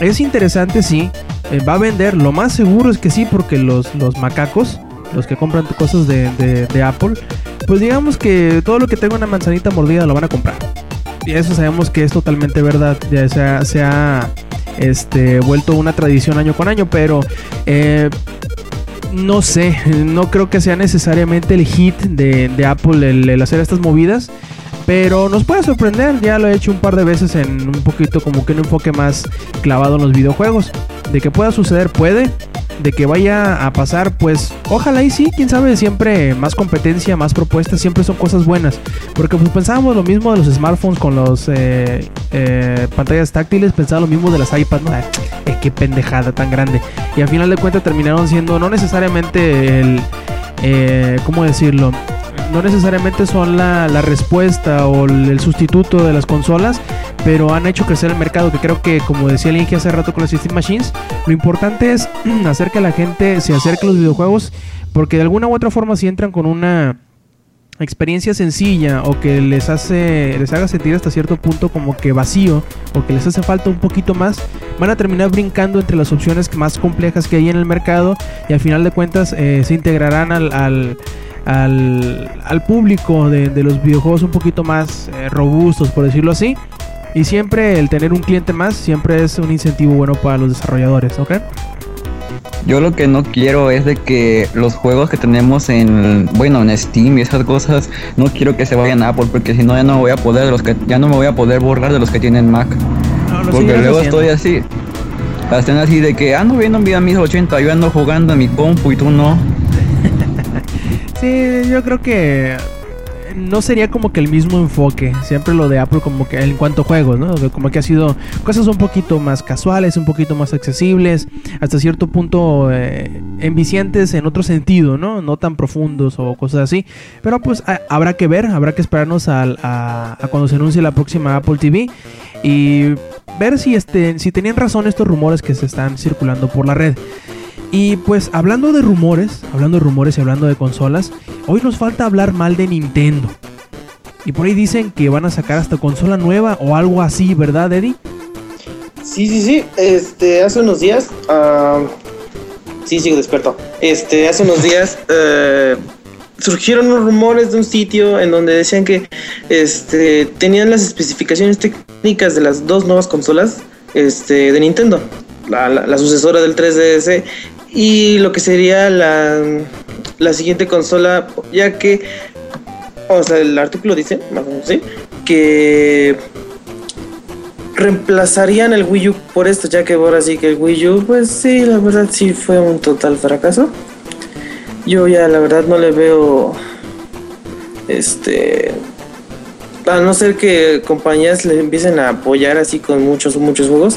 Es interesante, sí. Eh, va a vender, lo más seguro es que sí, porque los, los macacos, los que compran cosas de, Apple, pues digamos que todo lo que tenga una manzanita mordida lo van a comprar. Y eso sabemos que es totalmente verdad. Ya se ha, este, vuelto una tradición año con año, pero eh, no sé, no creo que sea necesariamente el hit de, Apple el, hacer estas movidas. Pero nos puede sorprender, ya lo he hecho un par de veces en un poquito como que un enfoque más clavado en los videojuegos. De que pueda suceder, puede. De que vaya a pasar, pues ojalá y sí, quién sabe, siempre más competencia, más propuestas, siempre son cosas buenas. Porque pues pensábamos lo mismo de los smartphones con los eh, eh, pantallas táctiles, pensaba lo mismo de las iPads, ¿no? Eh, qué pendejada tan grande. Y al final de cuentas terminaron siendo no necesariamente el... ¿Cómo decirlo? No necesariamente son la, respuesta o el, sustituto de las consolas, pero han hecho crecer el mercado, que creo que, como decía Link hace rato con las Steam Machines, lo importante es hacer que la gente se acerque a los videojuegos, porque de alguna u otra forma si entran con una experiencia sencilla o que les hace les haga sentir hasta cierto punto como que vacío o que les hace falta un poquito más van a terminar brincando entre las opciones más complejas que hay en el mercado y al final de cuentas eh, se integrarán al, al público de, los videojuegos un poquito más eh, robustos, por decirlo así. Y siempre el tener un cliente más siempre es un incentivo bueno para los desarrolladores, ¿ok? Yo lo que no quiero es de que los juegos que tenemos en, bueno, en Steam y esas cosas, no quiero que se vayan a Apple porque si no ya no voy a poder los que ya no me voy a poder borrar de los que tienen Mac. porque luego estoy así. Están así de que ando viendo un video a mis 80, yo ando jugando en mi compu y tú no. Sí, yo creo que no sería como que el mismo enfoque. Siempre lo de Apple como que en cuanto a juegos, ¿no? Como que ha sido cosas un poquito más casuales, un poquito más accesibles, hasta cierto punto eh, enviciantes en otro sentido, ¿no? No tan profundos o cosas así. Pero pues habrá que ver, habrá que esperarnos a, a, cuando se anuncie la próxima Apple TV y ver si, este, si tenían razón estos rumores que se están circulando por la red. Y pues hablando de rumores, hablando de rumores y hablando de consolas, hoy nos falta hablar mal de Nintendo. Y por ahí dicen que van a sacar hasta consola nueva o algo así, ¿verdad, Eddie? Sí, sí, sí. Este, hace unos días. Uh, sí, sigo despierto. Este, hace unos días. Uh, surgieron unos rumores de un sitio en donde decían que este, tenían las especificaciones técnicas de las dos nuevas consolas este, de Nintendo. La, la, la, sucesora del 3DS y lo que sería la, la siguiente consola, ya que, o sea, el artículo dice, más o menos, ¿sí? que reemplazarían el Wii U por esto, ya que ahora sí que el Wii U, pues sí, la verdad sí fue un total fracaso. Yo ya la verdad no le veo, este, a no ser que compañías le empiecen a apoyar así con muchos, muchos juegos,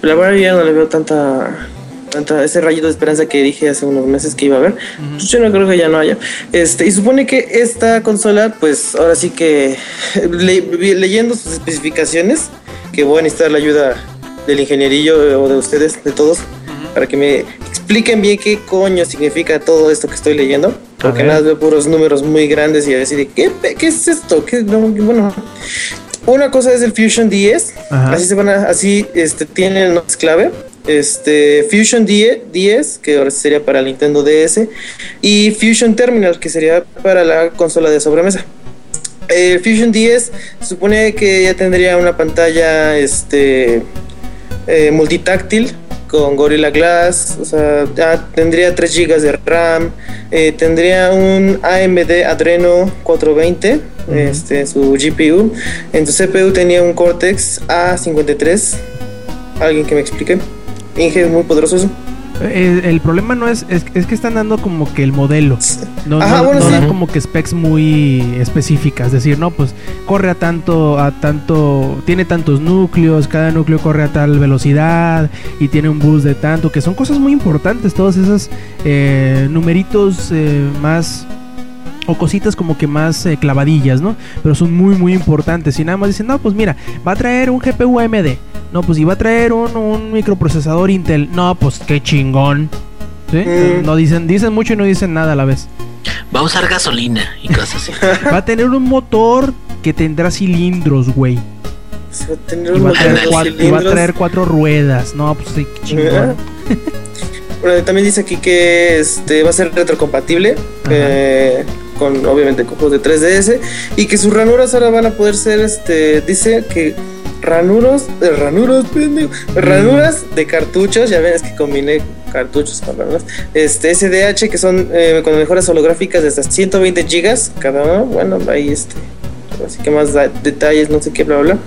pero la verdad yo ya no le veo tanta ese rayito de esperanza que dije hace unos meses que iba a haber, pues yo no creo que ya no haya. Este, y supone que esta consola, pues ahora sí que leyendo sus especificaciones, que voy a necesitar la ayuda del ingenierillo o de ustedes, de todos, para que me expliquen bien qué coño significa todo esto que estoy leyendo. Porque nada veo puros números muy grandes y decir, ¿qué, qué es esto? ¿Qué, bueno, una cosa es el Fusion 10, así se van a, así este, tienen el clave este, Fusion 10, que ahora sería para el Nintendo DS, y Fusion Terminal, que sería para la consola de sobremesa. Eh, Fusion 10 supone que ya tendría una pantalla este, eh, multitáctil con Gorilla Glass, o sea, ya tendría 3 GB de RAM, eh, tendría un AMD Adreno 420, este, su GPU, en su CPU tenía un Cortex A53, alguien que me explique, Inge es muy poderoso eso. Eh, el, problema no es, es, que están dando como que el modelo. No, dan como que specs muy específicas. Es decir, no, pues corre a tanto, a tanto, tiene tantos núcleos, cada núcleo corre a tal velocidad y tiene un boost de tanto, que son cosas muy importantes, todos esos eh, numeritos eh, más o cositas como que más clavadillas, ¿no? Pero son muy muy importantes. Y nada más dicen, no, pues mira, va a traer un GPU AMD. No, pues iba a traer un, microprocesador Intel. No, pues qué chingón. ¿Sí? Mm. No dicen, dicen mucho y no dicen nada a la vez. Va a usar gasolina y cosas así. Va a tener un motor que tendrá cilindros, güey. Va a tener un y va a traer cuatro ruedas. No, pues qué chingón. bueno, también dice aquí que este va a ser retrocompatible. Eh, con obviamente con juegos de 3DS. Y que sus ranuras ahora van a poder ser este. Dice que ranuros, de ranuros, ranuras de cartuchos, ya ven, es que combiné cartuchos con ranuras, este SDH que son eh, con mejoras holográficas de hasta 120 gigas cada uno, bueno, ahí este, así que más detalles, no sé qué, bla, bla,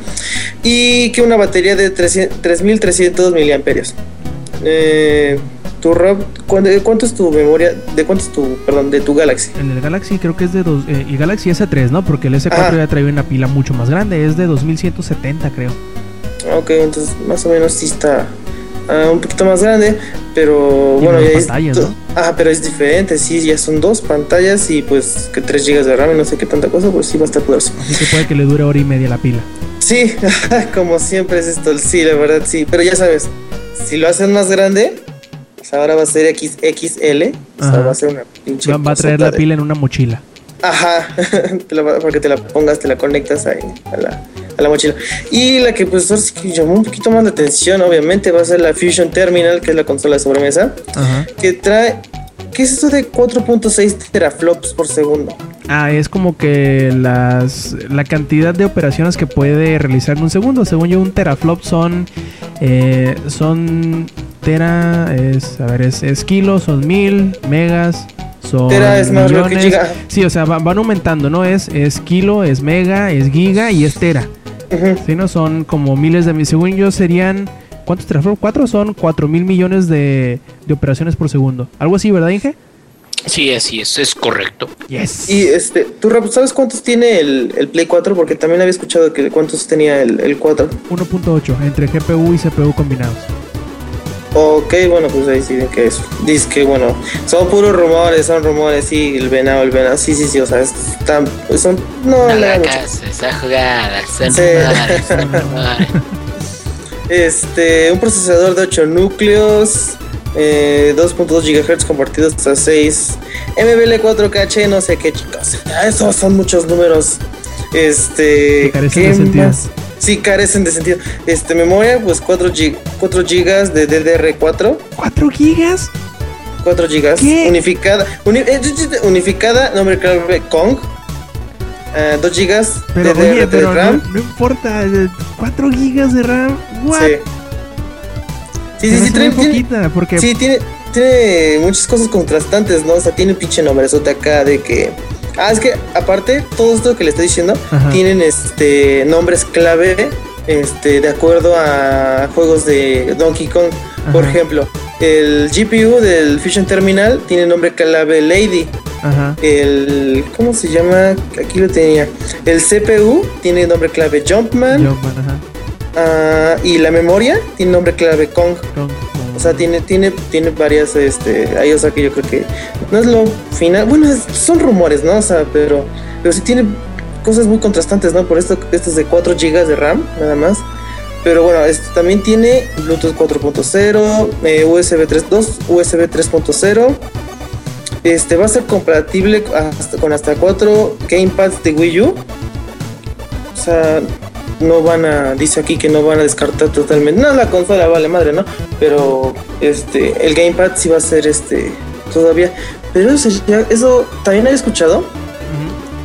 y que una batería de 3300 miliamperios. Eh, tu Rob, ¿cuánto es tu memoria? ¿De cuánto es tu, perdón, de tu Galaxy? En el Galaxy creo que es de dos, eh, y Galaxy S3, ¿no? Porque el S4 ya trae una pila mucho más grande, es de 2170 creo. Ok, entonces más o menos sí está ah, un poquito más grande, pero bueno, ya pantallas, ¿no? Ah, pero es diferente, sí, ya son dos pantallas y pues que 3 GB de RAM y no sé qué tanta cosa, pues sí va a estar poderoso. Así que puede que le dure hora y media la pila. Sí, como siempre es esto, sí, la verdad sí, pero ya sabes, si lo hacen más grande, ahora va a ser XXL. O sea, va a ser una pinche. Va, a traer la pila en una mochila. Ajá, porque te la pongas, te la conectas ahí a la, a la mochila. Y la que pues que llamó un poquito más la atención, obviamente, va a ser la Fusion Terminal, que es la consola de sobremesa, que trae, ¿qué es esto de 4.6 teraflops por segundo? Ah, es como que las la cantidad de operaciones que puede realizar en un segundo. Según yo, un teraflop son eh, son tera es, a ver, es, es kilos, son mil, megas, son tera es más millones. Que giga. Sí, o sea, van, aumentando, ¿no? Es, es kilo, es mega, es giga y es tera. Si ¿no? Son como miles de... Según yo serían... ¿Cuántos teraflops? ¿Cuatro? Son cuatro mil millones de, de operaciones por segundo. Algo así, ¿verdad, Inge? Sí, así es, es correcto. Yes. Y este, ¿tú sabes cuántos tiene el, el, Play 4? Porque también había escuchado que cuántos tenía el, el 4. 1.8 entre GPU y CPU combinados. Ok, bueno, pues ahí sí que es. Dice que, bueno, son puros rumores, son rumores, sí, el venado, el venado, sí, sí, sí, o sea, están, son, no, la casa, esa jugada, son rumores, Este, un procesador de 8 núcleos, eh, 2.2 GHz compartidos a 6, MBL 4K, no sé qué chicos, esos son muchos números. Este, ¿qué más? Sí, carecen de sentido. Este, memoria, pues 4, GB de DDR4. ¿4 gigas? 4 GB. Unificada. Eh, unificada, nombre clave Kong. 2 GB de, oye, pero RAM. No, importa, 4 GB de RAM. What? Sí. Sí, sí, sí, tiene, poquita, porque... sí tiene, tiene muchas cosas contrastantes, ¿no? O sea, tiene un pinche nombre de acá de que Ah, es que aparte, todo esto que le estoy diciendo tienen este nombres clave este, de acuerdo a juegos de Donkey Kong. Por ejemplo, el GPU del Fusion Terminal tiene nombre clave Lady. El. ¿Cómo se llama? Aquí lo tenía. El CPU tiene nombre clave Jumpman. Jumpman ah, y la memoria tiene nombre clave Kong. O sea, tiene, tiene, tiene varias, este, ahí, o sea, que yo creo que no es lo final. Bueno, son rumores, ¿no? O sea, pero, pero sí tiene cosas muy contrastantes, ¿no? Por esto, esto es de 4 GB de RAM, nada más. Pero bueno, este también tiene Bluetooth 4.0, eh, USB 3.2, USB 3.0. Este va a ser compatible hasta, con hasta 4 gamepads de Wii U. O sea, no van a, dice aquí que no van a descartar totalmente. No, la consola vale madre, ¿no? Pero este, el gamepad sí va a ser este todavía. Pero eso, eso también he escuchado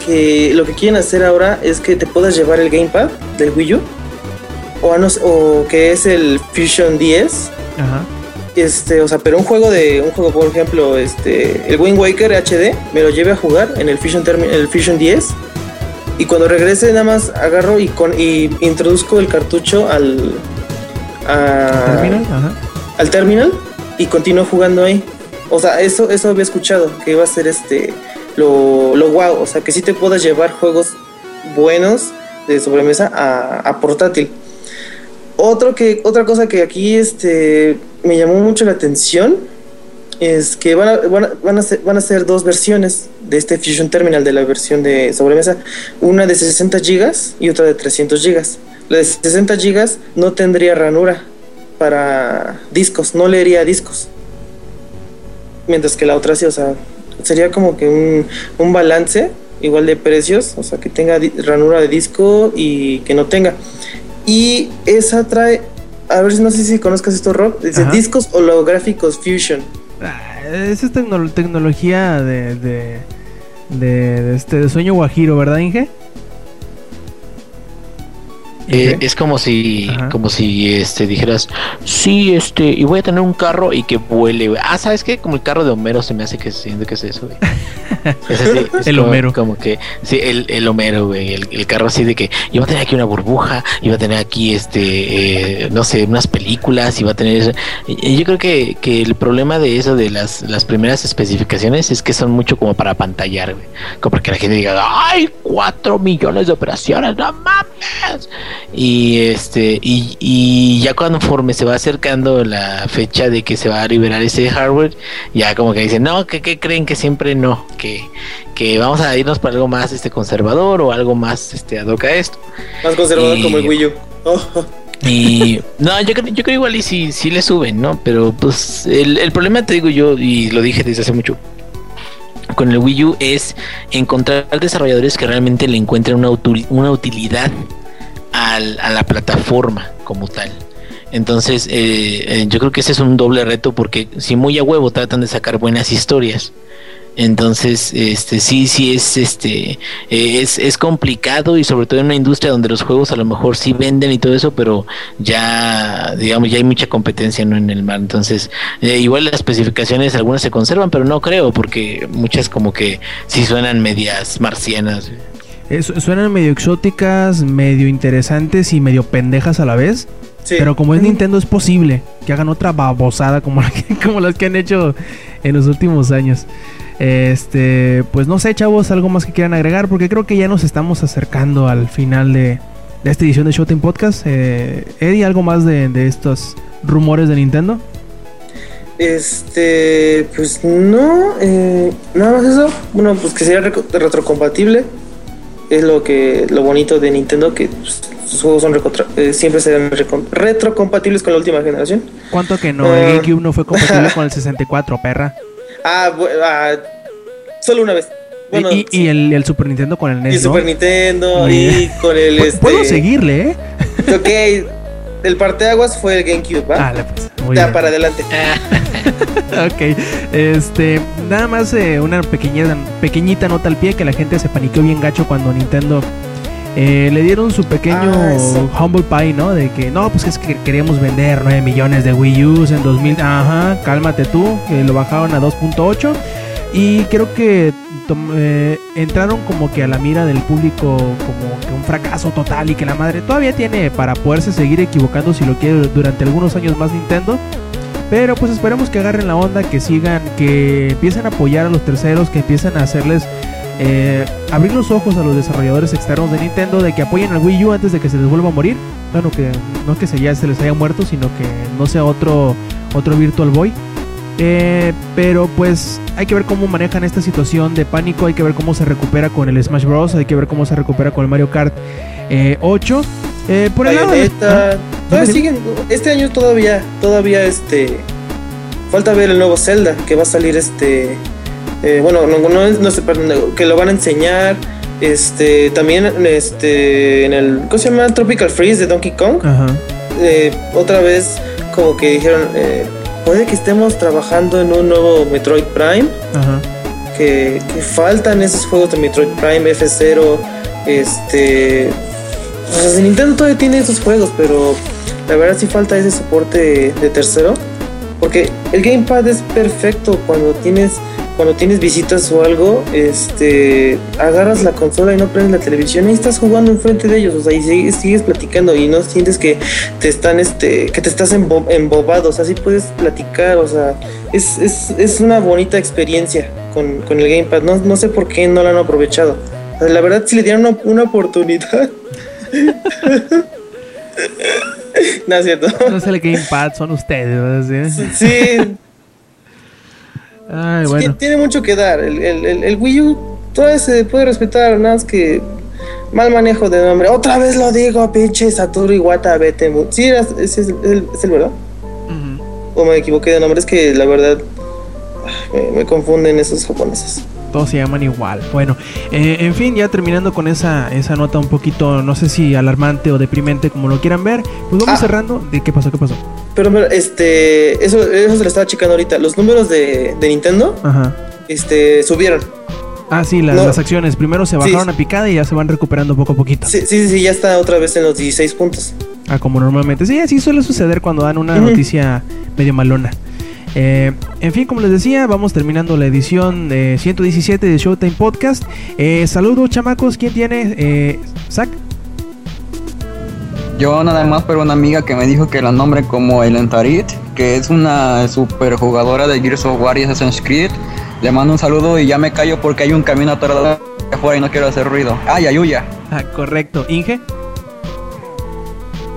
que lo que quieren hacer ahora es que te puedas llevar el gamepad del Wii U o, o que es el Fusion 10. Ajá. Este, o sea, pero un juego de un juego por ejemplo, este, el Wind Waker HD me lo lleve a jugar en el Fusion el Fusion 10 y cuando regrese nada más agarro y con y introduzco el cartucho al terminal, al terminal y continúo jugando ahí. O sea, eso eso había escuchado que iba a ser este lo, lo wow, o sea, que sí te puedas llevar juegos buenos de sobremesa a, a portátil. Otro que, otra cosa que aquí este, me llamó mucho la atención es que van a, van, a, ser, van a ser dos versiones de este Fusion Terminal de la versión de sobremesa, una de 60 GB y otra de 300 GB. La de 60 GB no tendría ranura para discos, no leería discos. Mientras que la otra sí, o sea, sería como que un, un balance igual de precios, o sea, que tenga ranura de disco y que no tenga. Y esa trae, a ver si no sé si conozcas esto, Rob, dice discos holográficos Fusion. Ah, esa es tecnología de, de, de, este, de sueño guajiro, ¿verdad, Inge? Eh, es como si, como si este dijeras, sí, este, y voy a tener un carro y que vuele, Ah, ¿sabes qué? Como el carro de Homero se me hace que se siente que es eso, güey. el Homero. Como que, sí, el, el Homero, güey. El, carro así de que iba a tener aquí una burbuja, iba a tener aquí, este, eh, no sé, unas películas, iba a tener. Yo creo que, que el problema de eso, de las, las primeras especificaciones, es que son mucho como para pantallar, güey. Como para que la gente diga, ¡ay! Cuatro millones de operaciones, no mames. Y este, y, y ya conforme se va acercando la fecha de que se va a liberar ese hardware, ya como que dicen, no, que, creen que siempre no, que, que vamos a irnos para algo más este conservador o algo más este ad hoc a esto. Más conservador como el Wii U. Y no, yo creo, yo creo igual y si sí, le suben, ¿no? Pero pues el, el problema te digo yo, y lo dije desde hace mucho, con el Wii U es encontrar desarrolladores que realmente le encuentren una, una utilidad al, a la plataforma como tal. Entonces, eh, eh, yo creo que ese es un doble reto porque si muy a huevo tratan de sacar buenas historias, entonces, este sí, sí es este es, es, complicado y sobre todo en una industria donde los juegos a lo mejor sí venden y todo eso, pero ya digamos ya hay mucha competencia no en el mar. Entonces, eh, igual las especificaciones algunas se conservan, pero no creo porque muchas como que sí suenan medias marcianas suenan medio exóticas, medio interesantes y medio pendejas a la vez. Pero como es Nintendo es posible que hagan otra babosada como, como las que han hecho en los últimos años. Este, pues no sé, chavos, algo más que quieran agregar porque creo que ya nos estamos acercando al final de, esta edición de Showtime Podcast. Eh, Eddie, ¿algo más de, estos rumores de Nintendo? Este, pues no, eh, nada más eso. Bueno, pues que sería retrocompatible es lo que lo bonito de Nintendo que pues, sus juegos son eh, siempre serán retrocompatibles con la última generación. ¿Cuánto que no? el ah. GameCube no fue compatible con el 64, perra. Ah, ah solo una vez. y, el, Super Nintendo con el NES. Y Super Nintendo y con el. Este... Puedo seguirle, ¿eh? Ok, el parteaguas fue el GameCube, ¿va? Ah, pues, ya, para adelante. ok, este, nada más eh, una pequeña, pequeñita nota al pie que la gente se paniqueó bien gacho cuando Nintendo eh, le dieron su pequeño ah, humble pie, ¿no? De que no, pues es que queríamos vender 9 millones de Wii U en 2000. Ajá, cálmate tú, que lo bajaron a 2.8. Y creo que eh, entraron como que a la mira del público como que un fracaso total y que la madre todavía tiene para poderse seguir equivocando si lo quiere durante algunos años más Nintendo. Pero pues esperemos que agarren la onda, que sigan, que empiecen a apoyar a los terceros, que empiecen a hacerles eh, abrir los ojos a los desarrolladores externos de Nintendo de que apoyen al Wii U antes de que se les vuelva a morir. Bueno, que no que se ya se les haya muerto, sino que no sea otro, otro Virtual Boy. Eh, pero pues hay que ver cómo manejan esta situación de pánico, hay que ver cómo se recupera con el Smash Bros, hay que ver cómo se recupera con el Mario Kart 8. Eh, por el lado ¿Ah? siguen, este año todavía, todavía este, falta ver el nuevo Zelda que va a salir este, eh, bueno, no, no, no sé, perdón, que lo van a enseñar. Este, también este, en el, ¿cómo se llama? Tropical Freeze de Donkey Kong. otra vez como que dijeron, puede que estemos trabajando en un nuevo Metroid Prime. Ajá. que, faltan esos juegos de Metroid Prime, F0, este... Nintendo todavía tiene esos juegos, pero la verdad sí falta ese soporte de tercero. Porque el gamepad es perfecto cuando tienes cuando tienes visitas o algo, este, agarras la consola y no prendes la televisión y estás jugando enfrente de ellos, o sea, y sigues, platicando y no sientes que te están, este, que te estás embobado, o sea, sí puedes platicar, o sea, es, es, es una bonita experiencia con, con el Gamepad, no, no sé por qué no lo han aprovechado. la verdad, si le dieron una, una oportunidad. no es cierto. No es el Gamepad, son ustedes, Sí. Tiene, mucho que dar. El, el, el, Wii U todavía se puede respetar, nada más que mal manejo de nombre. Otra vez lo digo, pinche Satoru Iwata, vete. Sí, es, el, es el verdad. O me equivoqué de nombre, es que la verdad me, me confunden esos japoneses todos se llaman igual. Bueno, eh, en fin, ya terminando con esa, esa nota un poquito, no sé si alarmante o deprimente, como lo quieran ver, pues vamos ah. cerrando. ¿De qué pasó? ¿Qué pasó? Pero, este, eso, eso se lo estaba checando ahorita. Los números de, de Nintendo Este, subieron. Ah, sí, las acciones. Primero se bajaron a picada y ya se van recuperando poco a poquito. Sí, sí, sí, ya está otra vez en los 16 puntos. Ah, como normalmente. Sí, así suele suceder cuando dan una noticia medio malona. Eh, en fin, como les decía, vamos terminando la edición 117 de Showtime Podcast. Eh, saludos, chamacos. ¿Quién tiene? Eh, ¿Zack? Yo nada más, pero una amiga que me dijo que la nombre como el Entarit, que es una super jugadora de Gears of War y Assassin's Creed. Le mando un saludo y ya me callo porque hay un camino atorado afuera y no quiero hacer ruido. ¡Ay, ayuya! Ah, correcto. ¿Inge?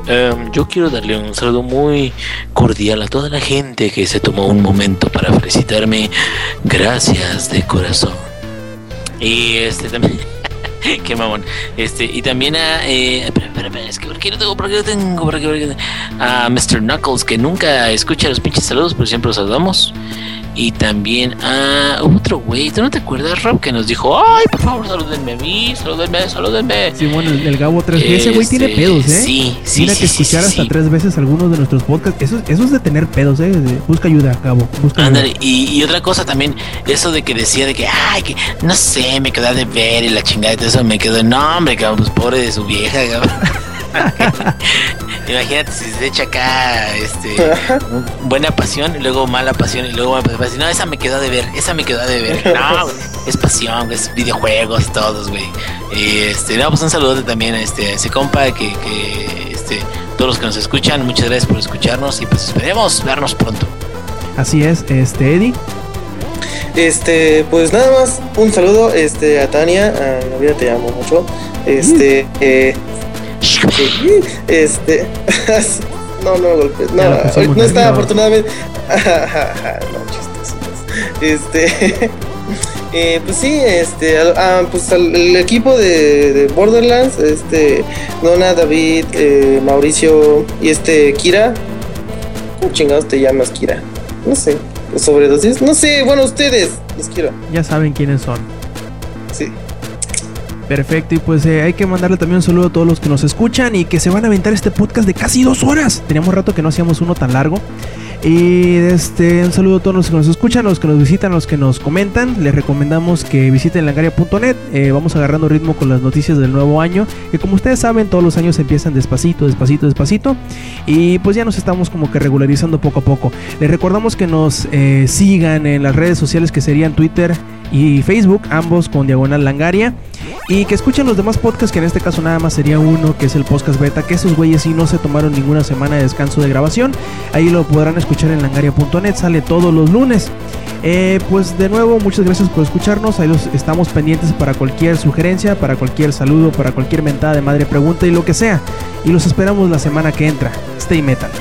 Em, yo quiero darle un saludo muy cordial a toda la gente que se tomó un momento para felicitarme. Gracias de corazón. Y este también. qué mamón. Este, y también a. Eh, espera, espera, espera, es que por qué lo tengo, por qué lo tengo, por qué, por qué, A Mr. Knuckles, que nunca escucha los pinches saludos, pero siempre los saludamos. Y también a otro güey, ¿tú no te acuerdas, Rob? Que nos dijo, ay, por favor, salúdenme a mí, salúdenme, salúdenme. Sí, bueno, el, Gabo tres veces. Ese güey tiene este, pedos, ¿eh? Sí, sí. Mira que escuchar hasta tres veces algunos de nuestros podcasts. Eso, eso es de tener pedos, ¿eh? busca ayuda, Gabo. Busca Ándale, y, y, otra cosa también, eso de que decía de que, ay, que no sé, me quedó de ver y la chingada y todo eso, me quedó, no, hombre, cabrón, pues pobre de su vieja, cabrón. Imagínate si se echa acá este buena pasión y luego mala pasión y luego pasión. No, esa me quedó de ver, esa me quedó de ver. No, es pasión, es videojuegos, todos, güey. Y este, no, pues un saludo también a este, ese compa que, que este, todos los que nos escuchan, muchas gracias por escucharnos y pues esperemos vernos pronto. Así es, este Eddie. Este, pues nada más, un saludo este, a Tania, a la vida te amo mucho. Este, eh, este. no, no golpes. No, no, está, afortunadamente. no, Este. Eh, pues sí, este, ah, pues el equipo de, de, Borderlands, este, Nona, David, eh, Mauricio y este Kira. ¿Cómo chingados te llamas, Kira? No sé, sobredosis. No sé, bueno, ustedes, los quiero. Ya saben quiénes son. Sí. Perfecto, y pues eh, hay que mandarle también un saludo a todos los que nos escuchan y que se van a aventar este podcast de casi dos horas. Teníamos rato que no hacíamos uno tan largo. Y este, un saludo a todos los que nos escuchan, los que nos visitan, los que nos comentan. Les recomendamos que visiten langaria.net. Eh, vamos agarrando ritmo con las noticias del nuevo año. Que como ustedes saben, todos los años empiezan despacito, despacito, despacito. Y pues ya nos estamos como que regularizando poco a poco. Les recordamos que nos eh, sigan en las redes sociales que serían Twitter, y Facebook, ambos con Diagonal Langaria. Y que escuchen los demás podcasts, que en este caso nada más sería uno, que es el podcast beta, que esos güeyes sí no se tomaron ninguna semana de descanso de grabación. Ahí lo podrán escuchar en langaria.net, sale todos los lunes. Eh, pues de nuevo, muchas gracias por escucharnos. Ahí los estamos pendientes para cualquier sugerencia, para cualquier saludo, para cualquier mentada de madre pregunta y lo que sea. Y los esperamos la semana que entra. Stay metal.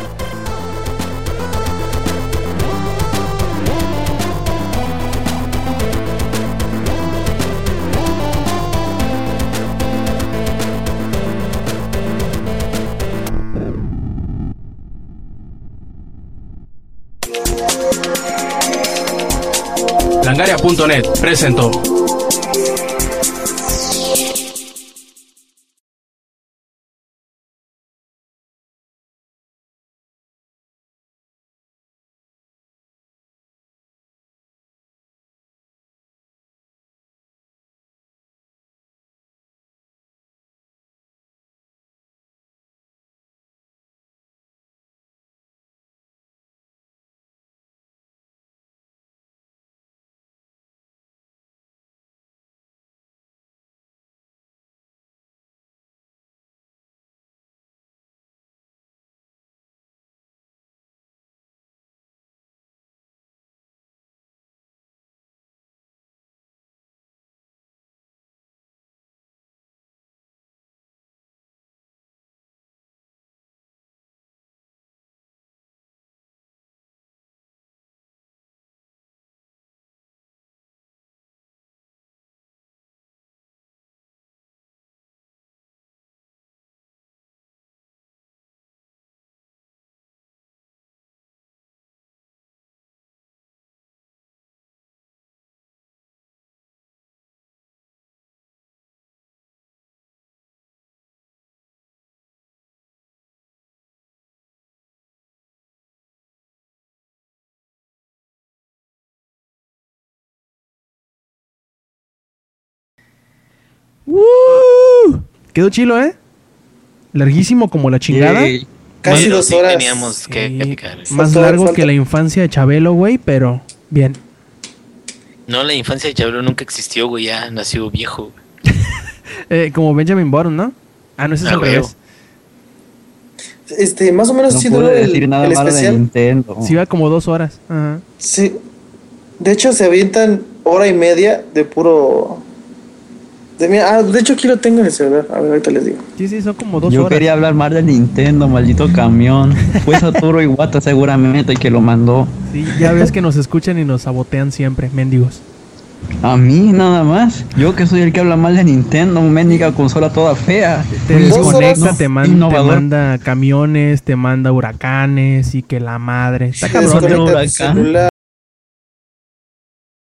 Langaria.net presentó. Uh, quedó chilo, ¿eh? Larguísimo como la chingada. Casi dos horas. Teníamos que Más largo que la infancia de Chabelo, güey, pero bien. No, la infancia de Chabelo nunca existió, güey, ya nació viejo. eh, como Benjamin Button, ¿no? Ah, no, ese es el revés. Este, más o menos no el, decir nada el especial. De Nintendo. Sí, iba como dos horas. Ajá. Sí. De hecho, se avientan hora y media de puro. De, ah, de hecho, aquí lo tengo en el celular. A ver, ahorita les digo. Sí, sí, son como dos Yo horas. Quería hablar más de Nintendo, maldito camión. Fue Satoru Iwata seguramente que lo mandó. Sí, ya ves que nos escuchan y nos sabotean siempre, mendigos. A mí nada más. Yo que soy el que habla mal de Nintendo, mendiga consola toda fea. Te desconecta, te, manda, te manda camiones, te manda huracanes y que la madre. Está cabrón.